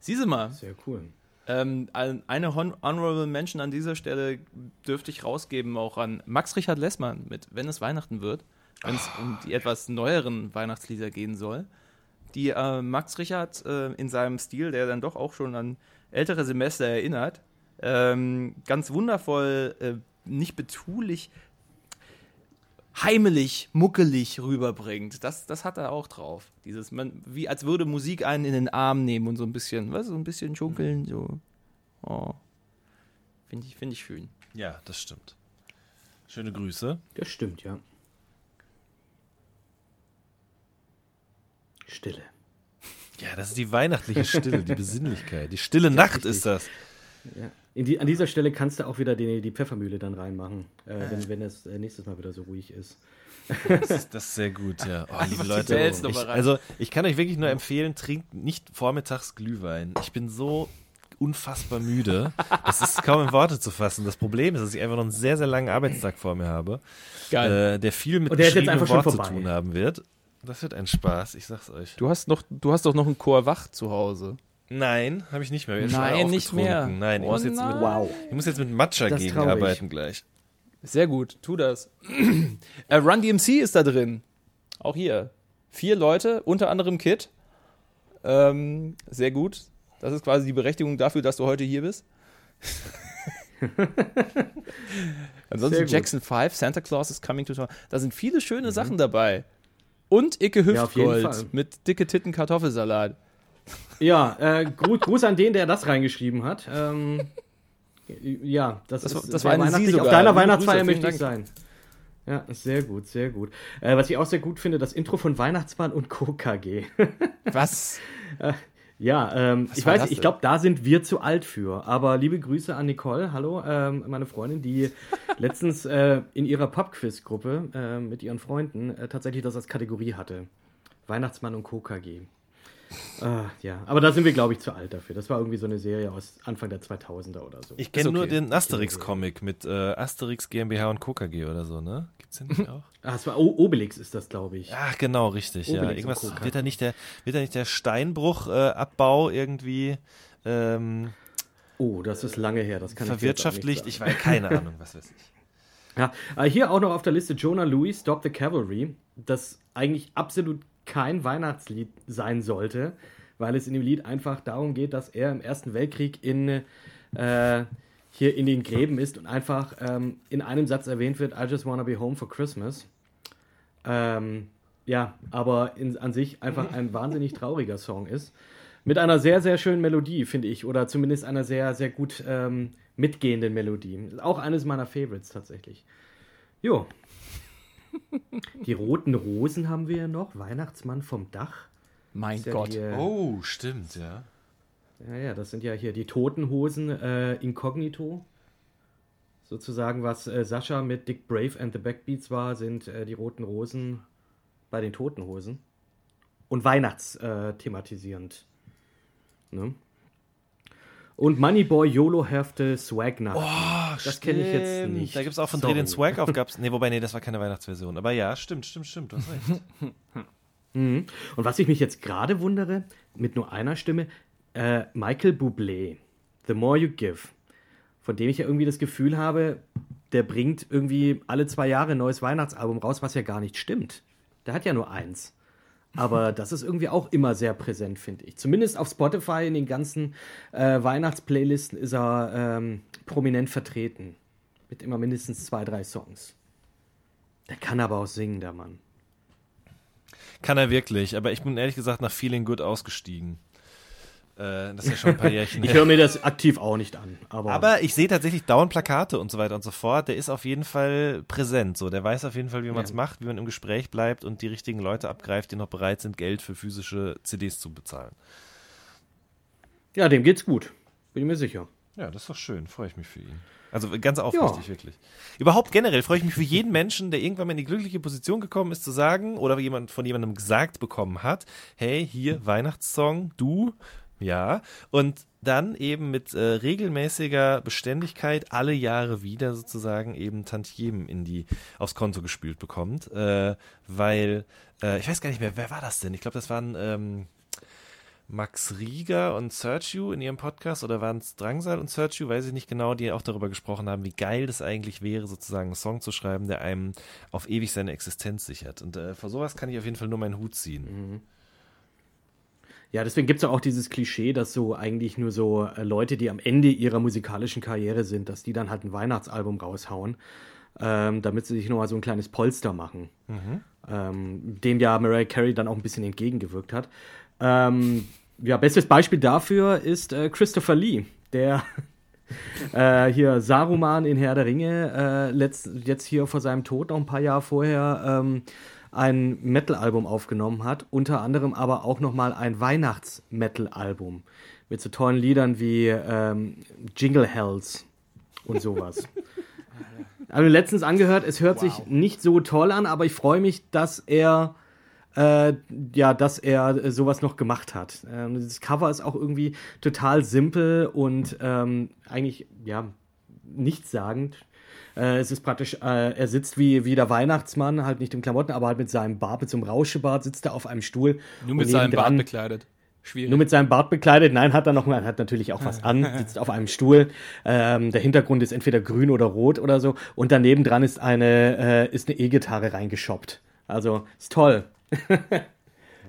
Siehst du mal, Sehr cool. Ähm, ein- eine Hon Honorable Mention an dieser Stelle dürfte ich rausgeben, auch an Max Richard Lessmann mit Wenn es Weihnachten wird, wenn es um die etwas neueren Weihnachtslieder gehen soll. Die äh, Max Richard äh, in seinem Stil, der dann doch auch schon an ältere Semester erinnert, ähm, ganz wundervoll, äh, nicht betulich, heimelig, muckelig rüberbringt. Das, das hat er auch drauf. Dieses, man, wie als würde Musik einen in den Arm nehmen und so ein bisschen, was, so ein bisschen schunkeln, so. Oh. Finde ich, finde ich schön. Ja, das stimmt. Schöne Grüße. Das stimmt, ja. Stille. Ja, das ist die weihnachtliche Stille, die Besinnlichkeit. Die stille Nacht richtig. ist das. Ja. In die, an dieser Stelle kannst du auch wieder die, die Pfeffermühle dann reinmachen, äh, wenn, wenn es äh, nächstes Mal wieder so ruhig ist. Das ist, das ist sehr gut, ja. Oh, liebe Leute, ich, also ich kann euch wirklich nur empfehlen, trinkt nicht vormittags Glühwein. Ich bin so unfassbar müde. Das ist kaum in Worte zu fassen. Das Problem ist, dass ich einfach noch einen sehr, sehr langen Arbeitstag vor mir habe, Geil. äh, der viel mit schon Wort zu tun haben wird. Das wird ein Spaß, ich sag's euch. Du hast noch, du hast doch noch einen Chor wach zu Hause. Nein, habe ich nicht mehr. Ich Nein, nicht mehr. Nein, ich, Oh muss jetzt mit, nein. Wow. ich muss jetzt mit Matcha Das gegenarbeiten gleich. Sehr gut, tu das. äh, Run DMC ist da drin. Auch hier. Vier Leute, unter anderem Kid. Ähm, sehr gut. Das ist quasi die Berechtigung dafür, dass du heute hier bist. Ansonsten. Jackson 5, Santa Claus is coming to town. Da sind viele schöne Sachen dabei. Und Icke Ja. Hüftgold mit dicke Titten Kartoffelsalat. Ja, äh, Gruß, Gruß an den, der das reingeschrieben hat. Ähm, ja, das, Das war- ist das war eine Sie sogar. Auf deiner Weihnachtsfeier möchte ich sein. Ja, sehr gut, sehr gut. Äh, was ich auch sehr gut finde, das Intro von Weihnachtsmann und Co. KG. Was? Ja, ähm, ich war weiß, ich glaube, da sind wir zu alt für. Aber liebe Grüße an Nicole, hallo, ähm, meine Freundin, die letztens äh, in ihrer Pub-Quiz-Gruppe äh, mit ihren Freunden äh, tatsächlich das als Kategorie hatte. Weihnachtsmann und Co. Ah, ja, aber da sind wir, glaube ich, zu alt dafür. Das war irgendwie so eine Serie aus Anfang der 2000er oder so. Ich kenne Ist nur okay. den Asterix-Comic mit äh, Asterix GmbH und Co. KG oder so, ne? Gibt's den nicht auch? Ah, es war o Obelix ist das, glaube ich. Ach, genau, richtig. ja, Obelix und irgendwas wird da nicht der, wird da nicht der Steinbruch-Abbau irgendwie ähm, Oh, das ist lange her. Das kann verwirtschaftlicht? ich Ich auch nicht weiß keine Ahnung, was weiß ich. Ja, äh, hier auch noch auf der Liste Jonah Louis, Stop the Cavalry, das eigentlich absolut kein Weihnachtslied sein sollte, weil es in dem Lied einfach darum geht, dass er im Ersten Weltkrieg in, äh, hier in den Gräben ist und einfach ähm, in einem Satz erwähnt wird, I just wanna be home for Christmas. Ähm, ja, aber in, an sich einfach ein wahnsinnig trauriger Song ist. Mit einer sehr, sehr schönen Melodie, finde ich. Oder zumindest einer sehr, sehr gut ähm, mitgehenden Melodie. Auch eines meiner Favorites tatsächlich. Jo. Die roten Rosen haben wir ja noch. Weihnachtsmann vom Dach. Mein ja Gott. die, äh, Oh, stimmt, ja. ja, ja, das sind ja hier die toten Hosen äh, inkognito. Sozusagen, was äh, Sascha mit Dick Brave and the Backbeats war, sind äh, die roten Rosen bei den toten Hosen. Und Weihnachts äh, thematisierend. Ne? Und Moneyboy YOLO Hefte Swag Nacht. Oh, Das kenne ich jetzt nicht. Da gibt es auch von Sorry. Dreh den Swag auf. Gab's, nee, wobei, nee, das war keine Weihnachtsversion. Aber ja, stimmt, stimmt, stimmt. Du hast recht. Mhm. Und was ich mich jetzt gerade wundere, mit nur einer Stimme, äh, Michael Bublé, The More You Give, von dem ich ja irgendwie das Gefühl habe, der bringt irgendwie alle zwei Jahre ein neues Weihnachtsalbum raus, was ja gar nicht stimmt. Der hat ja nur eins. Aber das ist irgendwie auch immer sehr präsent, finde ich. Zumindest auf Spotify in den ganzen äh, Weihnachtsplaylisten ist er ähm, prominent vertreten. Mit immer mindestens zwei, drei Songs. Der kann aber auch singen, der Mann. Kann er wirklich, aber ich bin ehrlich gesagt nach Feeling Good ausgestiegen. Äh, das ist ja schon ein paar Jährchen Ich höre mir das aktiv auch nicht an. Aber, Aber ich sehe tatsächlich dauernd Plakate und so weiter und so fort. Der ist auf jeden Fall präsent. So, der weiß auf jeden Fall, wie man es Ja. macht, wie man im Gespräch bleibt und die richtigen Leute abgreift, die noch bereit sind, Geld für physische CDs zu bezahlen. ja, dem geht's gut. Bin ich mir sicher. Ja, das ist doch schön. Freue ich mich für ihn. Also ganz aufrichtig, wirklich. Überhaupt generell freue ich mich für jeden Menschen, der irgendwann mal in die glückliche Position gekommen ist, zu sagen oder jemand von jemandem gesagt bekommen hat, hey, hier Weihnachtssong, du, ja. Und dann eben mit äh, regelmäßiger Beständigkeit alle Jahre wieder sozusagen eben Tantiemen in die, aufs Konto gespült bekommt. Äh, weil, äh, ich weiß gar nicht mehr, wer war das denn? Ich glaube, das waren ähm, Max Rieger und Sergio in ihrem Podcast oder waren es Drangsal und Sergio, weiß ich nicht genau, die auch darüber gesprochen haben, wie geil das eigentlich wäre, sozusagen einen Song zu schreiben, der einem auf ewig seine Existenz sichert. Und äh, vor sowas kann ich auf jeden Fall nur meinen Hut ziehen. Ja, deswegen gibt's ja auch dieses Klischee, dass so eigentlich nur so äh, Leute, die am Ende ihrer musikalischen Karriere sind, dass die dann halt ein Weihnachtsalbum raushauen. ähm, damit sie sich nochmal so ein kleines Polster machen. Ähm, dem ja Mariah Carey dann auch ein bisschen entgegengewirkt hat. Ähm, ja, bestes Beispiel dafür ist äh, Christopher Lee, der äh, hier Saruman in Herr der Ringe äh, letzt, jetzt hier vor seinem Tod noch ein paar Jahre vorher ähm, ein Metal-Album aufgenommen hat, unter anderem aber auch nochmal ein Weihnachts-Metal-Album mit so tollen Liedern wie ähm, Jingle Hells und sowas. Also letztens angehört, es hört sich nicht so toll an, aber ich freue mich, dass er äh, ja, dass er sowas noch gemacht hat. Ähm, das Cover ist auch irgendwie total simpel und ähm, eigentlich ja nichtssagend. Äh, es ist praktisch, äh, er sitzt wie, wie der Weihnachtsmann, halt nicht in Klamotten, aber halt mit seinem Bart, mit so einem Rauschebart, sitzt er auf einem Stuhl. Nur mit seinem Bart bekleidet. Schwierig. nur mit seinem Bart bekleidet. Nein, hat er noch mal, hat natürlich auch was an, sitzt auf einem Stuhl. Ähm, der Hintergrund ist entweder grün oder rot oder so. Und daneben dran ist eine, äh, ist eine E-Gitarre reingeschoppt. Also, ist toll.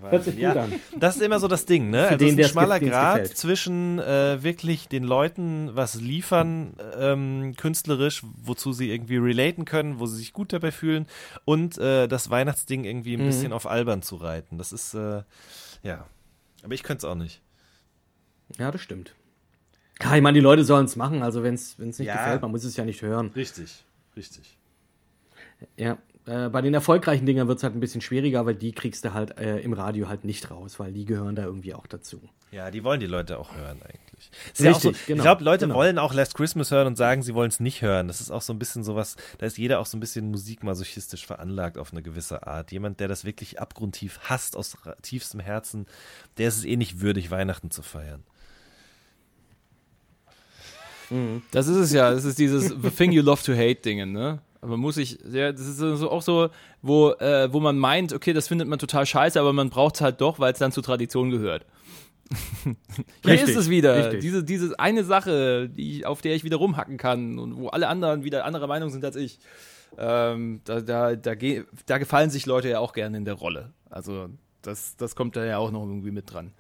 Hört sich gut Ja, an. das ist immer so das Ding, ne? Also den, ist ein schmaler den's Grad zwischen äh, wirklich den Leuten was liefern, ähm, künstlerisch, wozu sie irgendwie relaten können, wo sie sich gut dabei fühlen und äh, das Weihnachtsding irgendwie Mhm. ein bisschen auf albern zu reiten. Das ist, äh, ja. Aber ich könnte es auch nicht. Ja, das stimmt. Ja, ich meine, die Leute sollen es machen. Also, wenn es nicht Ja. gefällt, man muss es ja nicht hören. Richtig, richtig. Ja. Äh, bei den erfolgreichen Dingern wird es halt ein bisschen schwieriger, weil die kriegst du halt äh, im Radio halt nicht raus, weil die gehören da irgendwie auch dazu. Ja, die wollen die Leute auch hören eigentlich. Ist ja auch so, Richtig, genau, ich glaube, Leute genau. wollen auch Last Christmas hören und sagen, sie wollen es nicht hören. Das ist auch so ein bisschen sowas, da ist jeder auch so ein bisschen musikmasochistisch veranlagt auf eine gewisse Art. Jemand, der das wirklich abgrundtief hasst aus tiefstem Herzen, der ist es eh nicht würdig, Weihnachten zu feiern. Das ist es ja. Das ist dieses The Thing You Love to Hate Dingen, ne? Aber man muss sich, ja, das ist so auch so, wo, äh, wo man meint, okay, das findet man total scheiße, aber man braucht es halt doch, weil es dann zur Tradition gehört. Hier Richtig, ist es wieder. richtig. Diese, diese eine Sache, die, auf der ich wieder rumhacken kann und wo alle anderen wieder anderer Meinung sind als ich. Ähm, da, da, da, da gefallen sich Leute ja auch gerne in der Rolle. Also das, das kommt da ja auch noch irgendwie mit dran.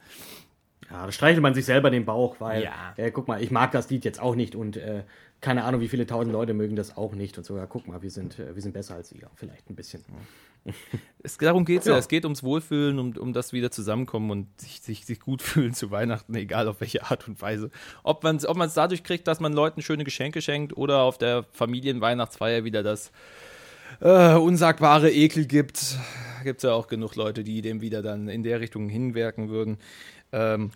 Ja, da streichelt man sich selber den Bauch, weil, Ja. äh, guck mal, ich mag das Lied jetzt auch nicht und äh, keine Ahnung, wie viele tausend Leute mögen das auch nicht und so. Ja, guck mal, wir sind, äh, wir sind besser als ihr, vielleicht ein bisschen. Es, darum geht es ja. Ja. Es geht ums Wohlfühlen, um, um das wieder zusammenkommen und sich, sich, sich gut fühlen zu Weihnachten, egal auf welche Art und Weise. Ob man es ob man's dadurch kriegt, dass man Leuten schöne Geschenke schenkt oder auf der Familienweihnachtsfeier wieder das äh, unsagbare Ekel gibt. Gibt es ja auch genug Leute, die dem wieder dann in der Richtung hinwirken würden. Ähm,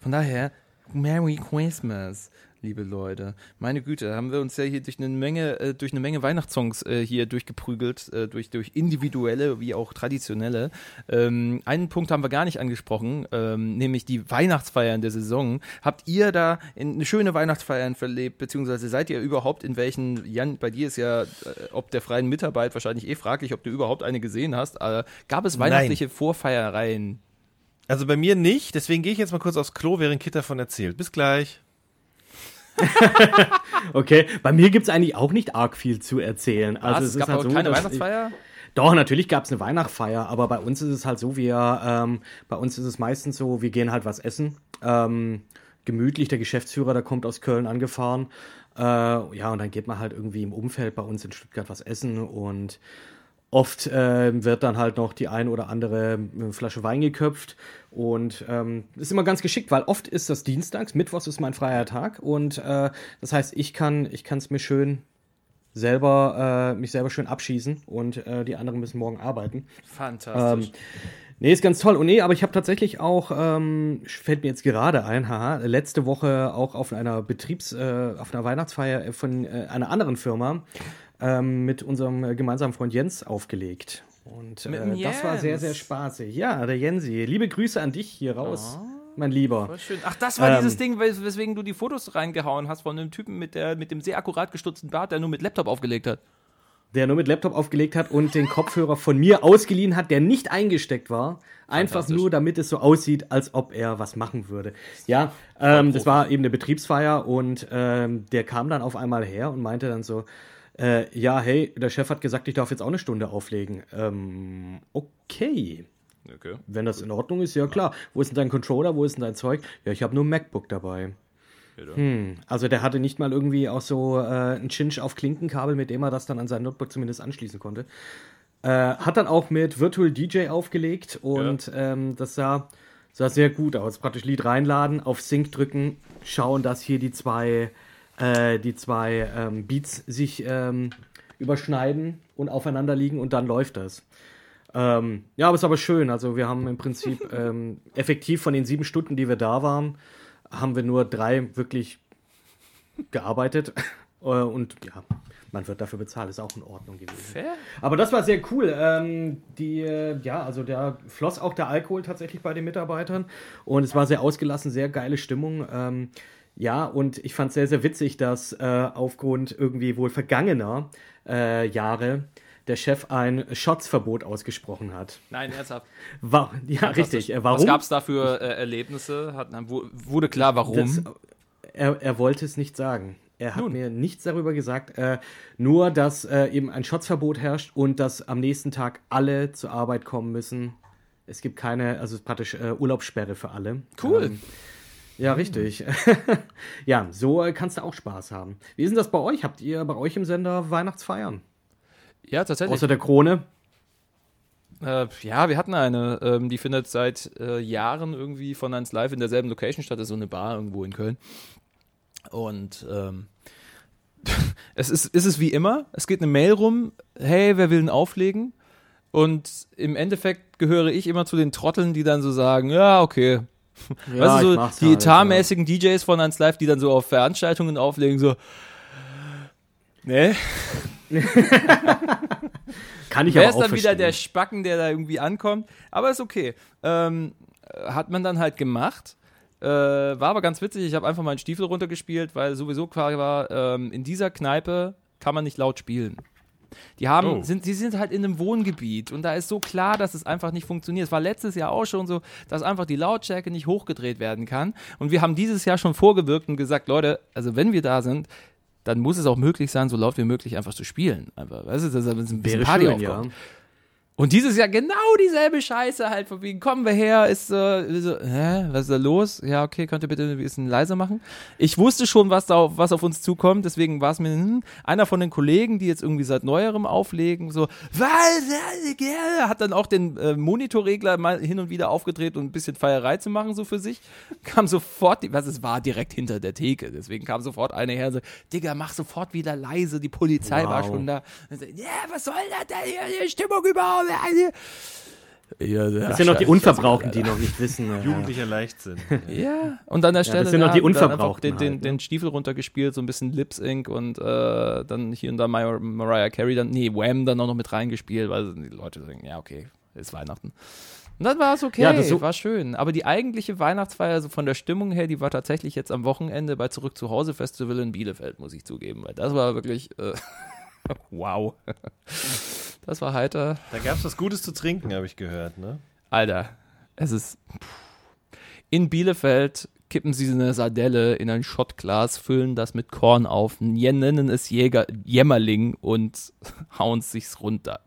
von daher, Merry Christmas, liebe Leute. Meine Güte, haben wir uns ja hier durch eine Menge, äh, durch eine Menge Weihnachtssongs äh, hier durchgeprügelt, äh, durch, durch individuelle wie auch traditionelle. Ähm, einen Punkt haben wir gar nicht angesprochen, ähm, nämlich die Weihnachtsfeiern der Saison. Habt ihr da in, eine schöne Weihnachtsfeiern verlebt, beziehungsweise seid ihr überhaupt in welchen, Jan, bei dir ist ja, äh, ob der freien Mitarbeit wahrscheinlich eh fraglich, ob du überhaupt eine gesehen hast. Äh, gab es weihnachtliche Vorfeiereien? Also bei mir nicht, deswegen gehe ich jetzt mal kurz aufs Klo, während Kit davon erzählt. Bis gleich. Okay, bei mir gibt es eigentlich auch nicht arg viel zu erzählen. Also Was? es es ist gab halt auch so, keine Weihnachtsfeier? Doch, natürlich gab es eine Weihnachtsfeier, aber bei uns ist es halt so, wir, ähm, bei uns ist es meistens so, wir gehen halt was essen. Ähm, gemütlich, der Geschäftsführer, der kommt aus Köln angefahren. Äh, ja, und dann geht man halt irgendwie im Umfeld bei uns in Stuttgart was essen und oft äh, wird dann halt noch die ein oder andere äh, Flasche Wein geköpft und ähm, ist immer ganz geschickt, weil oft ist das dienstags, mittwochs ist mein freier Tag und äh, das heißt, ich kann ich kann es mir schön selber äh, mich selber schön abschießen und äh, die anderen müssen morgen arbeiten. Fantastisch. Ähm, nee, ist ganz toll. Und nee, aber ich habe tatsächlich auch, ähm, fällt mir jetzt gerade ein, haha, letzte Woche auch auf einer Betriebs-, äh, auf einer Weihnachtsfeier von äh, einer anderen Firma ähm, mit unserem äh, gemeinsamen Freund Jens aufgelegt. Und äh, das war sehr, sehr spaßig. Ja, der Jensi. Liebe Grüße an dich hier raus, mein Lieber. Ach, das war Ähm, dieses Ding, wes- weswegen du die Fotos reingehauen hast von einem Typen mit, der, mit dem sehr akkurat gestutzten Bart, der nur mit Laptop aufgelegt hat. der nur mit Laptop aufgelegt hat und den Kopfhörer von mir ausgeliehen hat, der nicht eingesteckt war. Einfach nur, damit es so aussieht, als ob er was machen würde. Ja, ähm, das war eben eine Betriebsfeier und ähm, der kam dann auf einmal her und meinte dann so, äh, ja, hey, der Chef hat gesagt, ich darf jetzt auch eine Stunde auflegen. Ähm, okay. Okay. Wenn das in Ordnung ist, ja klar. Wo ist denn dein Controller? Wo ist denn dein Zeug? Ja, ich habe nur ein MacBook dabei. Hm, also der hatte nicht mal irgendwie auch so äh, ein Chinch auf Klinkenkabel, mit dem er das dann an sein Notebook zumindest anschließen konnte. Äh, hat dann auch mit Virtual DJ aufgelegt und ähm, das sah, sah sehr gut aus. Praktisch Lied reinladen, auf Sync drücken, schauen, dass hier die zwei, äh, die zwei ähm, Beats sich ähm, überschneiden und aufeinander liegen und dann läuft das. Ähm, ja, aber es ist aber schön. Also wir haben im Prinzip ähm, effektiv von den sieben Stunden, die wir da waren, haben wir nur drei wirklich gearbeitet. Äh, und ja, man wird dafür bezahlt, ist auch in Ordnung gewesen. Fair. Aber das war sehr cool. Ähm, die, äh, ja, also da floss auch der Alkohol tatsächlich bei den Mitarbeitern und es war sehr ausgelassen, sehr geile Stimmung. Ähm, ja, und ich fand es sehr, sehr witzig, dass äh, aufgrund irgendwie wohl vergangener äh, Jahre der Chef ein Shotsverbot ausgesprochen hat. Nein, ernsthaft. War, ja, richtig. Äh, warum? Was gab es da für äh, Erlebnisse? Hat, wurde klar, warum? Das, er, er wollte es nicht sagen. Er hat Nun. mir nichts darüber gesagt, äh, nur dass äh, eben ein Shotsverbot herrscht und dass am nächsten Tag alle zur Arbeit kommen müssen. Es gibt keine, also es ist praktisch äh, Urlaubssperre für alle. Cool. Ähm, ja, richtig. ja, so äh, kannst du auch Spaß haben. Wie ist denn das bei euch? Habt ihr bei euch im Sender Weihnachtsfeiern? ja, tatsächlich. Außer der Krone? Äh, ja, wir hatten eine, ähm, die findet seit äh, Jahren irgendwie von 1 Live in derselben Location statt, das ist so eine Bar irgendwo in Köln. Und ähm, es ist, ist es wie immer, es geht eine Mail rum, hey, wer will denn auflegen? Und im Endeffekt gehöre ich immer zu den Trotteln, die dann so sagen, ja, okay. Ja, weißt du, so die halt, etatmäßigen DJs von 1 Live, die dann so auf Veranstaltungen auflegen, so, ne? Kann ich Wer aber ist auch dann wieder der verstehen. Spacken, der da irgendwie ankommt? Aber ist okay. Ähm, hat man dann halt gemacht. Äh, war aber ganz witzig. Ich habe einfach meinen Stiefel runtergespielt, weil sowieso klar war, ähm, in dieser Kneipe kann man nicht laut spielen. Die haben, Oh. sind, sie sind halt in einem Wohngebiet und da ist so klar, dass es einfach nicht funktioniert. Es war letztes Jahr auch schon so, dass einfach die Lautstärke nicht hochgedreht werden kann. Und wir haben dieses Jahr schon vorgewirkt und gesagt, Leute, also wenn wir da sind, dann muss es auch möglich sein, so laut wie möglich einfach zu spielen. Einfach, weißt du, dass da ein bisschen Wäre Party schön, ja. Und dieses Jahr genau dieselbe Scheiße halt, von wegen, kommen wir her, ist äh, so, hä, was ist da los? Ja, okay, könnt ihr bitte ein bisschen leiser machen? Ich wusste schon, was da auf, was auf uns zukommt, deswegen war es mir, hm, einer von den Kollegen, die jetzt irgendwie seit neuerem auflegen, so, was, hat dann auch den äh, Monitorregler mal hin und wieder aufgedreht und ein bisschen Feierei zu machen, so für sich, kam sofort, die, was es war, direkt hinter der Theke, deswegen kam sofort einer her, so, Digga, mach sofort wieder leise, die Polizei war Wow. schon da. So, Ja, was soll das denn hier, die Stimmung überhaupt? Ja, Das sind noch die Unverbrauchten, die noch nicht wissen. äh, Jugendlicher Leichtsinn. Ja, und an der Stelle das sind noch die dann Unverbrauchten den, den, halt, ne? den Stiefel runtergespielt, so ein bisschen Lip Sync und äh, dann hier und da Mar Mariah Carey, dann, nee, Wham dann auch noch mit reingespielt, weil die Leute sagen, ja, okay, ist Weihnachten. Und dann war es okay, Ja, das so- war schön. Aber die eigentliche Weihnachtsfeier, also von der Stimmung her, die war tatsächlich jetzt am Wochenende bei Zurück zu Hause Festival in Bielefeld, muss ich zugeben, weil das war wirklich, äh, wow. Das war heiter. Da gab es was Gutes zu trinken, habe ich gehört, ne? Alter, es ist. In Bielefeld kippen sie eine Sardelle in ein Schottglas, füllen das mit Korn auf, nennen es Jäger, Jämmerling und hauen sich's runter.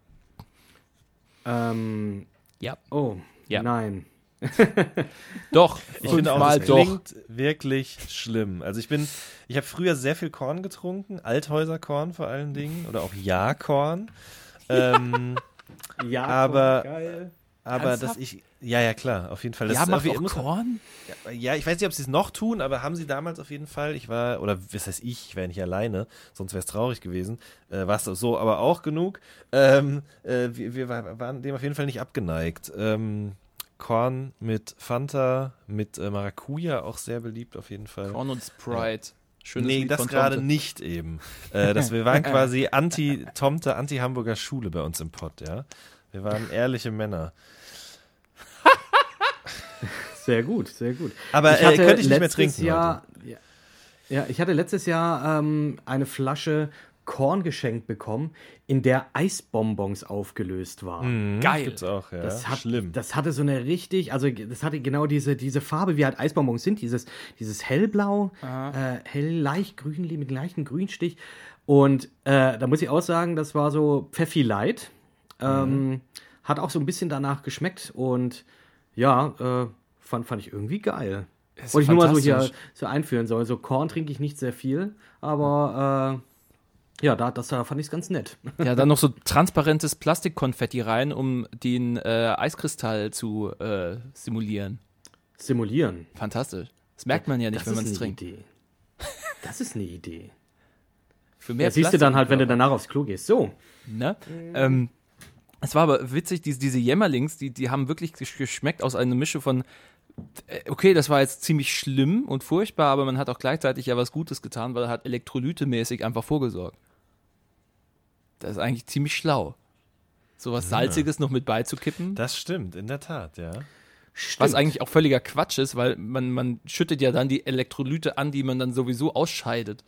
Ähm, Ja. oh, Ja. nein. Doch, Ich finde auch, mal das doch. klingt wirklich schlimm. Also ich bin, ich habe früher sehr viel Korn getrunken, Althäuserkorn vor allen Dingen oder auch Jahrkorn. Ähm, Ja, Aber- geil. aber Ernsthaft? dass ich, ja, ja klar, auf jeden Fall. Das Ja, macht auch muss- Korn? Ja, ich weiß nicht, ob sie es noch tun, aber haben sie damals auf jeden Fall. Ich war, oder was heißt ich, ich wäre nicht alleine, sonst wäre es traurig gewesen. Äh, war es so, aber auch genug. Ähm, äh, wir, wir war- waren dem auf jeden Fall nicht abgeneigt. Ähm, Korn mit Fanta, mit äh, Maracuja auch sehr beliebt auf jeden Fall. Korn und Sprite. Schönes nee, Lied das gerade nicht eben. Äh, das, wir waren quasi anti-Tomte, anti-Hamburger Schule bei uns im Pott, ja. Wir waren ehrliche Männer. Sehr gut, sehr gut. Aber Ich äh, könnte ich nicht mehr letztes trinken. Jahr, ja, ja, ich hatte letztes Jahr ähm, eine Flasche Korn geschenkt bekommen, in der Eisbonbons aufgelöst waren. heute. Geil. Gibt's auch, ja. Das, hat, Schlimm. das hatte so eine richtig, also das hatte genau diese, diese Farbe, wie halt Eisbonbons sind, dieses, dieses hellblau, äh, hell leicht grün, mit leichten Grünstich. Und äh, da muss ich auch sagen, das war so Pfeffi Light. Ähm, Hat auch so ein bisschen danach geschmeckt und ja, äh, fand, fand ich irgendwie geil. Wollte ich nur mal so hier so einführen soll. So Korn trinke ich nicht sehr viel, aber äh, ja, da, das da fand ich es ganz nett. Ja, dann noch so transparentes Plastikkonfetti rein, um den äh, Eiskristall zu äh, simulieren. Simulieren. Fantastisch. Das merkt man ja nicht, das wenn man ist es eine trinkt. Idee. Das ist eine Idee. Für mehr Ja, siehst du dann halt, wenn du danach aufs Klo gehst. So. Ne? Ähm, es war aber witzig, diese, diese Jämmerlings, die, die haben wirklich gesch- geschmeckt aus einer Mische von, äh, okay, das war jetzt ziemlich schlimm und furchtbar, aber man hat auch gleichzeitig ja was Gutes getan, weil er hat elektrolytemäßig einfach vorgesorgt. Das ist eigentlich ziemlich schlau. So was Salziges noch mit beizukippen, Das stimmt, in der Tat, ja. was eigentlich auch völliger Quatsch ist, weil man, man schüttet ja dann die Elektrolyte an, die man dann sowieso ausscheidet.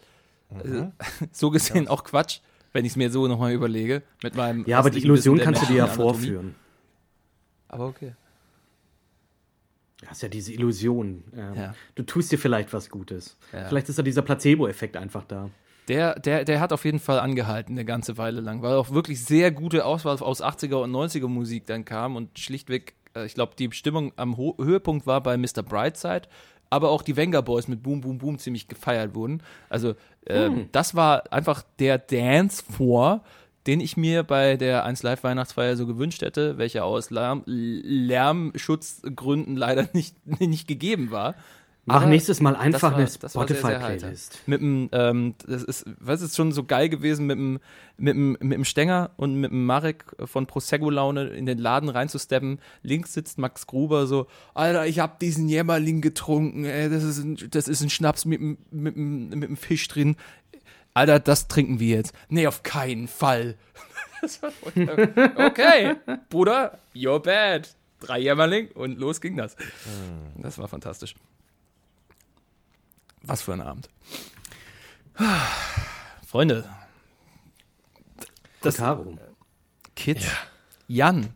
Also, so gesehen auch Quatsch, wenn ich es mir so nochmal überlege. Mit meinem Ja, aber die Illusion kannst du dir ja vorführen. Aber okay. Das ist ja diese Illusion. Ähm, Ja. Du tust dir vielleicht was Gutes. Ja. Vielleicht ist da dieser Placebo-Effekt einfach da. Der, der, der hat auf jeden Fall angehalten, eine ganze Weile lang, weil auch wirklich sehr gute Auswahl aus 80er und 90er Musik dann kam und schlichtweg, äh, ich glaube, die Stimmung am Ho Höhepunkt war bei Mr. Brightside, aber auch die Venga Boys mit Boom Boom Boom ziemlich gefeiert wurden. Also, ähm, das war einfach der Dance vor, den ich mir bei der 1 Live Weihnachtsfeier so gewünscht hätte, welcher aus Lärm, Lärmschutzgründen leider nicht, nicht gegeben war. Mach nächstes Mal einfach war- eine. Spotify-Playlist. Mit dem, ähm, das ist, was ist schon so geil gewesen, mit dem, mit dem, mit dem Stenger und mit dem Marek von Prosecco Laune in den Laden reinzusteppen. Links sitzt Max Gruber so, Alter, ich hab diesen Jämmerling getrunken, ey, das ist ein, das ist ein Schnaps mit, dem- mit, dem- mit dem Fisch drin. Alter, das trinken wir jetzt. Nee, auf keinen Fall. Das war furchtbar. okay, Bruder, you're bad. Drei Jämmerling und los ging das. Das war fantastisch. Was für ein Abend. Freunde, das- Kotaro. Kit, Jan,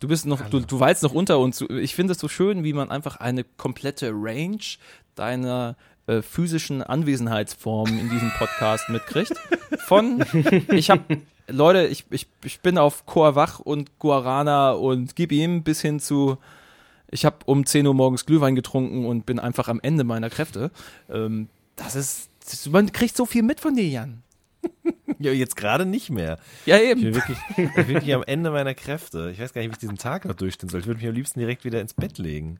du bist noch, du, du weilst noch unter uns. Ich finde es so schön, wie man einfach eine komplette Range deiner äh, physischen Anwesenheitsformen in diesem Podcast mitkriegt. Von, ich habe, Leute, ich, ich, ich bin auf Coavach und Guarana und gib ihm bis hin zu, ich habe um 10 Uhr morgens Glühwein getrunken und bin einfach am Ende meiner Kräfte. Ähm, das ist, das, man kriegt so viel mit von dir, Jan. Ja, jetzt gerade nicht mehr. Ja, Ich eben. bin wirklich, ich bin wirklich am Ende meiner Kräfte. Ich weiß gar nicht, wie ich diesen Tag noch durchstehen soll. Ich würde mich am liebsten direkt wieder ins Bett legen.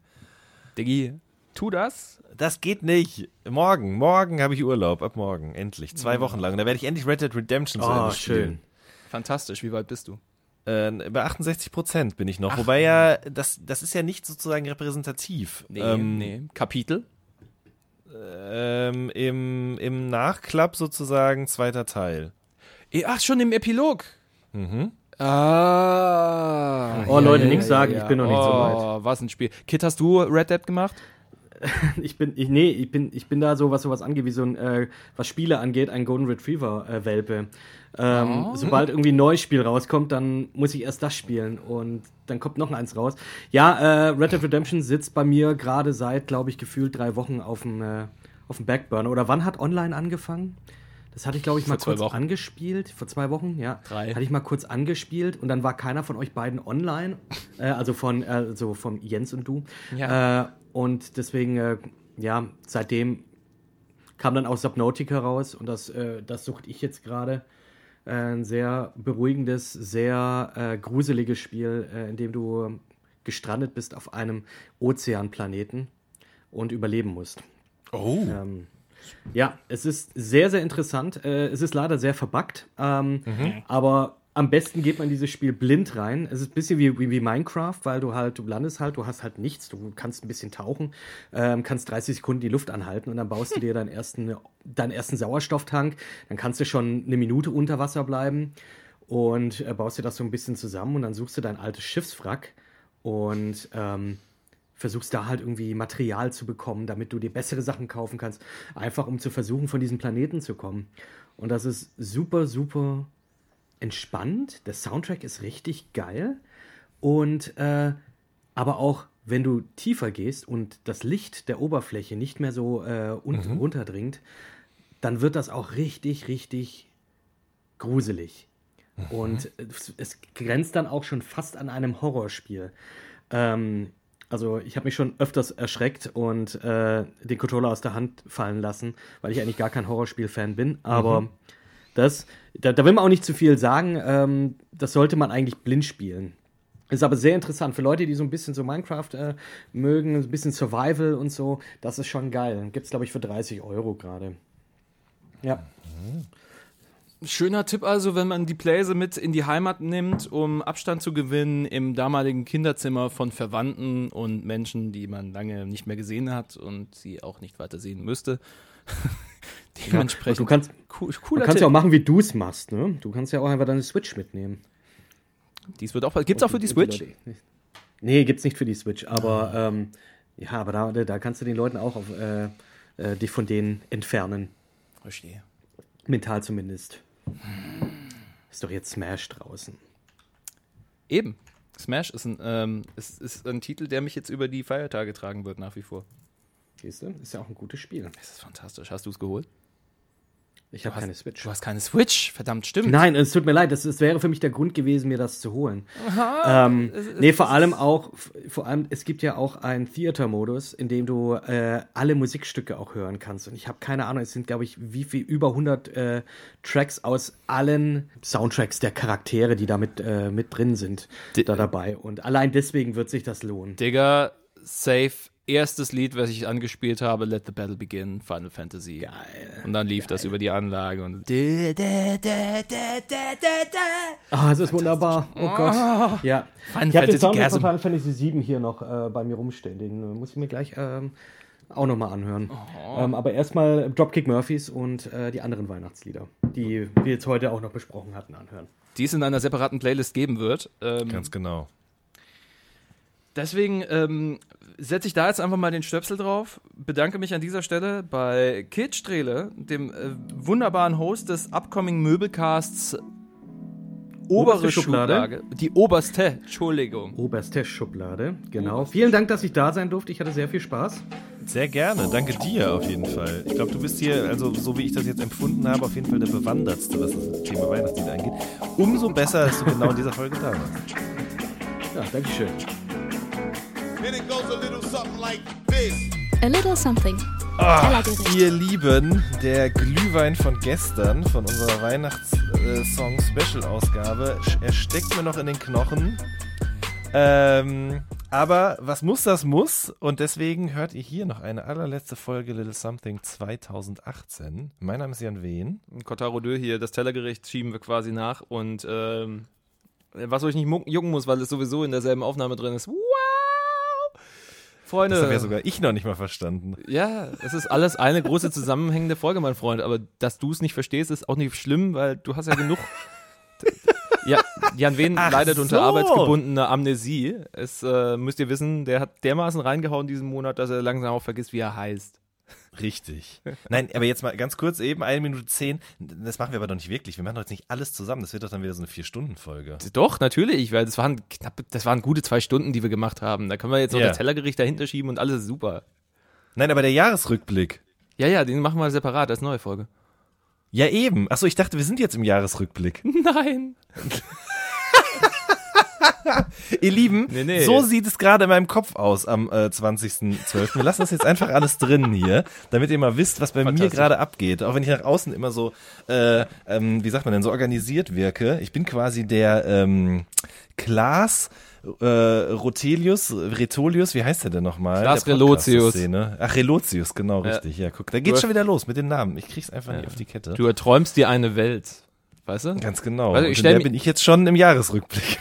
Diggi, tu das. Das geht nicht. Morgen, morgen habe ich Urlaub. Ab morgen, endlich. Zwei Wochen lang. Da werde ich endlich Red Dead Redemption zu Oh, Ende spielen. schön. Fantastisch, wie weit bist du? Äh, bei 68 Prozent bin ich noch. Wobei ja, das, das ist ja nicht sozusagen repräsentativ. Nee, ähm, nee. Kapitel? Ähm, im, Im Nachklapp sozusagen zweiter Teil. Eh, Ach, schon im Epilog. Mhm. Ah. Oh, Leute, nichts sagen, ich bin noch nicht so Oh, was ein Spiel. Kit, hast du Red Dead gemacht? Ich bin, ich, nee, ich bin, ich bin da so, was sowas angeht, wie so ein, äh, was Spiele angeht, ein Golden Retriever äh. Ähm, Oh. Sobald irgendwie ein neues Spiel rauskommt, dann muss ich erst das spielen und dann kommt noch eins raus. Ja, äh, Red Dead Redemption sitzt bei mir gerade seit, glaube ich, gefühlt drei Wochen auf dem, äh, auf dem Backburner. Oder wann hat Online angefangen? Das hatte ich, glaube ich, mal kurz Wochen. angespielt. Vor zwei Wochen, ja. Drei. Hatte ich mal kurz angespielt und dann war keiner von euch beiden online. Äh, also von, äh, also von Jens und du. Ja. Äh, und deswegen, äh, ja, seitdem kam dann auch Subnautica raus und das, äh, das suchte ich jetzt gerade. Äh, ein sehr beruhigendes, sehr gruseliges Spiel, in dem du gestrandet bist auf einem Ozeanplaneten und überleben musst. Oh. Ähm, ja, es ist sehr, sehr interessant. Äh, es ist leider sehr verbuggt, ähm, aber am besten geht man in dieses Spiel blind rein. Es ist ein bisschen wie, wie, wie Minecraft, weil du halt, du landest halt, du hast halt nichts, du kannst ein bisschen tauchen, ähm, kannst 30 Sekunden die Luft anhalten und dann baust du dir deinen ersten, deinen ersten Sauerstofftank. Dann kannst du schon eine Minute unter Wasser bleiben und äh, baust dir das so ein bisschen zusammen und dann suchst du dein altes Schiffswrack und ähm, versuchst da halt irgendwie Material zu bekommen, damit du dir bessere Sachen kaufen kannst, einfach um zu versuchen, von diesem Planeten zu kommen. Und das ist super, super entspannt. Der Soundtrack ist richtig geil. Und äh, aber auch, wenn du tiefer gehst und das Licht der Oberfläche nicht mehr so äh, unten runterdringt, dann wird das auch richtig, richtig gruselig. Und es, es grenzt dann auch schon fast an einem Horrorspiel. Ähm, Also ich habe mich schon öfters erschreckt und äh, den Controller aus der Hand fallen lassen, weil ich eigentlich gar kein Horrorspiel-Fan bin. Aber mhm. das, da, da, will man auch nicht zu viel sagen. Ähm, das sollte man eigentlich blind spielen. Ist aber sehr interessant für Leute, die so ein bisschen so Minecraft äh, mögen, ein bisschen Survival und so. Das ist schon geil. Gibt es, glaube ich, für 30 Euro gerade. Ja. Mhm. Schöner Tipp also, wenn man die Pläse mit in die Heimat nimmt, um Abstand zu gewinnen im damaligen Kinderzimmer von Verwandten und Menschen, die man lange nicht mehr gesehen hat und sie auch nicht weiter sehen müsste. Dementsprechend. Ja, du kannst, cool, du kannst ja auch machen, wie du es machst. Ne? Du kannst ja auch einfach deine Switch mitnehmen. Dies wird auch. Gibt's auch für die Switch? Nee, gibt's nicht für die Switch. Aber ah. ähm, ja, aber da, da kannst du den Leuten auch auf, äh, äh, dich von denen entfernen. Verstehe. Mental zumindest. Ist doch jetzt Smash draußen. Eben. Smash ist ein, ähm, ist, ist ein Titel, der mich jetzt über die Feiertage tragen wird, nach wie vor. Siehst du? Ist ja auch ein gutes Spiel. Das ist fantastisch. Hast du es geholt? Ich habe keine Switch. Du hast keine Switch? Verdammt, stimmt. Nein, es tut mir leid. Das, das wäre für mich der Grund gewesen, mir das zu holen. Aha, ähm, nee, vor allem auch, vor allem, es gibt ja auch einen Theater-Modus, in dem du äh, alle Musikstücke auch hören kannst. Und ich habe keine Ahnung, es sind, glaube ich, wie viel, über 100 äh, Tracks aus allen Soundtracks der Charaktere, die da mit, äh, mit drin sind, D da dabei. Und allein deswegen wird sich das lohnen. Digga, safe erstes Lied, was ich angespielt habe, Let the Battle Begin, Final Fantasy. Geil. Und dann lief Geil. das über die Anlage und. Ah, oh, es ist wunderbar. Oh Gott. Ah. Ja. Final ich habe den Sound von Final Fantasy 7 hier noch äh, bei mir rumstehen. Den äh, muss ich mir gleich ähm, auch nochmal anhören. Oh. Ähm, aber erstmal Dropkick Murphys und äh, die anderen Weihnachtslieder, die wir jetzt heute auch noch besprochen hatten, anhören. Die es in einer separaten Playlist geben wird. Ähm, Ganz genau. Deswegen ähm, setze ich da jetzt einfach mal den Stöpsel drauf. Bedanke mich an dieser Stelle bei Kit Strehle, dem äh, wunderbaren Host des Upcoming Möbelcasts Obere Schublade. Schublade. Die oberste, Entschuldigung. Oberste Schublade, genau. Oberste Vielen Dank, dass ich da sein durfte. Ich hatte sehr viel Spaß. Sehr gerne. Danke dir auf jeden Fall. Ich glaube, du bist hier, also so wie ich das jetzt empfunden habe, auf jeden Fall der Bewandertste, was das Thema Weihnachtslied angeht. Umso besser, dass du genau in dieser Folge da warst. Ja, danke schön. And it goes a little something like this. A little something. Ach, ihr Lieben, der Glühwein von gestern, von unserer Weihnachtssong-Special-Ausgabe, er steckt mir noch in den Knochen. Ähm, aber was muss, das muss. Und deswegen hört ihr hier noch eine allerletzte Folge Little Something 2018. Mein Name ist Jan Wehn. Kotaro Dö hier, das Tellergericht schieben wir quasi nach. Und ähm, was euch nicht jucken muss, weil es sowieso in derselben Aufnahme drin ist. Wow! Freunde. Das habe ja sogar ich noch nicht mal verstanden. Ja, es ist alles eine große zusammenhängende Folge, mein Freund. Aber dass du es nicht verstehst, ist auch nicht schlimm, weil du hast ja genug. ja, Jan Wehn Ach leidet so. unter arbeitsgebundener Amnesie. Es äh, müsst ihr wissen, der hat dermaßen reingehauen diesen Monat, dass er langsam auch vergisst, wie er heißt. Richtig. Nein, aber jetzt mal ganz kurz eben, eine Minute zehn. Das machen wir aber doch nicht wirklich. Wir machen doch jetzt nicht alles zusammen. Das wird doch dann wieder so eine Vier-Stunden-Folge. Doch, natürlich, weil das waren knapp, das waren gute zwei Stunden, die wir gemacht haben. Da können wir jetzt noch yeah. das Tellergericht dahinter schieben und alles ist super. Nein, aber der Jahresrückblick. Ja, ja, den machen wir separat als neue Folge. Ja, eben. Achso, ich dachte, wir sind jetzt im Jahresrückblick. Nein. Ihr Lieben, nee, nee. so sieht es gerade in meinem Kopf aus am äh, 20.12. Wir lassen das jetzt einfach alles drin hier, damit ihr mal wisst, was bei mir gerade abgeht. Auch wenn ich nach außen immer so, äh, ähm, wie sagt man denn, so organisiert wirke. Ich bin quasi der ähm, Klaas äh, Rotelius, Retolius, wie heißt der denn nochmal? Klaas Relotius. Ach, Relotius, genau, richtig. Ja, guck, da geht's schon wieder los mit den Namen. Ich krieg's einfach ja. nicht auf die Kette. Du erträumst dir eine Welt. Weißt du? Ganz genau. Also ich Und in der bin ich jetzt schon im Jahresrückblick.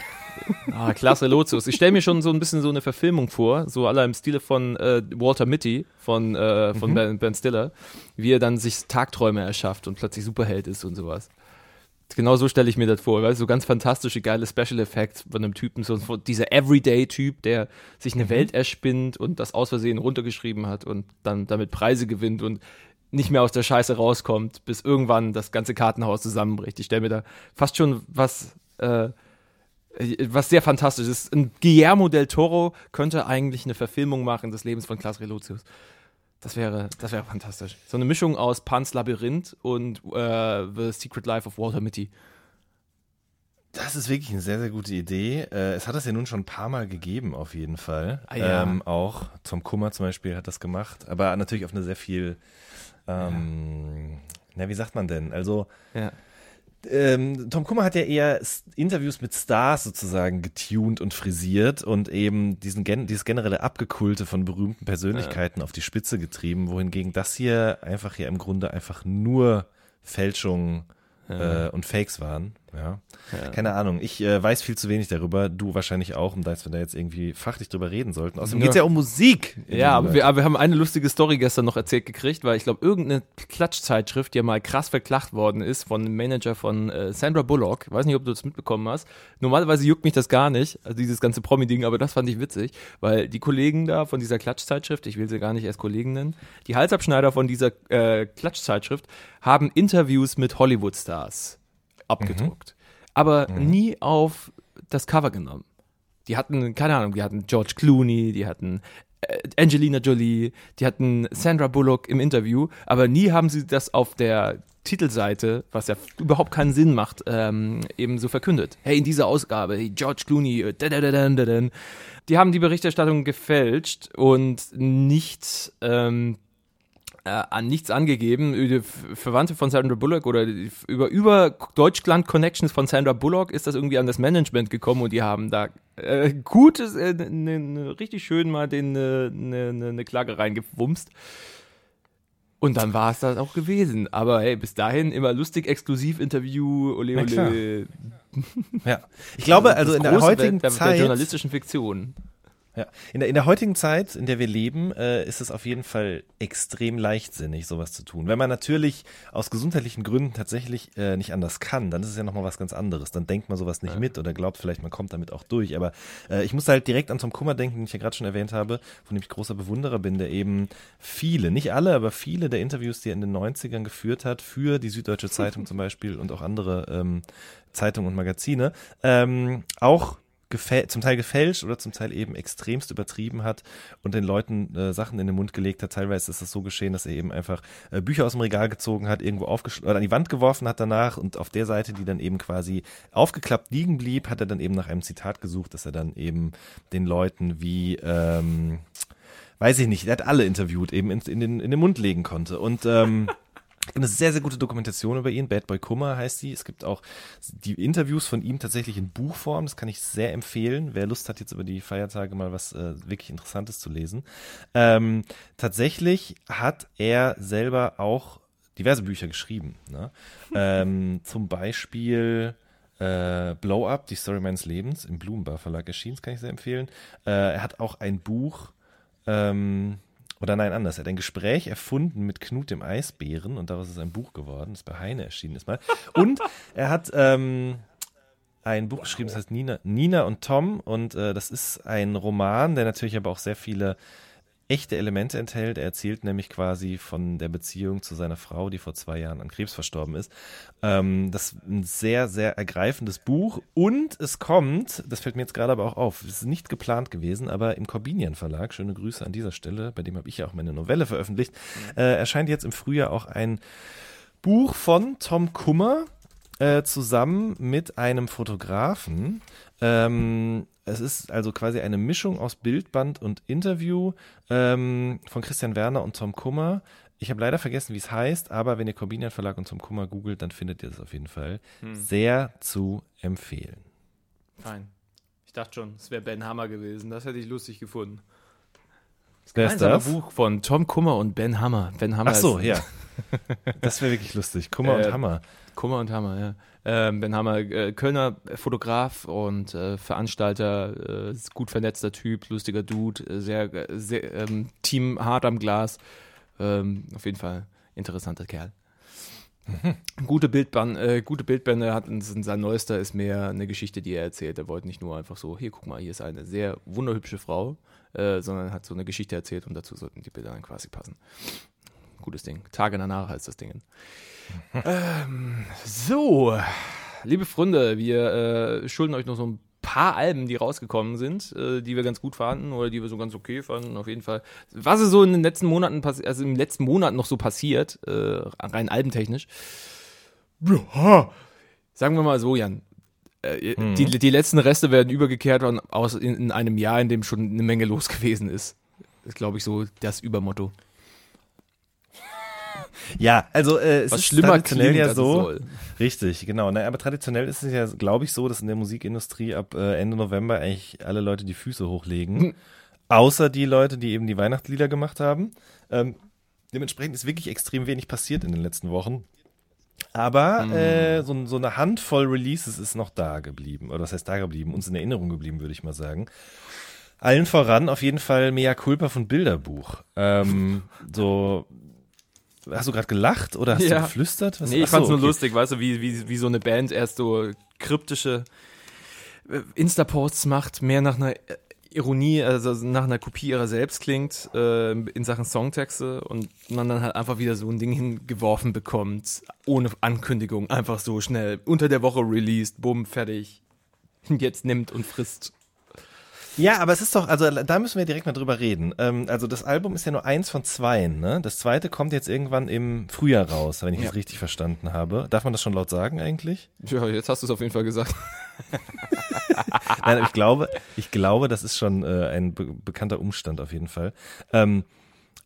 Ah, klasse Lotus. Ich stelle mir schon so ein bisschen so eine Verfilmung vor, so aller im Stile von äh, Walter Mitty von, äh, von mhm. ben, ben, Stiller, wie er dann sich Tagträume erschafft und plötzlich Superheld ist und sowas. Genau so stelle ich mir das vor, weil so ganz fantastische, geile Special Effects von einem Typen, so dieser Everyday-Typ, der sich eine mhm. Welt erspinnt und das aus Versehen runtergeschrieben hat und dann damit Preise gewinnt und nicht mehr aus der Scheiße rauskommt, bis irgendwann das ganze Kartenhaus zusammenbricht. Ich stelle mir da fast schon was äh, was sehr fantastisch ist. Ein Guillermo del Toro könnte eigentlich eine Verfilmung machen des Lebens von Klaas Relotius. Das wäre, das wäre fantastisch. So eine Mischung aus Pans Labyrinth und äh, The Secret Life of Walter Mitty. Das ist wirklich eine sehr, sehr gute Idee. Äh, es hat das ja nun schon ein paar Mal gegeben, auf jeden Fall. Ah, ja. ähm, auch Tom Kummer zum Beispiel hat das gemacht, aber natürlich auf eine sehr viel, ähm, na, wie sagt man denn? Also, Ja. Ähm, Tom Kummer hat ja eher Interviews mit Stars sozusagen getuned und frisiert und eben diesen gen dieses generelle Abgekulte von berühmten Persönlichkeiten auf die Spitze getrieben, wohingegen das hier einfach ja im Grunde einfach nur Fälschungen äh, und Fakes waren. Ja. Keine Ahnung, ich äh, weiß viel zu wenig darüber, du wahrscheinlich auch, um dass wir da jetzt irgendwie fachlich drüber reden sollten. Außerdem Ja. geht's ja um Musik. Ja, aber wir, aber wir haben eine lustige Story gestern noch erzählt gekriegt, weil ich glaube, irgendeine Klatschzeitschrift, die ja mal krass verklagt worden ist von einem Manager von äh, Sandra Bullock, weiß nicht, ob du das mitbekommen hast. Normalerweise juckt mich das gar nicht, also dieses ganze Promi-Ding, aber das fand ich witzig, weil die Kollegen da von dieser Klatschzeitschrift, ich will sie gar nicht erst Kollegen nennen, die Halsabschneider von dieser äh, Klatschzeitschrift haben Interviews mit Hollywood-Stars abgedruckt, aber nie auf das Cover genommen. Die hatten, keine Ahnung, die hatten George Clooney, die hatten äh, Angelina Jolie, die hatten Sandra Bullock im Interview, aber nie haben sie das auf der Titelseite, was ja überhaupt keinen Sinn macht, ähm, eben so verkündet. Hey, in dieser Ausgabe, hey, George Clooney, äh, da, da, da, da, da, da. die haben die Berichterstattung gefälscht und nicht ähm, äh, an nichts angegeben. Die F- Verwandte von Sandra Bullock oder über, über Deutschland-Connections von Sandra Bullock ist das irgendwie an das Management gekommen und die haben da äh, gut, äh, ne, ne, richtig schön mal den, äh, ne, ne, Klage reingewumst. Und dann war es das auch gewesen. Aber hey, bis dahin immer lustig, exklusiv Interview, ole ole. Ja. Ich glaube, also Das in der heutigen Welt der, Zeit. der journalistischen Fiktion. Ja. In, der, in der heutigen Zeit, in der wir leben, äh, ist es auf jeden Fall extrem leichtsinnig, sowas zu tun. Wenn man natürlich aus gesundheitlichen Gründen tatsächlich äh, nicht anders kann, dann ist es ja nochmal was ganz anderes. Dann denkt man sowas nicht mit oder glaubt vielleicht, man kommt damit auch durch. Aber äh, ich muss halt direkt an Tom Kummer denken, den ich ja gerade schon erwähnt habe, von dem ich großer Bewunderer bin, der eben viele, nicht alle, aber viele der Interviews, die er in den 90ern geführt hat, für die Süddeutsche Zeitung zum Beispiel und auch andere ähm, Zeitungen und Magazine, ähm, auch zum Teil gefälscht oder zum Teil eben extremst übertrieben hat und den Leuten äh, Sachen in den Mund gelegt hat. Teilweise ist es so geschehen, dass er eben einfach äh, Bücher aus dem Regal gezogen hat, irgendwo aufgeschlagen oder an die Wand geworfen hat danach und auf der Seite, die dann eben quasi aufgeklappt liegen blieb, hat er dann eben nach einem Zitat gesucht, dass er dann eben den Leuten wie ähm, weiß ich nicht, er hat alle interviewt, eben in, in, den, in den Mund legen konnte. Und ähm, eine sehr, sehr gute Dokumentation über ihn. Bad Boy Kummer heißt sie. Es gibt auch die Interviews von ihm tatsächlich in Buchform. Das kann ich sehr empfehlen. Wer Lust hat, jetzt über die Feiertage mal was äh, wirklich Interessantes zu lesen. Ähm, tatsächlich hat er selber auch diverse Bücher geschrieben. Ne? ähm, zum Beispiel äh, Blow Up, die Story meines Lebens, im Blumenbar Verlag erschienen. Das kann ich sehr empfehlen. Äh, er hat auch ein Buch ähm, oder nein, anders. Er hat ein Gespräch erfunden mit Knut dem Eisbären und daraus ist ein Buch geworden, das bei Heine erschienen ist mal. Und er hat ähm, ein Buch geschrieben, das heißt Nina, Nina und Tom und äh, das ist ein Roman, der natürlich aber auch sehr viele echte Elemente enthält. Er erzählt nämlich quasi von der Beziehung zu seiner Frau, die vor zwei Jahren an Krebs verstorben ist. Ähm, das ist ein sehr, sehr ergreifendes Buch und es kommt, das fällt mir jetzt gerade aber auch auf, es ist nicht geplant gewesen, aber im Corbinian Verlag, schöne Grüße an dieser Stelle, bei dem habe ich ja auch meine Novelle veröffentlicht, äh, erscheint jetzt im Frühjahr auch ein Buch von Tom Kummer, äh, zusammen mit einem Fotografen. Ähm, es ist also quasi eine Mischung aus Bildband und Interview ähm, von Christian Werner und Tom Kummer. Ich habe leider vergessen, wie es heißt, aber wenn ihr Corbinian Verlag und Tom Kummer googelt, dann findet ihr es auf jeden Fall. Sehr zu empfehlen. Fein. Ich dachte schon, es wäre Ben Hammer gewesen. Das hätte ich lustig gefunden. Wer ist Gemeinsamer das? Buch von Tom Kummer und Ben Hammer. Ben Hammer Ach so, ja. Das wäre wirklich lustig. Kummer Äh, und Hammer. Kummer und Hammer, ja. Ähm, ben Hammer, äh, Kölner Fotograf und äh, Veranstalter, äh, gut vernetzter Typ, lustiger Dude, äh, sehr, sehr ähm, Team hart am Glas. Ähm, auf jeden Fall interessanter Kerl. Gute, Bildband, äh, gute Bildbände hat sein neuester ist mehr eine Geschichte, die er erzählt. Er wollte nicht nur einfach so, hier guck mal, hier ist eine sehr wunderhübsche Frau, äh, sondern hat so eine Geschichte erzählt und dazu sollten die Bilder dann quasi passen. Gutes Ding. Tage danach heißt das Ding. ähm, so, liebe Freunde, wir äh, schulden euch noch so ein paar Alben, die rausgekommen sind, äh, die wir ganz gut fanden oder die wir so ganz okay fanden, auf jeden Fall. Was ist so in den letzten Monaten, passi- also im letzten Monat noch so passiert, äh, rein albentechnisch? Sagen wir mal so, Jan. äh, die, die letzten Reste werden übergekehrt und aus in, in einem Jahr, in dem schon eine Menge los gewesen ist. Ist, glaube ich, so das Übermotto. Ja, also äh, es Was ist schlimmer traditionell klingt, ja so. Richtig, genau. Na, aber traditionell ist es ja, glaube ich, so, dass in der Musikindustrie ab äh, Ende November eigentlich alle Leute die Füße hochlegen. Hm. Außer die Leute, die eben die Weihnachtslieder gemacht haben. Ähm, dementsprechend ist wirklich extrem wenig passiert in den letzten Wochen. Aber Hm. äh, so, so eine Handvoll Releases ist noch da geblieben. Oder was heißt da geblieben? Uns in Erinnerung geblieben, würde ich mal sagen. Allen voran auf jeden Fall Mea Culpa von Bilderbuch. Ähm, so, hast du gerade gelacht oder hast Ja. du geflüstert? Was- Nee, ich Ach so, fand's nur okay. lustig, weißt du, wie, wie, wie so eine Band erst so kryptische äh, Insta-Posts macht, mehr nach einer äh, Ironie, also nach einer Kopie ihrer selbst klingt, äh, in Sachen Songtexte und man dann halt einfach wieder so ein Ding hingeworfen bekommt, ohne Ankündigung, einfach so schnell, unter der Woche released, bumm, fertig. Jetzt nimmt und frisst. Ja, aber es ist doch, also da müssen wir direkt mal drüber reden. Ähm, also das Album ist ja nur eins von zweien, ne? Das zweite kommt jetzt irgendwann im Frühjahr raus, wenn ich Ja. es richtig verstanden habe. Darf man das schon laut sagen eigentlich? Ja, jetzt hast du es auf jeden Fall gesagt. Nein, ich glaube, ich glaube, das ist schon äh, ein be bekannter Umstand auf jeden Fall. Ähm,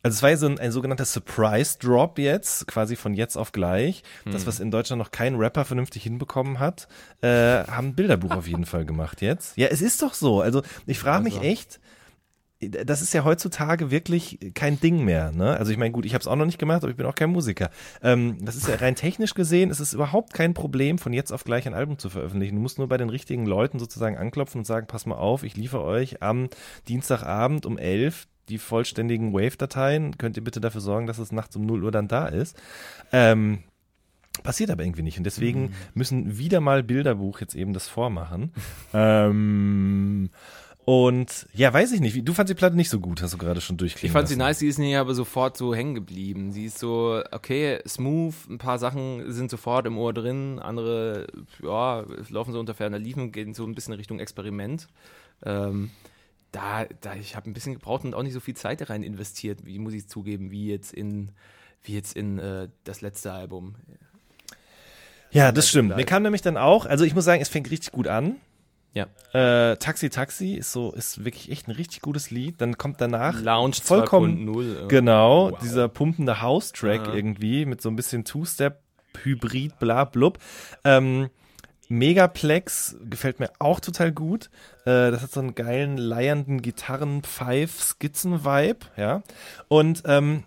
also es war ja so ein, ein sogenannter Surprise Drop jetzt, quasi von jetzt auf gleich. Das, was in Deutschland noch kein Rapper vernünftig hinbekommen hat, äh, haben Bilderbuch auf jeden Fall gemacht jetzt. Ja, es ist doch so. Also ich frage mich Also. echt, das ist ja heutzutage wirklich kein Ding mehr. Ne? Also ich meine, gut, ich habe es auch noch nicht gemacht, aber ich bin auch kein Musiker. Ähm, das ist ja rein technisch gesehen, es ist überhaupt kein Problem, von jetzt auf gleich ein Album zu veröffentlichen. Du musst nur bei den richtigen Leuten sozusagen anklopfen und sagen, pass mal auf, ich liefere euch am Dienstagabend um 11 die vollständigen Wave-Dateien. Könnt ihr bitte dafür sorgen, dass es nachts um 0 Uhr dann da ist? Ähm, Passiert aber irgendwie nicht. Und deswegen müssen wieder mal Bilderbuch jetzt eben das vormachen. ähm, und ja, weiß ich nicht. Du fandst die Platte nicht so gut, hast du gerade schon durchklingen Ich fand sie lassen. nice, sie ist mir aber sofort so hängen geblieben. Sie ist so, okay, smooth, ein paar Sachen sind sofort im Ohr drin, andere, ja, laufen so unter ferner Liefen, gehen so ein bisschen Richtung Experiment. Ähm, da, da, ich habe ein bisschen gebraucht und auch nicht so viel Zeit rein investiert, wie muss ich zugeben, wie jetzt in, wie jetzt in äh, das letzte Album. Ja, das stimmt. Mir kam nämlich dann auch, also ich muss sagen, es fängt richtig gut an. Ja. Äh, Taxi Taxi ist so, ist wirklich echt ein richtig gutes Lied. Dann kommt danach Lounge vollkommen 2.0. äh, Genau, wow. dieser pumpende House-Track Ja. irgendwie mit so ein bisschen Two-Step, Hybrid, bla blub. Ähm, Megaplex gefällt mir auch total gut. Äh, das hat so einen geilen, leiernden Gitarren-Pfeif-Skizzen-Vibe, ja. Und ähm,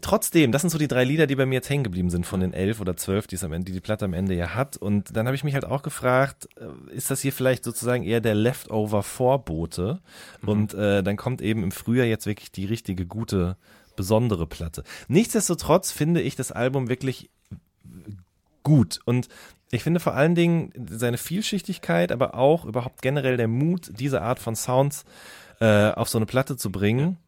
trotzdem, das sind so die drei Lieder, die bei mir jetzt hängen geblieben sind von den elf oder zwölf, die am Ende, die die Platte am Ende ja hat. Und dann habe ich mich halt auch gefragt, äh, ist das hier vielleicht sozusagen eher der Leftover-Vorbote? Und äh, dann kommt eben im Frühjahr jetzt wirklich die richtige, gute, besondere Platte. Nichtsdestotrotz finde ich das Album wirklich gut. Und ich finde vor allen Dingen seine Vielschichtigkeit, aber auch überhaupt generell der Mut, diese Art von Sounds äh, auf so eine Platte zu bringen.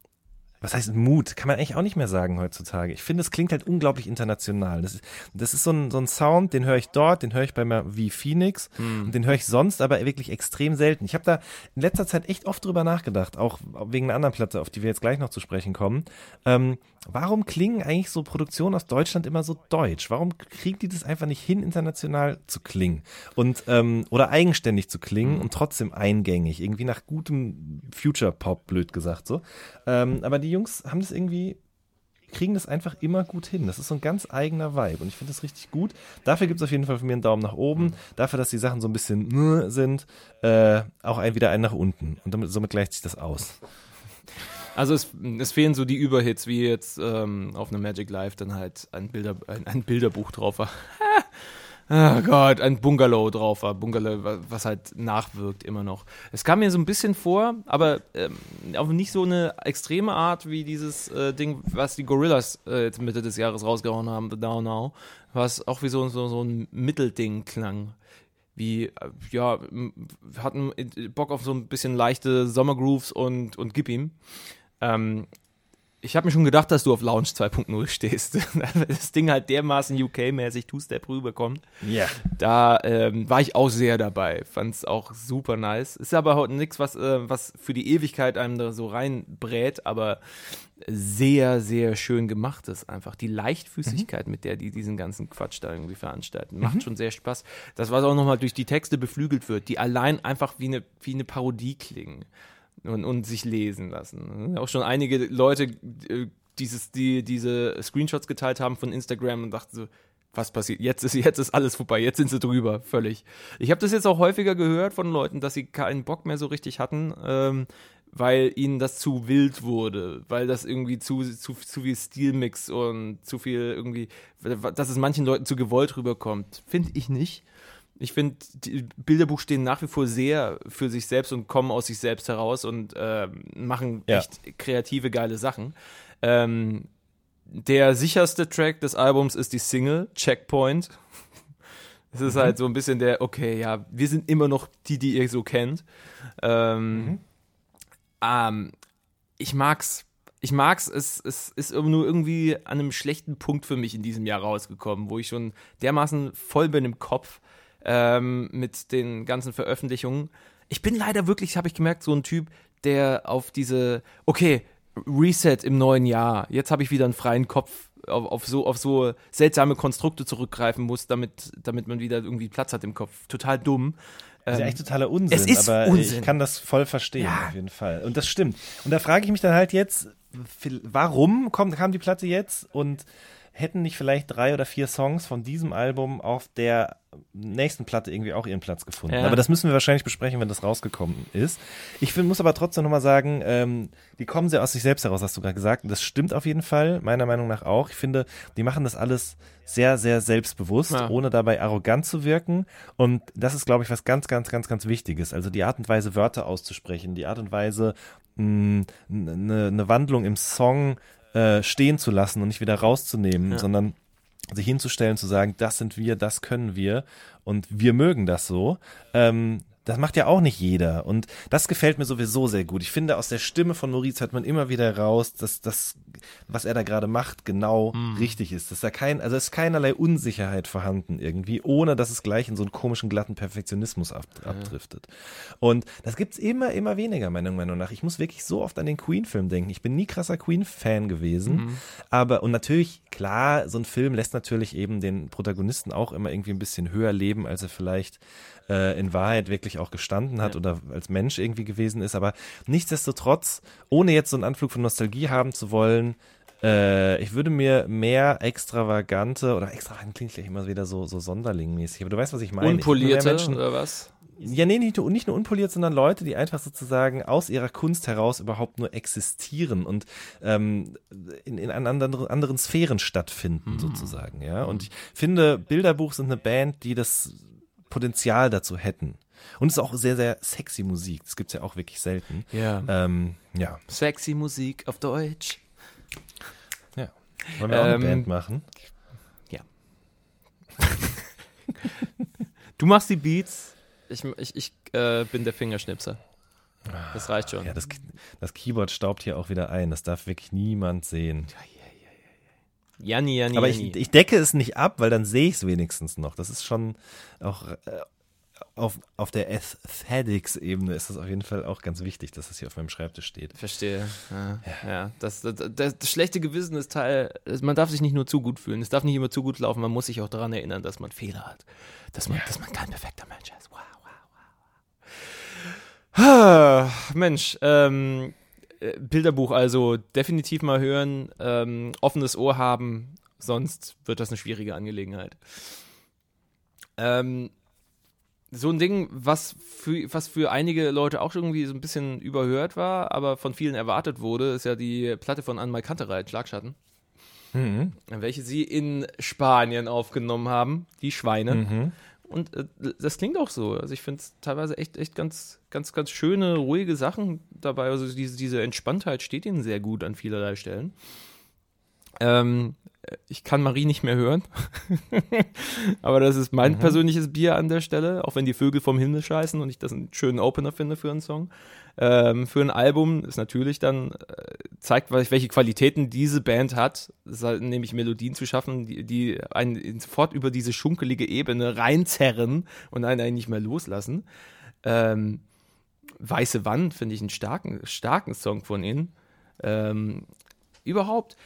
Was heißt Mut? Kann man eigentlich auch nicht mehr sagen heutzutage. Ich finde, es klingt halt unglaublich international. Das ist, das ist so, ein, so ein Sound, den höre ich dort, den höre ich bei mir wie Phoenix und den höre ich sonst aber wirklich extrem selten. Ich habe da in letzter Zeit echt oft drüber nachgedacht, auch wegen einer anderen Platte, auf die wir jetzt gleich noch zu sprechen kommen. Ähm, warum klingen eigentlich so Produktionen aus Deutschland immer so deutsch? Warum kriegen die das einfach nicht hin, international zu klingen? Und, ähm, oder eigenständig zu klingen und trotzdem eingängig, irgendwie nach gutem Future-Pop, blöd gesagt so. Ähm, aber die Jungs haben das irgendwie kriegen das einfach immer gut hin. Das ist so ein ganz eigener Vibe und ich finde das richtig gut. Dafür gibt es auf jeden Fall von mir einen Daumen nach oben. Dafür, dass die Sachen so ein bisschen äh, sind, äh, auch ein, wieder einen nach unten. Und damit, somit gleicht sich das aus. Also es, es fehlen so die Überhits, wie jetzt ähm, auf einem Magic Live dann halt ein, Bilder, ein, ein Bilderbuch drauf war. oh Gott, ein Bungalow drauf war. Bungalow, wa- was halt nachwirkt immer noch. Es kam mir so ein bisschen vor, aber ähm, auf nicht so eine extreme Art wie dieses äh, Ding, was die Gorillas äh, jetzt Mitte des Jahres rausgehauen haben, The Now Now, was auch wie so, so, so ein Mittelding klang wie, äh, ja, hatten äh, Bock auf so ein bisschen leichte Sommergrooves und, und gib ihm. Ähm, ich habe mir schon gedacht, dass du auf Lounge 2.0 stehst. das Ding halt dermaßen UK-mäßig Two-Step rüberkommt. Ja. Da ähm, war ich auch sehr dabei. Fand es auch super nice. Ist aber heute nichts, was, äh, was für die Ewigkeit einem da so reinbrät, aber sehr, sehr schön gemacht ist einfach. Die Leichtfüßigkeit, mit der die diesen ganzen Quatsch da irgendwie veranstalten, macht schon sehr Spaß. Das, was auch nochmal durch die Texte beflügelt wird, die allein einfach wie eine, wie eine Parodie klingen und, und sich lesen lassen. Auch schon einige Leute äh, dieses, die diese Screenshots geteilt haben von Instagram und dachten so, was passiert? Jetzt ist, jetzt ist alles vorbei, jetzt sind sie drüber, völlig. Ich habe das jetzt auch häufiger gehört von Leuten, dass sie keinen Bock mehr so richtig hatten, ähm, weil ihnen das zu wild wurde, weil das irgendwie zu, zu, zu viel Stilmix und zu viel irgendwie, dass es manchen Leuten zu gewollt rüberkommt. Finde ich nicht. Ich finde, die Bilderbuch stehen nach wie vor sehr für sich selbst und kommen aus sich selbst heraus und äh, machen Ja. echt kreative, geile Sachen. Ähm, der sicherste Track des Albums ist die Single Checkpoint. Es ist halt so ein bisschen der, okay, ja, wir sind immer noch die, die ihr so kennt. Ähm, ähm, ich mag's. Ich mag's, es, es ist nur irgendwie an einem schlechten Punkt für mich in diesem Jahr rausgekommen, wo ich schon dermaßen voll bin im Kopf ähm, mit den ganzen Veröffentlichungen. Ich bin leider wirklich, habe ich gemerkt, so ein Typ, der auf diese, okay, Reset im neuen Jahr, jetzt habe ich wieder einen freien Kopf, auf, auf, so, auf so seltsame Konstrukte zurückgreifen muss, damit, damit man wieder irgendwie Platz hat im Kopf. Total dumm. Das ist ja Ähm, echt totaler Unsinn, es ist aber Unsinn. ich kann das voll verstehen, Ja. auf jeden Fall. Und das stimmt. Und da frage ich mich dann halt jetzt, warum kommt, kam die Platte jetzt und hätten nicht vielleicht drei oder vier Songs von diesem Album auf der nächsten Platte irgendwie auch ihren Platz gefunden. Ja. Aber das müssen wir wahrscheinlich besprechen, wenn das rausgekommen ist. Ich find, muss aber trotzdem nochmal sagen, ähm, die kommen sehr aus sich selbst heraus, hast du gerade gesagt. Und das stimmt auf jeden Fall, meiner Meinung nach auch. Ich finde, die machen das alles sehr, sehr selbstbewusst, Ja. ohne dabei arrogant zu wirken. Und das ist, glaube ich, was ganz, ganz, ganz, ganz Wichtiges. Also die Art und Weise, Wörter auszusprechen, die Art und Weise, eine ne Wandlung im Song äh, stehen zu lassen und nicht wieder rauszunehmen, Ja. sondern sich hinzustellen, zu sagen, das sind wir, das können wir und wir mögen das so. Ähm, das macht ja auch nicht jeder. Und das gefällt mir sowieso sehr gut. Ich finde, aus der Stimme von Maurice hört man immer wieder raus, dass das, was er da gerade macht, genau richtig ist. Dass da kein, also es ist keinerlei Unsicherheit vorhanden irgendwie, ohne dass es gleich in so einen komischen, glatten Perfektionismus ab, abdriftet. Und das gibt's immer, immer weniger, meiner Meinung nach. Ich muss wirklich so oft an den Queen-Film denken. Ich bin nie krasser Queen-Fan gewesen. Aber, und natürlich, klar, so ein Film lässt natürlich eben den Protagonisten auch immer irgendwie ein bisschen höher leben, als er vielleicht äh, in Wahrheit wirklich auch gestanden hat Ja. oder als Mensch irgendwie gewesen ist. Aber nichtsdestotrotz, ohne jetzt so einen Anflug von Nostalgie haben zu wollen, äh, ich würde mir mehr extravagante, oder extravagant klingt gleich immer wieder so, so Sonderling-mäßig, aber du weißt, was ich meine. Ich Unpolierte Menschen, oder was? ja, nee, nicht, nur- nicht nur unpoliert, sondern Leute, die einfach sozusagen aus ihrer Kunst heraus überhaupt nur existieren und ähm, in, in anderen, anderen Sphären stattfinden, sozusagen, ja. Und ich finde, Bilderbuch sind eine Band, die das Potenzial dazu hätten. Und es ist auch sehr, sehr sexy Musik. Das gibt's ja auch wirklich selten. Ja. Ähm, ja, Sexy Musik auf Deutsch. ja. Wollen wir auch eine Ähm, Band machen? Du machst die Beats, ich, ich, ich äh, bin der Fingerschnipser. Das reicht schon. Ja, das, das Keyboard staubt hier auch wieder ein. Das darf wirklich niemand sehen. Janni, Janni, Aber Janni. ich, ich decke es nicht ab, weil dann sehe ich es wenigstens noch. Das ist schon auch äh, auf, auf der Aesthetics-Ebene ist das auf jeden Fall auch ganz wichtig, dass das hier auf meinem Schreibtisch steht. Verstehe. Ja, ja. Das, das, das, das schlechte Gewissen ist Teil, man darf sich nicht nur zu gut fühlen, es darf nicht immer zu gut laufen, man muss sich auch daran erinnern, dass man Fehler hat. Dass man, dass man kein perfekter Mensch ist. Wow, wow, wow. Mensch, ähm, äh, Bilderbuch also definitiv mal hören, ähm, offenes Ohr haben, sonst wird das eine schwierige Angelegenheit. Ähm, so ein Ding, was für, was für einige Leute auch irgendwie so ein bisschen überhört war, aber von vielen erwartet wurde, ist ja die Platte von Anmal Kantereit, Schlagschatten, Mhm. welche sie in Spanien aufgenommen haben, die Schweine. Mhm. Und äh, das klingt auch so. Also ich finde es teilweise echt, echt ganz, ganz, ganz schöne, ruhige Sachen dabei. Also diese, diese Entspanntheit steht ihnen sehr gut an vielerlei Stellen. Ähm, ich kann Marie nicht mehr hören. Aber das ist mein mhm. persönliches Bier an der Stelle, auch wenn die Vögel vom Himmel scheißen und ich das einen schönen Opener finde für einen Song. Ähm, für ein Album ist natürlich dann, äh, zeigt, welche Qualitäten diese Band hat, halt nämlich Melodien zu schaffen, die, die einen sofort über diese schunkelige Ebene reinzerren und einen eigentlich nicht mehr loslassen. Ähm, Weiße Wand finde ich einen starken, starken Song von ihnen. Ähm, überhaupt,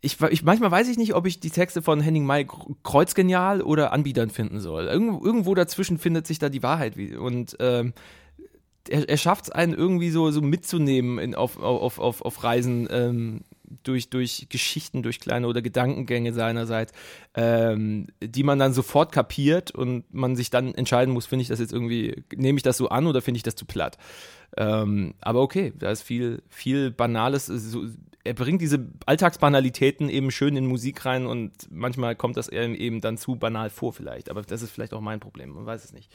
ich, ich, manchmal weiß ich nicht, ob ich die Texte von Henning May kreuzgenial oder anbietern finden soll. Irgendwo, irgendwo dazwischen findet sich da die Wahrheit. Und ähm, er, er schafft es einen irgendwie so, so mitzunehmen in, auf, auf, auf, auf Reisen ähm, durch, durch Geschichten, durch kleine oder Gedankengänge seinerseits, ähm, die man dann sofort kapiert und man sich dann entscheiden muss, finde ich das jetzt irgendwie, nehme ich das so an oder finde ich das zu platt? Ähm, aber okay, da ist viel, viel Banales. So, er bringt diese Alltagsbanalitäten eben schön in Musik rein und manchmal kommt das eben dann zu banal vor vielleicht. Aber das ist vielleicht auch mein Problem, man weiß es nicht.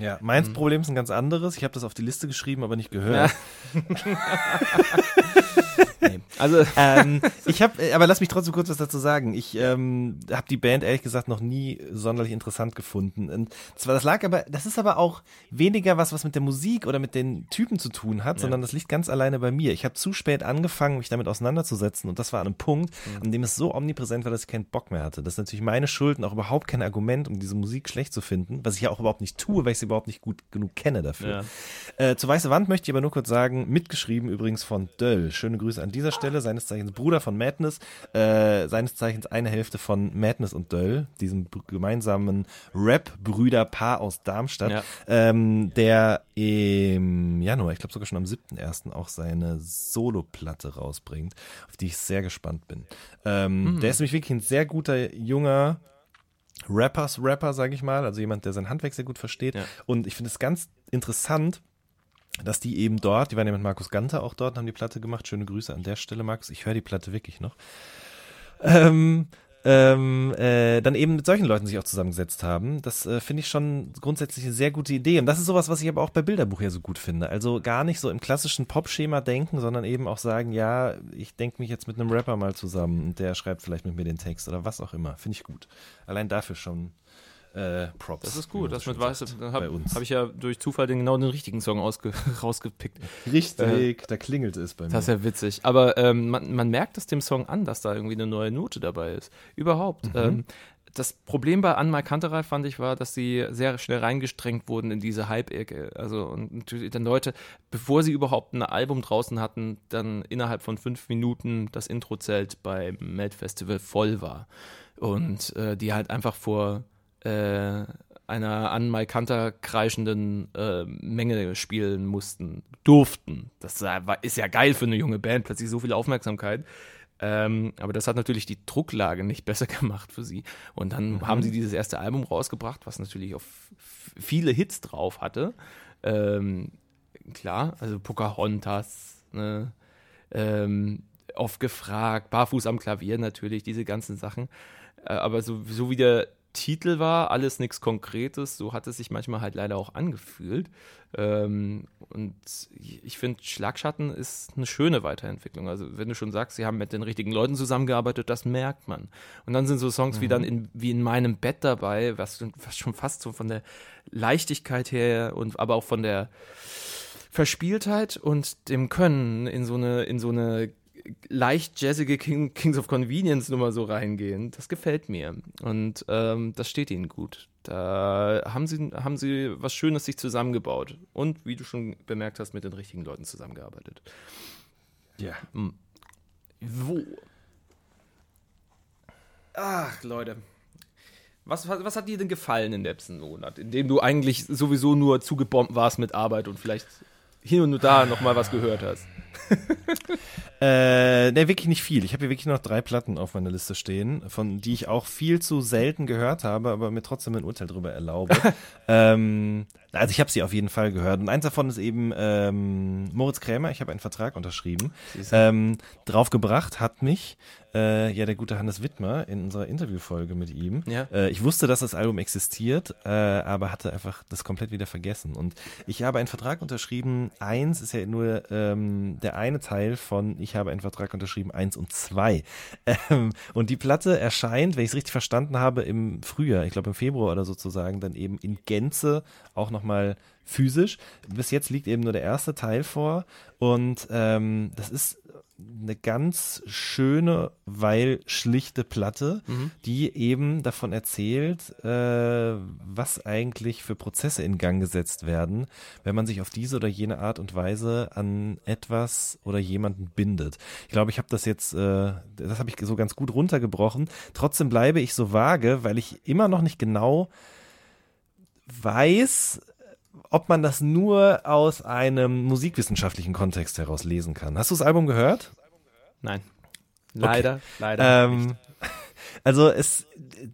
Ja, meins mhm. Problem ist ein ganz anderes. Ich habe das auf die Liste geschrieben, aber nicht gehört. Ja. nee. Also ähm, ich habe, aber lass mich trotzdem kurz was dazu sagen. Ich ähm, habe die Band ehrlich gesagt noch nie sonderlich interessant gefunden. Und zwar das lag aber, das ist aber auch weniger was, was mit der Musik oder mit den Typen zu tun hat, ja. sondern das liegt ganz alleine bei mir. Ich habe zu spät angefangen, mich damit auseinanderzusetzen und das war an einem Punkt, mhm. an dem es so omnipräsent war, dass ich keinen Bock mehr hatte. Das ist natürlich meine Schuld und auch überhaupt kein Argument, um diese Musik schlecht zu finden, was ich ja auch überhaupt nicht tue, weil ich sie überhaupt nicht gut genug kenne dafür. Ja. Äh, zu Weiße Wand möchte ich aber nur kurz sagen, mitgeschrieben übrigens von Döll. Schöne Grüße an dieser Stelle, seines Zeichens Bruder von Madness, äh, seines Zeichens eine Hälfte von Madness und Döll, diesem gemeinsamen Rap-Brüder-Paar aus Darmstadt, ja. ähm, der im Januar, ich glaube sogar schon am 7.1. auch seine Solo-Platte rausbringt, auf die ich sehr gespannt bin. Ähm, mhm. Der ist nämlich wirklich ein sehr guter, junger, Rappers Rapper, sage ich mal, also jemand, der sein Handwerk sehr gut versteht. Ja. Und ich finde es ganz interessant, dass die eben dort, die waren ja mit Markus Ganter auch dort, haben die Platte gemacht. Schöne Grüße an der Stelle, Markus. Ich höre die Platte wirklich noch. Ähm, ähm, äh, dann eben mit solchen Leuten sich auch zusammengesetzt haben. Das äh, finde ich schon grundsätzlich eine sehr gute Idee. Und das ist sowas, was ich aber auch bei Bilderbuch ja so gut finde. Also gar nicht so im klassischen Pop-Schema denken, sondern eben auch sagen, ja, ich denke mich jetzt mit einem Rapper mal zusammen und der schreibt vielleicht mit mir den Text oder was auch immer. Finde ich gut. Allein dafür schon äh, Props. Das ist gut, das mit Weiße. Dann habe hab ich ja durch Zufall den, genau den richtigen Song ausge, rausgepickt. Richtig, äh, da klingelt es bei mir. Das ist ja witzig. Aber ähm, man, man merkt es dem Song an, dass da irgendwie eine neue Note dabei ist. Überhaupt. Mhm. Ähm, das Problem bei Anmal Kanterei fand ich war, dass sie sehr schnell reingestrengt wurden in diese Hype-Ecke. Also und natürlich dann Leute, bevor sie überhaupt ein Album draußen hatten, dann innerhalb von fünf Minuten das Introzelt beim Melt Festival voll war. Und äh, die halt einfach vor äh, einer an Maikanter kreischenden äh, Menge spielen mussten, durften. Das war, ist ja geil für eine junge Band, plötzlich so viel Aufmerksamkeit. Ähm, aber das hat natürlich die Drucklage nicht besser gemacht für sie. Und dann mhm. haben sie dieses erste Album rausgebracht, was natürlich auf viele Hits drauf hatte. Ähm, klar, also Pocahontas, ne? ähm, oft gefragt, Barfuß am Klavier natürlich, diese ganzen Sachen. Äh, aber so, so wie der Titel war, alles nichts Konkretes. So hat es sich manchmal halt leider auch angefühlt. Ähm, und ich finde, Schlagschatten ist eine schöne Weiterentwicklung. Also, wenn du schon sagst, sie haben mit den richtigen Leuten zusammengearbeitet, das merkt man. Und dann sind so Songs mhm. wie dann in, wie in meinem Bett dabei, was, was schon fast so von der Leichtigkeit her und aber auch von der Verspieltheit und dem Können in so eine, in so eine leicht jazzige King, Kings of Convenience Nummer so reingehen. Das gefällt mir. Und ähm, das steht ihnen gut. Da haben sie, haben sie was Schönes sich zusammengebaut. Und wie du schon bemerkt hast, mit den richtigen Leuten zusammengearbeitet. Ja. Hm. Wo? Ach, Leute. Was, was, was, hat dir denn gefallen in letzten Monat, in dem du eigentlich sowieso nur zugebombt warst mit Arbeit und vielleicht hier und da nochmal was gehört hast? äh, ne, wirklich nicht viel. Ich habe hier wirklich noch drei Platten auf meiner Liste stehen, von die ich auch viel zu selten gehört habe, aber mir trotzdem ein Urteil darüber erlaube. ähm, also ich habe sie auf jeden Fall gehört. Und eins davon ist eben ähm, Moritz Krämer. Ich habe einen Vertrag unterschrieben. Ähm, draufgebracht hat mich äh, ja der gute Hannes Wittmer in unserer Interviewfolge mit ihm. Ja. Äh, ich wusste, dass das Album existiert, äh, aber hatte einfach das komplett wieder vergessen. Und ich habe einen Vertrag unterschrieben. Eins ist ja nur ähm, der eine Teil von Ich habe einen Vertrag unterschrieben 1 und 2. Ähm, und die Platte erscheint, wenn ich es richtig verstanden habe, im Frühjahr, ich glaube im Februar oder sozusagen, dann eben in Gänze auch nochmal physisch. Bis jetzt liegt eben nur der erste Teil vor und ähm, das ist eine ganz schöne, weil schlichte Platte, mhm. die eben davon erzählt, äh, was eigentlich für Prozesse in Gang gesetzt werden, wenn man sich auf diese oder jene Art und Weise an etwas oder jemanden bindet. Ich glaube, ich habe das jetzt, äh, das habe ich so ganz gut runtergebrochen. Trotzdem bleibe ich so vage, weil ich immer noch nicht genau weiß, ob man das nur aus einem musikwissenschaftlichen Kontext heraus lesen kann. Hast du das Album gehört? Nein. Leider, okay. leider. Ähm, also es,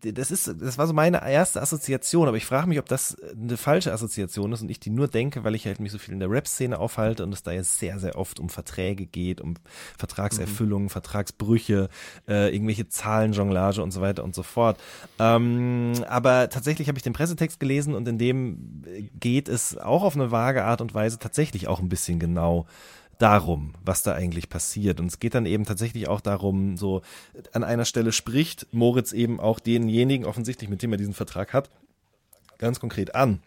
das ist, das war so meine erste Assoziation, aber ich frage mich, ob das eine falsche Assoziation ist und ich die nur denke, weil ich halt mich so viel in der Rap-Szene aufhalte und es da jetzt sehr, sehr oft um Verträge geht, um Vertragserfüllungen, mhm. Vertragsbrüche, äh, irgendwelche Zahlenjonglage und so weiter und so fort. Ähm, aber tatsächlich habe ich den Pressetext gelesen und in dem geht es auch auf eine vage Art und Weise tatsächlich auch ein bisschen genau darum, was da eigentlich passiert. Und es geht dann eben tatsächlich auch darum, so an einer Stelle spricht Moritz eben auch denjenigen offensichtlich, mit dem er diesen Vertrag hat, ganz konkret an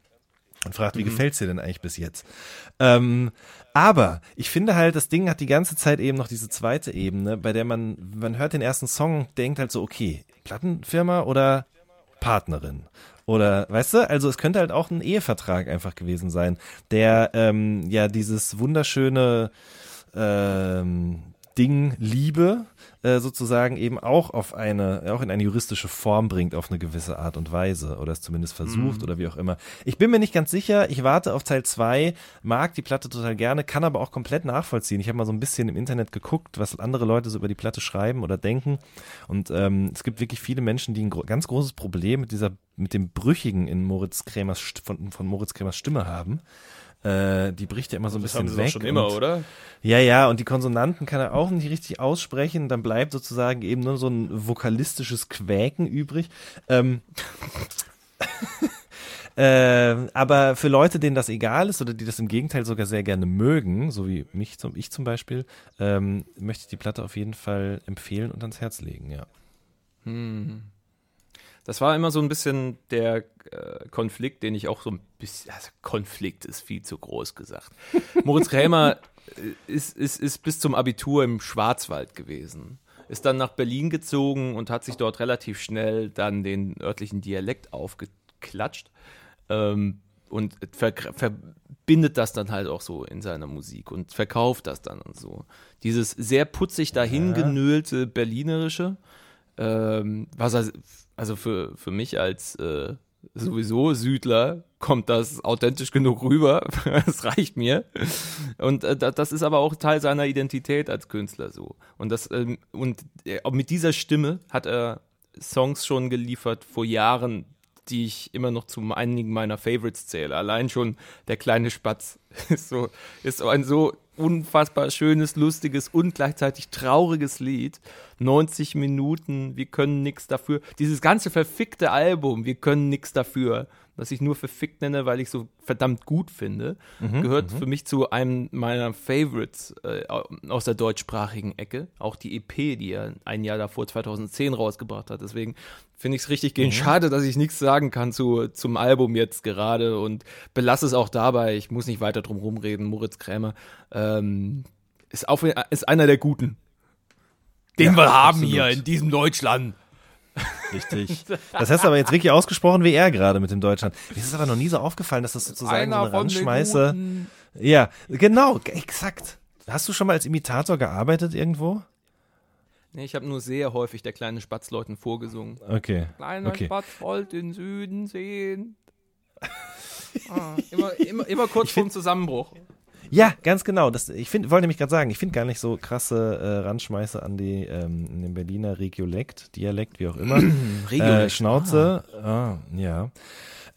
und fragt, wie mhm. gefällt's dir denn eigentlich bis jetzt? Ähm, aber ich finde halt, das Ding hat die ganze Zeit eben noch diese zweite Ebene, bei der man, man hört den ersten Song, denkt halt so, okay, Plattenfirma oder Partnerin. Oder, weißt du, also es könnte halt auch ein Ehevertrag einfach gewesen sein, der ähm, ja dieses wunderschöne ähm, Ding Liebe äh, sozusagen eben auch auf eine, auch in eine juristische Form bringt, auf eine gewisse Art und Weise oder es zumindest versucht mhm. oder wie auch immer. Ich bin mir nicht ganz sicher, ich warte auf Teil 2, mag die Platte total gerne, kann aber auch komplett nachvollziehen. Ich habe mal so ein bisschen im Internet geguckt, was andere Leute so über die Platte schreiben oder denken und ähm, es gibt wirklich viele Menschen, die ein gro ganz großes Problem mit dieser, mit dem Brüchigen in Moritz Kremers, von, von Moritz Kremers Stimme haben. Äh, die bricht ja immer so ein das bisschen haben sie weg. schon immer, oder? Ja, ja, und die Konsonanten kann er auch nicht richtig aussprechen. Dann bleibt sozusagen eben nur so ein vokalistisches Quäken übrig. Ähm, äh, aber für Leute, denen das egal ist oder die das im Gegenteil sogar sehr gerne mögen, so wie mich, zum, ich zum Beispiel, ähm, möchte ich die Platte auf jeden Fall empfehlen und ans Herz legen, ja. Hm. Das war immer so ein bisschen der äh, Konflikt, den ich auch so ein bisschen, also Konflikt ist viel zu groß gesagt. Moritz Krämer äh, ist, ist, ist bis zum Abitur im Schwarzwald gewesen, ist dann nach Berlin gezogen und hat sich dort relativ schnell dann den örtlichen Dialekt aufgeklatscht ähm, und ver verbindet das dann halt auch so in seiner Musik und verkauft das dann und so. Dieses sehr putzig dahingenölte Berlinerische, ähm, was er also für, für mich als äh, sowieso Südler kommt das authentisch genug rüber. das reicht mir. Und äh, das ist aber auch Teil seiner Identität als Künstler so. Und das ähm, und äh, mit dieser Stimme hat er Songs schon geliefert vor Jahren, die ich immer noch zu einigen meiner Favorites zähle. Allein schon der kleine Spatz ist so ist so ein so unfassbar schönes, lustiges und gleichzeitig trauriges Lied. 90 Minuten, wir können nichts dafür. Dieses ganze verfickte Album, wir können nichts dafür, das ich nur verfickt nenne, weil ich so verdammt gut finde, mhm, gehört mhm. für mich zu einem meiner Favorites äh, aus der deutschsprachigen Ecke. Auch die EP, die er ein Jahr davor, 2010, rausgebracht hat. Deswegen finde ich es richtig mhm. schade, dass ich nichts sagen kann zu, zum Album jetzt gerade und belasse es auch dabei. Ich muss nicht weiter drum rumreden. Moritz Krämer ähm, ist, auf, ist einer der Guten den ja, wir haben absolut. hier in diesem Deutschland. Richtig. Das hast du aber jetzt wirklich ausgesprochen wie er gerade mit dem Deutschland. Mir ist es aber noch nie so aufgefallen, dass das sozusagen Einer so eine Randschmeiße. Ja, genau, exakt. Hast du schon mal als Imitator gearbeitet irgendwo? Nee, ich habe nur sehr häufig der kleine Spatzleuten vorgesungen. Okay. Kleiner okay. Spatz wollt den Süden sehen. ah, immer, immer, immer kurz vorm Zusammenbruch. Ja, ganz genau. Das, ich find, wollte nämlich gerade sagen, ich finde gar nicht so krasse äh, Randschmeiße an die ähm, den Berliner Regiolekt, Dialekt, wie auch immer. äh, Schnauze, ah. Ah, ja.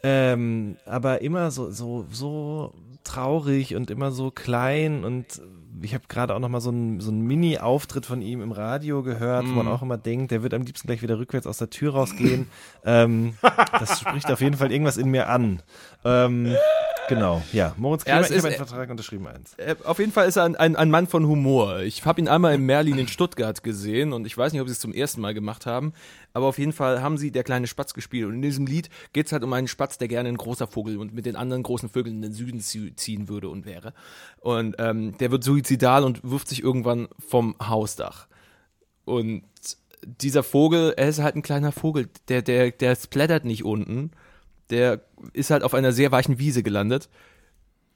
Ähm, aber immer so, so, so traurig und immer so klein und ich habe gerade auch noch mal so einen so Mini-Auftritt von ihm im Radio gehört, mm. wo man mhm. auch immer denkt, der wird am liebsten gleich wieder rückwärts aus der Tür rausgehen. ähm, das spricht auf jeden Fall irgendwas in mir an. Ähm, Genau, ja. Moritz Ja, Kremer, es ich ist- habe einen Vertrag unterschrieben, eins. Äh, Auf jeden Fall ist er ein, ein, ein Mann von Humor. Ich habe ihn einmal in Merlin in Stuttgart gesehen und ich weiß nicht, ob sie es zum ersten Mal gemacht haben, aber auf jeden Fall haben sie der kleine Spatz gespielt und in diesem Lied geht es halt um einen Spatz, der gerne ein großer Vogel und mit den anderen großen Vögeln in den Süden zie- ziehen würde und wäre. Und ähm, der wird suizidal und wirft sich irgendwann vom Hausdach. Und dieser Vogel, er ist halt ein kleiner Vogel, der, der, der splattert nicht unten. Der ist halt auf einer sehr weichen Wiese gelandet.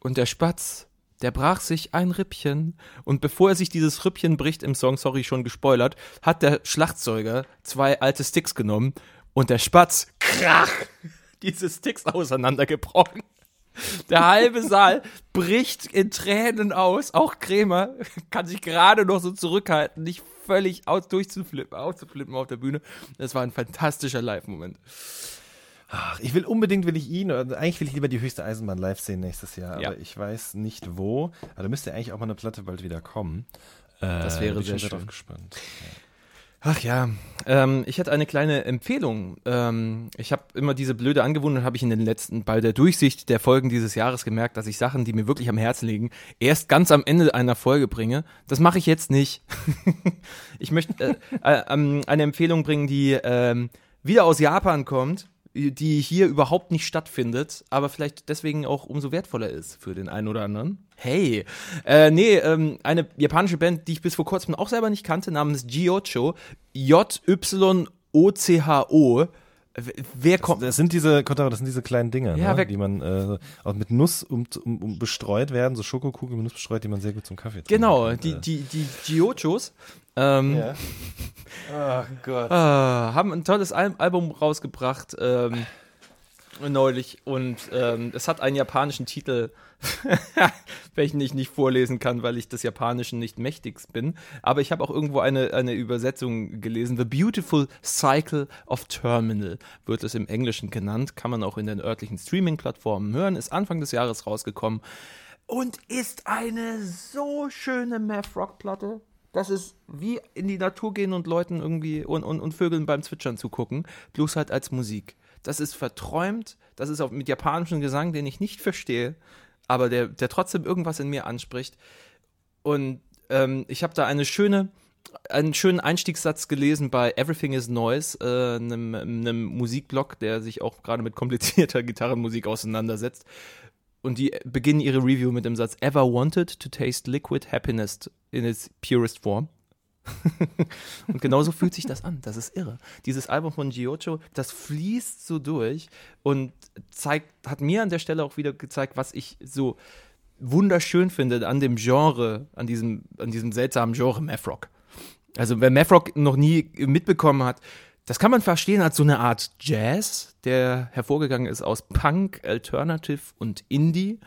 Und der Spatz, der brach sich ein Rippchen. Und bevor er sich dieses Rippchen bricht, im Song, sorry, schon gespoilert, hat der Schlagzeuger zwei alte Sticks genommen und der Spatz, krach, diese Sticks auseinandergebrochen. Der halbe Saal bricht in Tränen aus. Auch Krämer kann sich gerade noch so zurückhalten, nicht völlig aus, durchzuflippen, auszuflippen auf der Bühne. Das war ein fantastischer Live-Moment. Ach, ich will unbedingt, will ich ihn, eigentlich will ich lieber die höchste Eisenbahn live sehen nächstes Jahr, Ja. aber ich weiß nicht wo. Aber da müsste eigentlich auch mal eine Platte bald wieder kommen. Äh, Das wäre ich sehr schön. drauf gespannt. Ach ja, ähm, ich hätte eine kleine Empfehlung. Ähm, ich habe immer diese blöde Angewohnheit, habe ich in den letzten, bei der Durchsicht der Folgen dieses Jahres gemerkt, dass ich Sachen, die mir wirklich am Herzen liegen, erst ganz am Ende einer Folge bringe. Das mache ich jetzt nicht. ich möchte äh, äh, ähm, eine Empfehlung bringen, die ähm, wieder aus Japan kommt, die hier überhaupt nicht stattfindet, aber vielleicht deswegen auch umso wertvoller ist für den einen oder anderen. Hey, äh, nee, ähm, eine japanische Band, die ich bis vor kurzem auch selber nicht kannte, namens Giocho, J-Y-O-C-H-O. Wer kommt? Das sind diese, das sind diese kleinen Dinger, Ja, ne? die man äh, auch mit Nuss um, um, um bestreut werden, so Schokokugeln mit Nuss bestreut, die man sehr gut zum Kaffee trinken Genau, kann. die, Äh, die, die Giochos. Ähm, Ja. Oh Gott. Ah, haben ein tolles Al Album rausgebracht ähm, neulich und ähm, es hat einen japanischen Titel, welchen ich nicht vorlesen kann, weil ich des Japanischen nicht mächtig bin. Aber ich habe auch irgendwo eine, eine Übersetzung gelesen. The Beautiful Cycle of Terminal wird es im Englischen genannt. Kann man auch in den örtlichen Streaming-Plattformen hören. Ist Anfang des Jahres rausgekommen und ist eine so schöne Math-Rock-Platte. Das ist wie in die Natur gehen und Leuten irgendwie und, und, und Vögeln beim Zwitschern zugucken, bloß halt als Musik. Das ist verträumt, das ist auch mit japanischem Gesang, den ich nicht verstehe, aber der, der trotzdem irgendwas in mir anspricht. Und ähm, ich habe da eine schöne, einen schönen Einstiegssatz gelesen bei Everything is Noise, äh, einem, einem Musikblog, der sich auch gerade mit komplizierter Gitarrenmusik auseinandersetzt. Und die beginnen ihre Review mit dem Satz: Ever wanted to taste liquid happiness in its purest form? und genauso fühlt sich das an. Das ist irre. Dieses Album von Giocho, das fließt so durch und zeigt, hat mir an der Stelle auch wieder gezeigt, was ich so wunderschön finde an dem Genre, an diesem, an diesem seltsamen Genre Mathrock. Also wer Mathrock noch nie mitbekommen hat, das kann man verstehen als so eine Art Jazz, der hervorgegangen ist aus Punk, Alternative und Indie.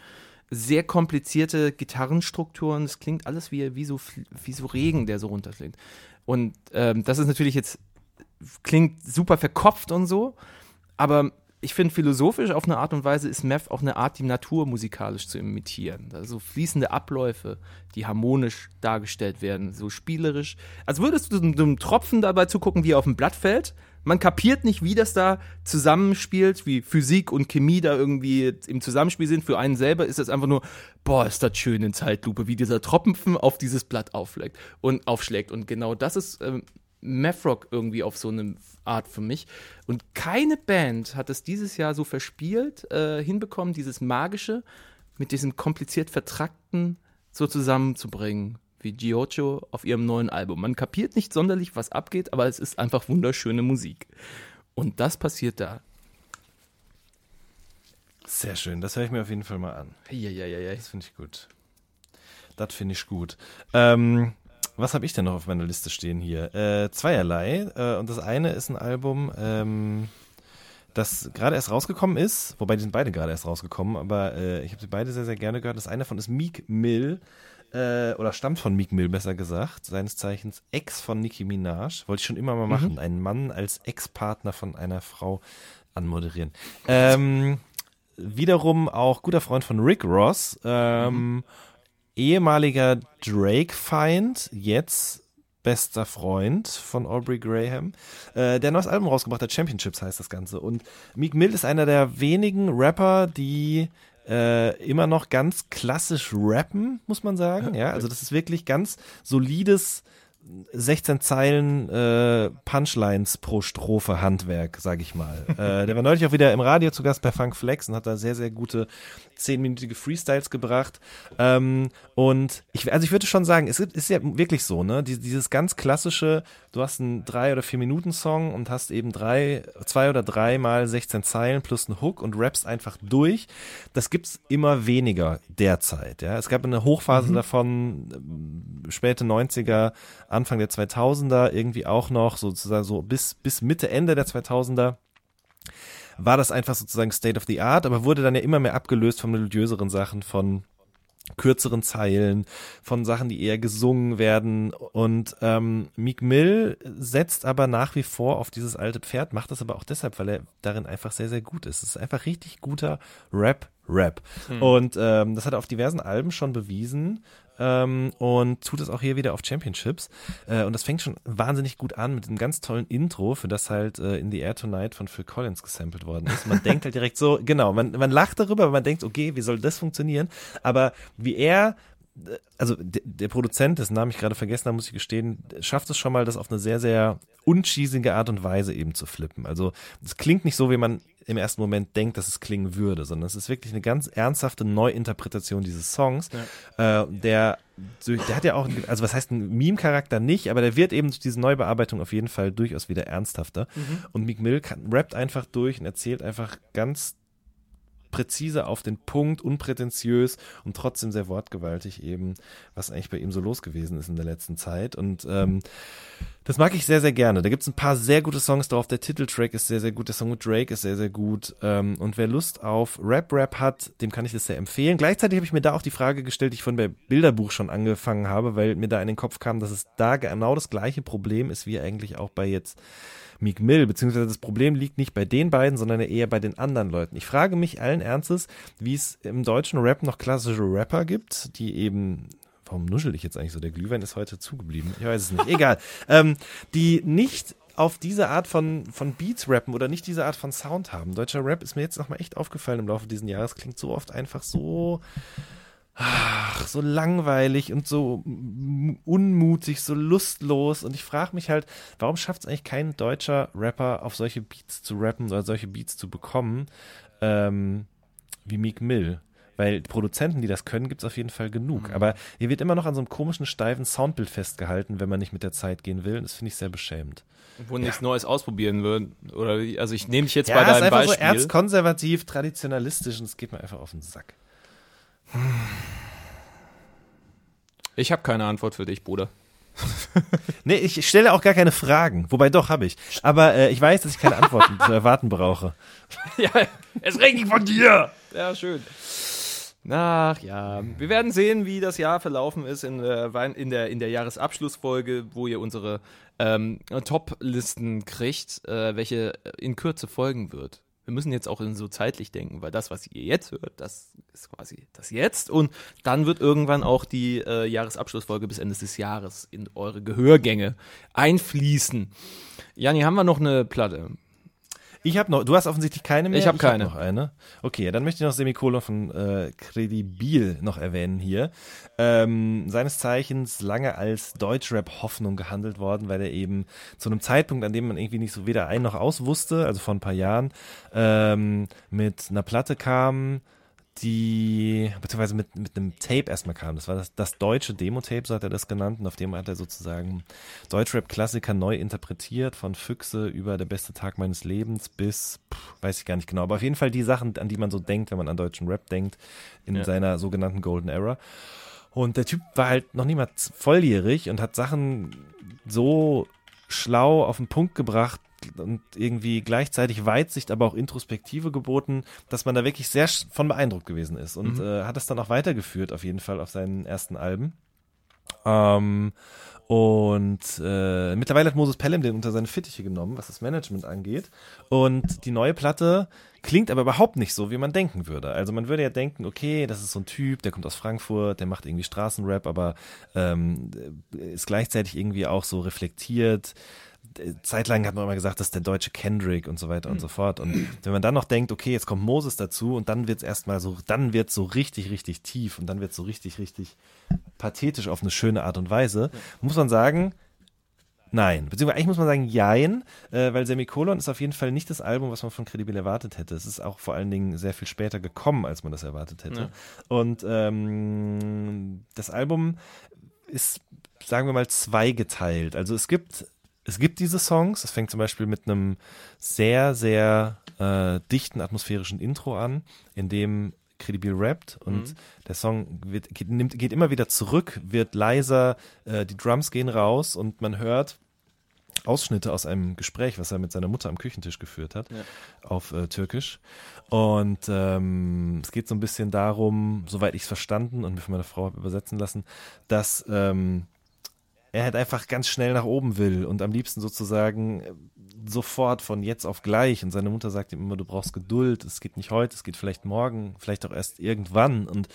Sehr komplizierte Gitarrenstrukturen. Es klingt alles wie, wie, so, wie so Regen, der so runterklingt. Und ähm, das ist natürlich jetzt, klingt super verkopft und so, aber ich finde philosophisch auf eine Art und Weise ist Meth auch eine Art, die Natur musikalisch zu imitieren. Also fließende Abläufe, die harmonisch dargestellt werden, so spielerisch. Als würdest du einem Tropfen dabei zugucken, wie er auf dem Blatt fällt. Man kapiert nicht, wie das da zusammenspielt, wie Physik und Chemie da irgendwie im Zusammenspiel sind. Für einen selber ist das einfach nur, boah, ist das schön in Zeitlupe, wie dieser Tropfen auf dieses Blatt aufschlägt und aufschlägt. Und genau das ist ähm, Mathrock irgendwie auf so eine Art für mich. Und keine Band hat es dieses Jahr so verspielt, äh, hinbekommen, dieses Magische mit diesem kompliziert Vertrackten so zusammenzubringen, wie Giocho auf ihrem neuen Album. Man kapiert nicht sonderlich, was abgeht, aber es ist einfach wunderschöne Musik. Und das passiert da. Sehr schön, das höre ich mir auf jeden Fall mal an. Eieieiei. Das finde ich gut. Das finde ich gut. Ähm, was habe ich denn noch auf meiner Liste stehen hier? Äh, zweierlei. Äh, und das eine ist ein Album, ähm, das gerade erst rausgekommen ist. Wobei die sind beide gerade erst rausgekommen, aber äh, ich habe sie beide sehr, sehr gerne gehört. Das eine davon ist Meek Mill. Äh, oder stammt von Meek Mill, besser gesagt. Seines Zeichens Ex von Nicki Minaj. Wollte ich schon immer mal machen. Einen Mann als Ex-Partner von einer Frau anmoderieren. Ähm, wiederum auch guter Freund von Rick Ross, ähm, ehemaliger Drake-Feind, jetzt bester Freund von Aubrey Graham, äh, der ein neues Album rausgebracht hat, Championships heißt das Ganze. Und Meek Mill ist einer der wenigen Rapper, die äh, immer noch ganz klassisch rappen, muss man sagen. Ja, also das ist wirklich ganz solides 16 Zeilen äh, Punchlines pro Strophe Handwerk, sag ich mal. äh, der war neulich auch wieder im Radio zu Gast bei Funk Flex und hat da sehr, sehr gute zehnminütige Freestyles gebracht. Ähm, und ich, also ich würde schon sagen, es ist ja wirklich so, ne? Dieses ganz klassische, du hast einen drei oder vier Minuten Song und hast eben drei, zwei oder drei mal 16 Zeilen plus einen Hook und rappst einfach durch. Das gibt's immer weniger derzeit. Ja, es gab eine Hochphase mhm. davon, äh, späte 90er, Anfang der 2000er, irgendwie auch noch sozusagen so bis bis Mitte Ende der 2000er war das einfach sozusagen State of the Art, aber wurde dann ja immer mehr abgelöst von melodiöseren Sachen, von kürzeren Zeilen, von Sachen, die eher gesungen werden. Und ähm, Meek Mill setzt aber nach wie vor auf dieses alte Pferd, macht das aber auch deshalb, weil er darin einfach sehr, sehr gut ist. Es ist einfach richtig guter Rap. Rap. Hm. Und ähm, das hat er auf diversen Alben schon bewiesen ähm, und tut es auch hier wieder auf Championships. Äh, und das fängt schon wahnsinnig gut an mit einem ganz tollen Intro, für das halt äh, In the Air Tonight von Phil Collins gesampelt worden ist. Man denkt halt direkt so, genau, man, man lacht darüber, aber man denkt, okay, wie soll das funktionieren? Aber wie er also der, der Produzent, dessen Namen ich gerade vergessen habe, muss ich gestehen, schafft es schon mal, das auf eine sehr, sehr uncheesige Art und Weise eben zu flippen. Also es klingt nicht so, wie man im ersten Moment denkt, dass es klingen würde, sondern es ist wirklich eine ganz ernsthafte Neuinterpretation dieses Songs. Ja. Äh, der, der hat ja auch, also was heißt ein Meme-Charakter nicht, aber der wird eben durch diese Neubearbeitung auf jeden Fall durchaus wieder ernsthafter. Mhm. Und Meek Mill kann, rappt einfach durch und erzählt einfach ganz präzise auf den Punkt, unprätentiös und trotzdem sehr wortgewaltig eben, was eigentlich bei ihm so los gewesen ist in der letzten Zeit. Und ähm, das mag ich sehr, sehr gerne. Da gibt es ein paar sehr gute Songs drauf. Der Titeltrack ist sehr, sehr gut. Der Song mit Drake ist sehr, sehr gut. Ähm, und wer Lust auf Rap-Rap hat, dem kann ich das sehr empfehlen. Gleichzeitig habe ich mir da auch die Frage gestellt, die ich von bei Bilderbuch schon angefangen habe, weil mir da in den Kopf kam, dass es da genau das gleiche Problem ist, wie eigentlich auch bei jetzt Meek Mill, beziehungsweise das Problem liegt nicht bei den beiden, sondern eher bei den anderen Leuten. Ich frage mich allen Ernstes, wie es im deutschen Rap noch klassische Rapper gibt, die eben Warum nuschel ich jetzt eigentlich so? Der Glühwein ist heute zugeblieben. Ich weiß es nicht. Egal. ähm, die nicht auf diese Art von, von Beats rappen oder nicht diese Art von Sound haben. Deutscher Rap ist mir jetzt nochmal echt aufgefallen im Laufe dieses Jahres. Klingt so oft einfach so ach, so langweilig und so unmutig, so lustlos. Und ich frage mich halt, warum schafft es eigentlich kein deutscher Rapper, auf solche Beats zu rappen oder solche Beats zu bekommen, ähm, wie Meek Mill? Weil Produzenten, die das können, gibt es auf jeden Fall genug. Mhm. Aber hier wird immer noch an so einem komischen, steifen Soundbild festgehalten, wenn man nicht mit der Zeit gehen will. Und das finde ich sehr beschämend. Wo ja. nichts Neues ausprobieren würden. Oder also ich nehme dich jetzt ja, bei deinem ist einfach Beispiel. so erzkonservativ, traditionalistisch und es geht mir einfach auf den Sack. Ich habe keine Antwort für dich, Bruder. nee, ich stelle auch gar keine Fragen. Wobei doch, habe ich. Aber äh, ich weiß, dass ich keine Antworten zu erwarten brauche. ja, es regnet von dir. Ja, schön. Ach ja, wir werden sehen, wie das Jahr verlaufen ist in der, in der, in der Jahresabschlussfolge, wo ihr unsere ähm, Top-Listen kriegt, äh, welche in Kürze folgen wird wir müssen jetzt auch so zeitlich denken, weil das, was ihr jetzt hört, das ist quasi das Jetzt. Und dann wird irgendwann auch die äh, Jahresabschlussfolge bis Ende des Jahres in eure Gehörgänge einfließen. Jani, haben wir noch eine Platte? Ich habe noch, du hast offensichtlich keine mehr. Ich habe keine. Hab noch eine. Okay, dann möchte ich noch Semikolon von äh, Credibil noch erwähnen hier. Ähm, seines Zeichens lange als Deutschrap-Hoffnung gehandelt worden, weil er eben zu einem Zeitpunkt, an dem man irgendwie nicht so weder ein noch aus wusste, also vor ein paar Jahren, ähm, mit einer Platte kam, die, beziehungsweise mit, mit einem Tape erstmal kam. Das war das, das deutsche Demo-Tape, so hat er das genannt. Und auf dem hat er sozusagen Deutschrap-Klassiker neu interpretiert, von Füchse über Der beste Tag meines Lebens bis, pff, weiß ich gar nicht genau. Aber auf jeden Fall die Sachen, an die man so denkt, wenn man an deutschen Rap denkt, in ja. seiner sogenannten Golden Era. Und der Typ war halt noch niemals volljährig und hat Sachen so schlau auf den Punkt gebracht, und irgendwie gleichzeitig Weitsicht, aber auch Introspektive geboten, dass man da wirklich sehr von beeindruckt gewesen ist und mhm. äh, hat das dann auch weitergeführt, auf jeden Fall auf seinen ersten Alben. Ähm, und äh, mittlerweile hat Moses Pelham den unter seine Fittiche genommen, was das Management angeht. Und die neue Platte klingt aber überhaupt nicht so, wie man denken würde. Also man würde ja denken, okay, das ist so ein Typ, der kommt aus Frankfurt, der macht irgendwie Straßenrap, aber ähm, ist gleichzeitig irgendwie auch so reflektiert zeitlang hat man immer gesagt, das ist der deutsche Kendrick und so weiter und so fort. Und wenn man dann noch denkt, okay, jetzt kommt Moses dazu und dann wird es erstmal so, dann wird es so richtig, richtig tief und dann wird es so richtig, richtig pathetisch auf eine schöne Art und Weise, muss man sagen, Nein, beziehungsweise eigentlich muss man sagen Jein, äh, weil Semikolon ist auf jeden Fall nicht das Album, was man von Credibil erwartet hätte. Es ist auch vor allen Dingen sehr viel später gekommen, als man das erwartet hätte. Ja. Und ähm, das Album ist, sagen wir mal, zweigeteilt. Also es gibt, es gibt diese Songs, es fängt zum Beispiel mit einem sehr, sehr äh, dichten atmosphärischen Intro an, in dem Credibil rappt und der Song wird, geht, nimmt, geht immer wieder zurück, wird leiser, äh, die Drums gehen raus und man hört Ausschnitte aus einem Gespräch, was er mit seiner Mutter am Küchentisch geführt hat, auf äh, Türkisch. Und ähm, es geht so ein bisschen darum, soweit ich es verstanden und mir von meiner Frau habe übersetzen lassen, dass ähm, er halt einfach ganz schnell nach oben will und am liebsten sozusagen äh, sofort von jetzt auf gleich. Und seine Mutter sagt ihm immer, du brauchst Geduld, es geht nicht heute, es geht vielleicht morgen, vielleicht auch erst irgendwann. Und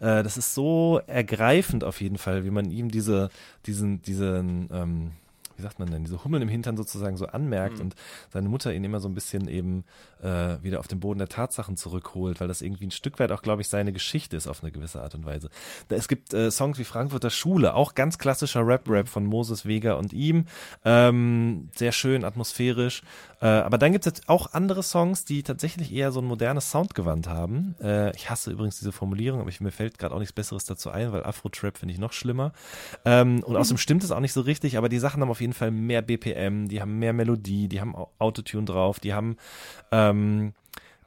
äh, das ist so ergreifend auf jeden Fall, wie man ihm diese, diesen, diesen, ähm, wie sagt man denn, diese Hummeln im Hintern sozusagen so anmerkt und seine Mutter ihn immer so ein bisschen eben äh, wieder auf den Boden der Tatsachen zurückholt, weil das irgendwie ein Stück weit auch, glaube ich, seine Geschichte ist auf eine gewisse Art und Weise. Da- Es gibt äh, Songs wie Frankfurter Schule, auch ganz klassischer Rap-Rap von Moses Vega und ihm, ähm, sehr schön atmosphärisch. Äh, aber dann gibt es jetzt auch andere Songs, die tatsächlich eher so ein modernes Soundgewand haben. Äh, ich hasse übrigens diese Formulierung, aber ich, mir fällt gerade auch nichts Besseres dazu ein, weil Afro-Trap finde ich noch schlimmer. Ähm, und außerdem stimmt es auch nicht so richtig, aber die Sachen haben auf jeden Fall mehr BPM, die haben mehr Melodie, die haben Au- Autotune drauf, die haben ähm,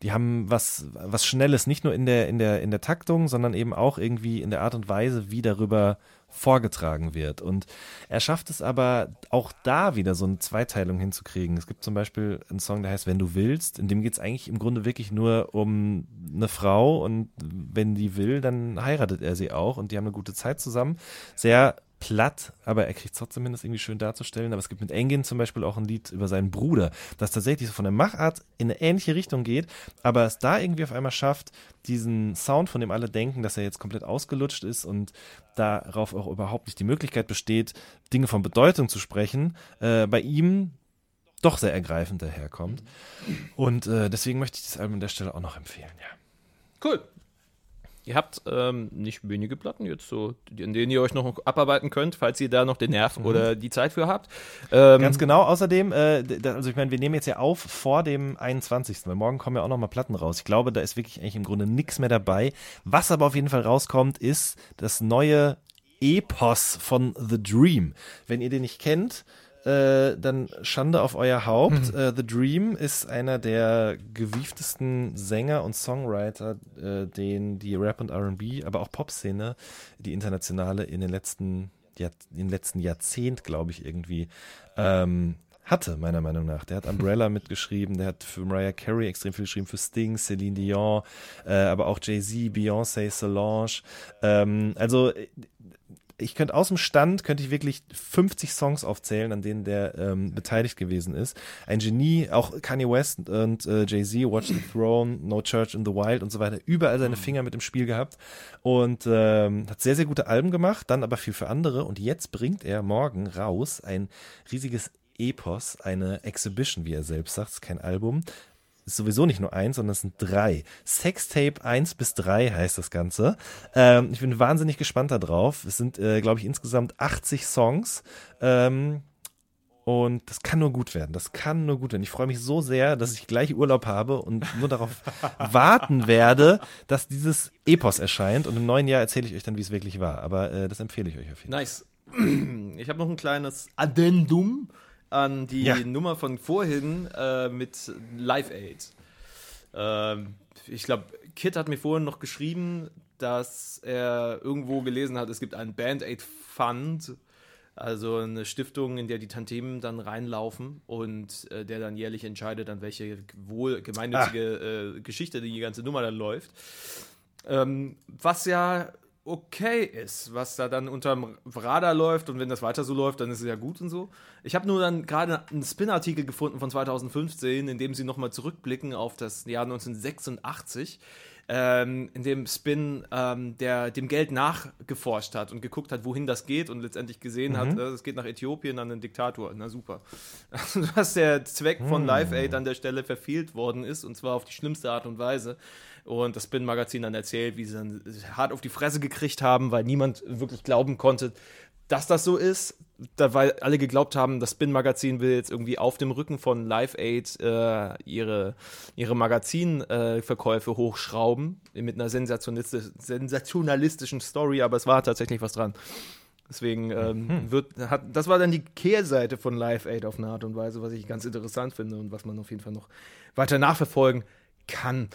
die haben was, was Schnelles, nicht nur in der, in der, in der Taktung, sondern eben auch irgendwie in der Art und Weise, wie darüber vorgetragen wird. Und er schafft es aber auch da wieder so eine Zweiteilung hinzukriegen. Es gibt zum Beispiel einen Song, der heißt Wenn du willst, in dem geht es eigentlich im Grunde wirklich nur um eine Frau und wenn die will, dann heiratet er sie auch und die haben eine gute Zeit zusammen. Sehr platt, aber er kriegt es trotzdem hin, irgendwie schön darzustellen. Aber es gibt mit Engin zum Beispiel auch ein Lied über seinen Bruder, das tatsächlich so von der Machart in eine ähnliche Richtung geht, aber es da irgendwie auf einmal schafft, diesen Sound, von dem alle denken, dass er jetzt komplett ausgelutscht ist und darauf auch überhaupt nicht die Möglichkeit besteht, Dinge von Bedeutung zu sprechen, äh, bei ihm doch sehr ergreifend daherkommt. Und äh, deswegen möchte ich das Album an der Stelle auch noch empfehlen, ja. Cool. Ihr habt ähm, nicht wenige Platten jetzt so, in denen ihr euch noch abarbeiten könnt, falls ihr da noch den Nerv oder die Zeit für habt. Ähm, Ganz genau. Außerdem, äh, also ich meine, wir nehmen jetzt ja auf vor dem 21. Weil morgen kommen ja auch noch mal Platten raus. Ich glaube, da ist wirklich eigentlich im Grunde nichts mehr dabei. Was aber auf jeden Fall rauskommt, ist das neue Epos von The Dream. Wenn ihr den nicht kennt, äh, dann Schande auf euer Haupt. Äh, The Dream ist einer der gewieftesten Sänger und Songwriter, äh, den die Rap und R&B, aber auch Pop-Szene, die internationale in den letzten Jahr, im letzten Jahrzehnt, glaube ich, irgendwie ähm, hatte, meiner Meinung nach. Der hat Umbrella mitgeschrieben, der hat für Mariah Carey extrem viel geschrieben, für Sting, Celine Dion, äh, aber auch Jay-Z, Beyoncé, Solange. Ähm, also äh, ich könnte aus dem Stand, könnte ich wirklich 50 Songs aufzählen, an denen der ähm, beteiligt gewesen ist. Ein Genie, auch Kanye West und äh, Jay-Z, Watch the Throne, No Church in the Wild und so weiter, überall seine Finger mit im Spiel gehabt und ähm, hat sehr, sehr gute Alben gemacht, dann aber viel für andere und jetzt bringt er morgen raus ein riesiges Epos, eine Exhibition, wie er selbst sagt, kein Album, ist sowieso nicht nur eins, sondern es sind drei. Sextape 1 bis 3 heißt das Ganze. Ähm, ich bin wahnsinnig gespannt darauf. Es sind, äh, glaube ich, insgesamt 80 Songs. Ähm, und das kann nur gut werden. Das kann nur gut werden. Ich freue mich so sehr, dass ich gleich Urlaub habe und nur darauf warten werde, dass dieses Epos erscheint. Und im neuen Jahr erzähle ich euch dann, wie es wirklich war. Aber äh, das empfehle ich euch auf jeden Fall. Nice. Ich habe noch ein kleines Addendum an die Ja. Nummer von vorhin äh, mit Live Aid. Ähm, ich glaube, Kit hat mir vorhin noch geschrieben, dass er irgendwo gelesen hat, es gibt einen Band Aid Fund, also eine Stiftung, in der die Tantemen dann reinlaufen und äh, der dann jährlich entscheidet, an welche wohl gemeinnützige äh, Geschichte die ganze Nummer dann läuft. Ähm, was ja okay ist, was da dann unterm Radar läuft und wenn das weiter so läuft, dann ist es ja gut und so. Ich habe nur dann gerade einen Spin-Artikel gefunden von 2015, in dem sie nochmal zurückblicken auf das Jahr 1986, ähm, in dem Spin ähm, der dem Geld nachgeforscht hat und geguckt hat, wohin das geht und letztendlich gesehen hat, Mhm. äh, es geht nach Äthiopien an den Diktator. Na super. Dass der Zweck Mhm. von Live Aid an der Stelle verfehlt worden ist und zwar auf die schlimmste Art und Weise. Und das Spin-Magazin dann erzählt, wie sie dann hart auf die Fresse gekriegt haben, weil niemand wirklich glauben konnte, dass das so ist. Da, weil alle geglaubt haben, das Spin-Magazin will jetzt irgendwie auf dem Rücken von Live Aid äh, ihre, ihre Magazinverkäufe hochschrauben mit einer sensationistisch, sensationalistischen Story, aber es war tatsächlich was dran. Deswegen ähm, wird, hat, das war dann die Kehrseite von Live Aid auf eine Art und Weise, was ich ganz interessant finde und was man auf jeden Fall noch weiter nachverfolgen kann.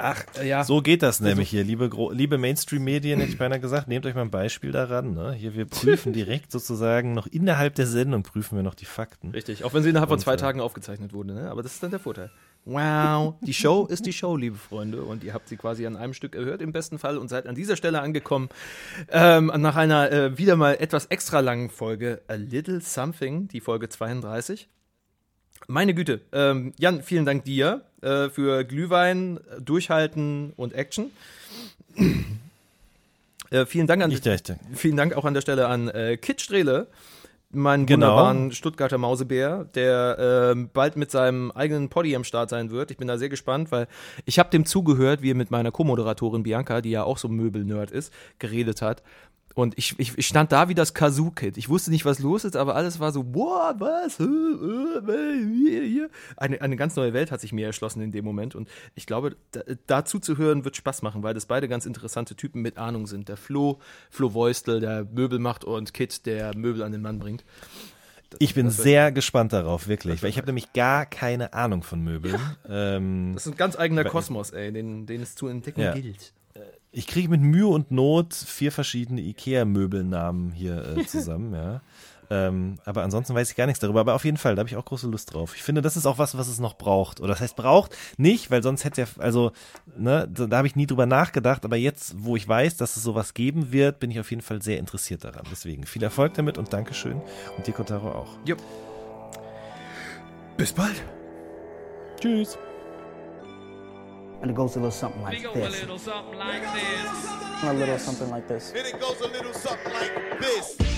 Ach, ja. So geht das nämlich hier, liebe, liebe Mainstream-Medien, hätte ich beinahe gesagt, nehmt euch mal ein Beispiel daran. Ne? Hier, wir prüfen direkt sozusagen noch innerhalb der Sendung, prüfen wir noch die Fakten. Richtig, auch wenn sie innerhalb von Und, zwei äh, Tagen aufgezeichnet wurde, ne? aber das ist dann der Vorteil. Wow, die Show ist die Show, liebe Freunde, und ihr habt sie quasi an einem Stück erhört im besten Fall und seid an dieser Stelle angekommen ähm, nach einer äh, wieder mal etwas extra langen Folge A Little Something, die Folge 32. Meine Güte, ähm, Jan, vielen Dank dir äh, für Glühwein, Durchhalten und Action. äh, vielen Dank an Vielen Dank auch an der Stelle an äh, Kit Strehle, meinen Genau. wunderbaren Stuttgarter Mausebär, der ähm, bald mit seinem eigenen Poddy am Start sein wird. Ich bin da sehr gespannt, weil ich habe dem zugehört, wie er mit meiner Co-Moderatorin Bianca, die ja auch so Möbel-Nerd ist, geredet hat. Und ich, ich, ich stand da wie das Kazoo-Kid. Ich wusste nicht, was los ist, aber alles war so, boah, was? Äh, äh, äh. Eine, eine ganz neue Welt hat sich mir erschlossen in dem Moment. Und ich glaube, da, dazu zu hören wird Spaß machen, weil das beide ganz interessante Typen mit Ahnung sind. Der Flo, Flo Voistel, der Möbel macht und Kit, der Möbel an den Mann bringt. ich bin das wird- sehr gespannt darauf, wirklich, weil ich habe nämlich gar keine Ahnung von Möbeln. Ähm, Das ist ein ganz eigener Kosmos, ey, den, den es zu entdecken Ja. gilt. Ich kriege mit Mühe und Not vier verschiedene Ikea-Möbelnamen hier äh, zusammen, ja. Ähm, aber ansonsten weiß ich gar nichts darüber. Aber auf jeden Fall, da habe ich auch große Lust drauf. Ich finde, das ist auch was, was es noch braucht. Oder das heißt, braucht nicht, weil sonst hätte ja, also, ne, da, da habe ich nie drüber nachgedacht. Aber jetzt, wo ich weiß, dass es sowas geben wird, bin ich auf jeden Fall sehr interessiert daran. Deswegen viel Erfolg damit und Dankeschön. Und dir, Kotaro, auch. Bis bald. Tschüss. And it goes a little something like We go a this. little something like this. A little something like this. And it goes a little something like this.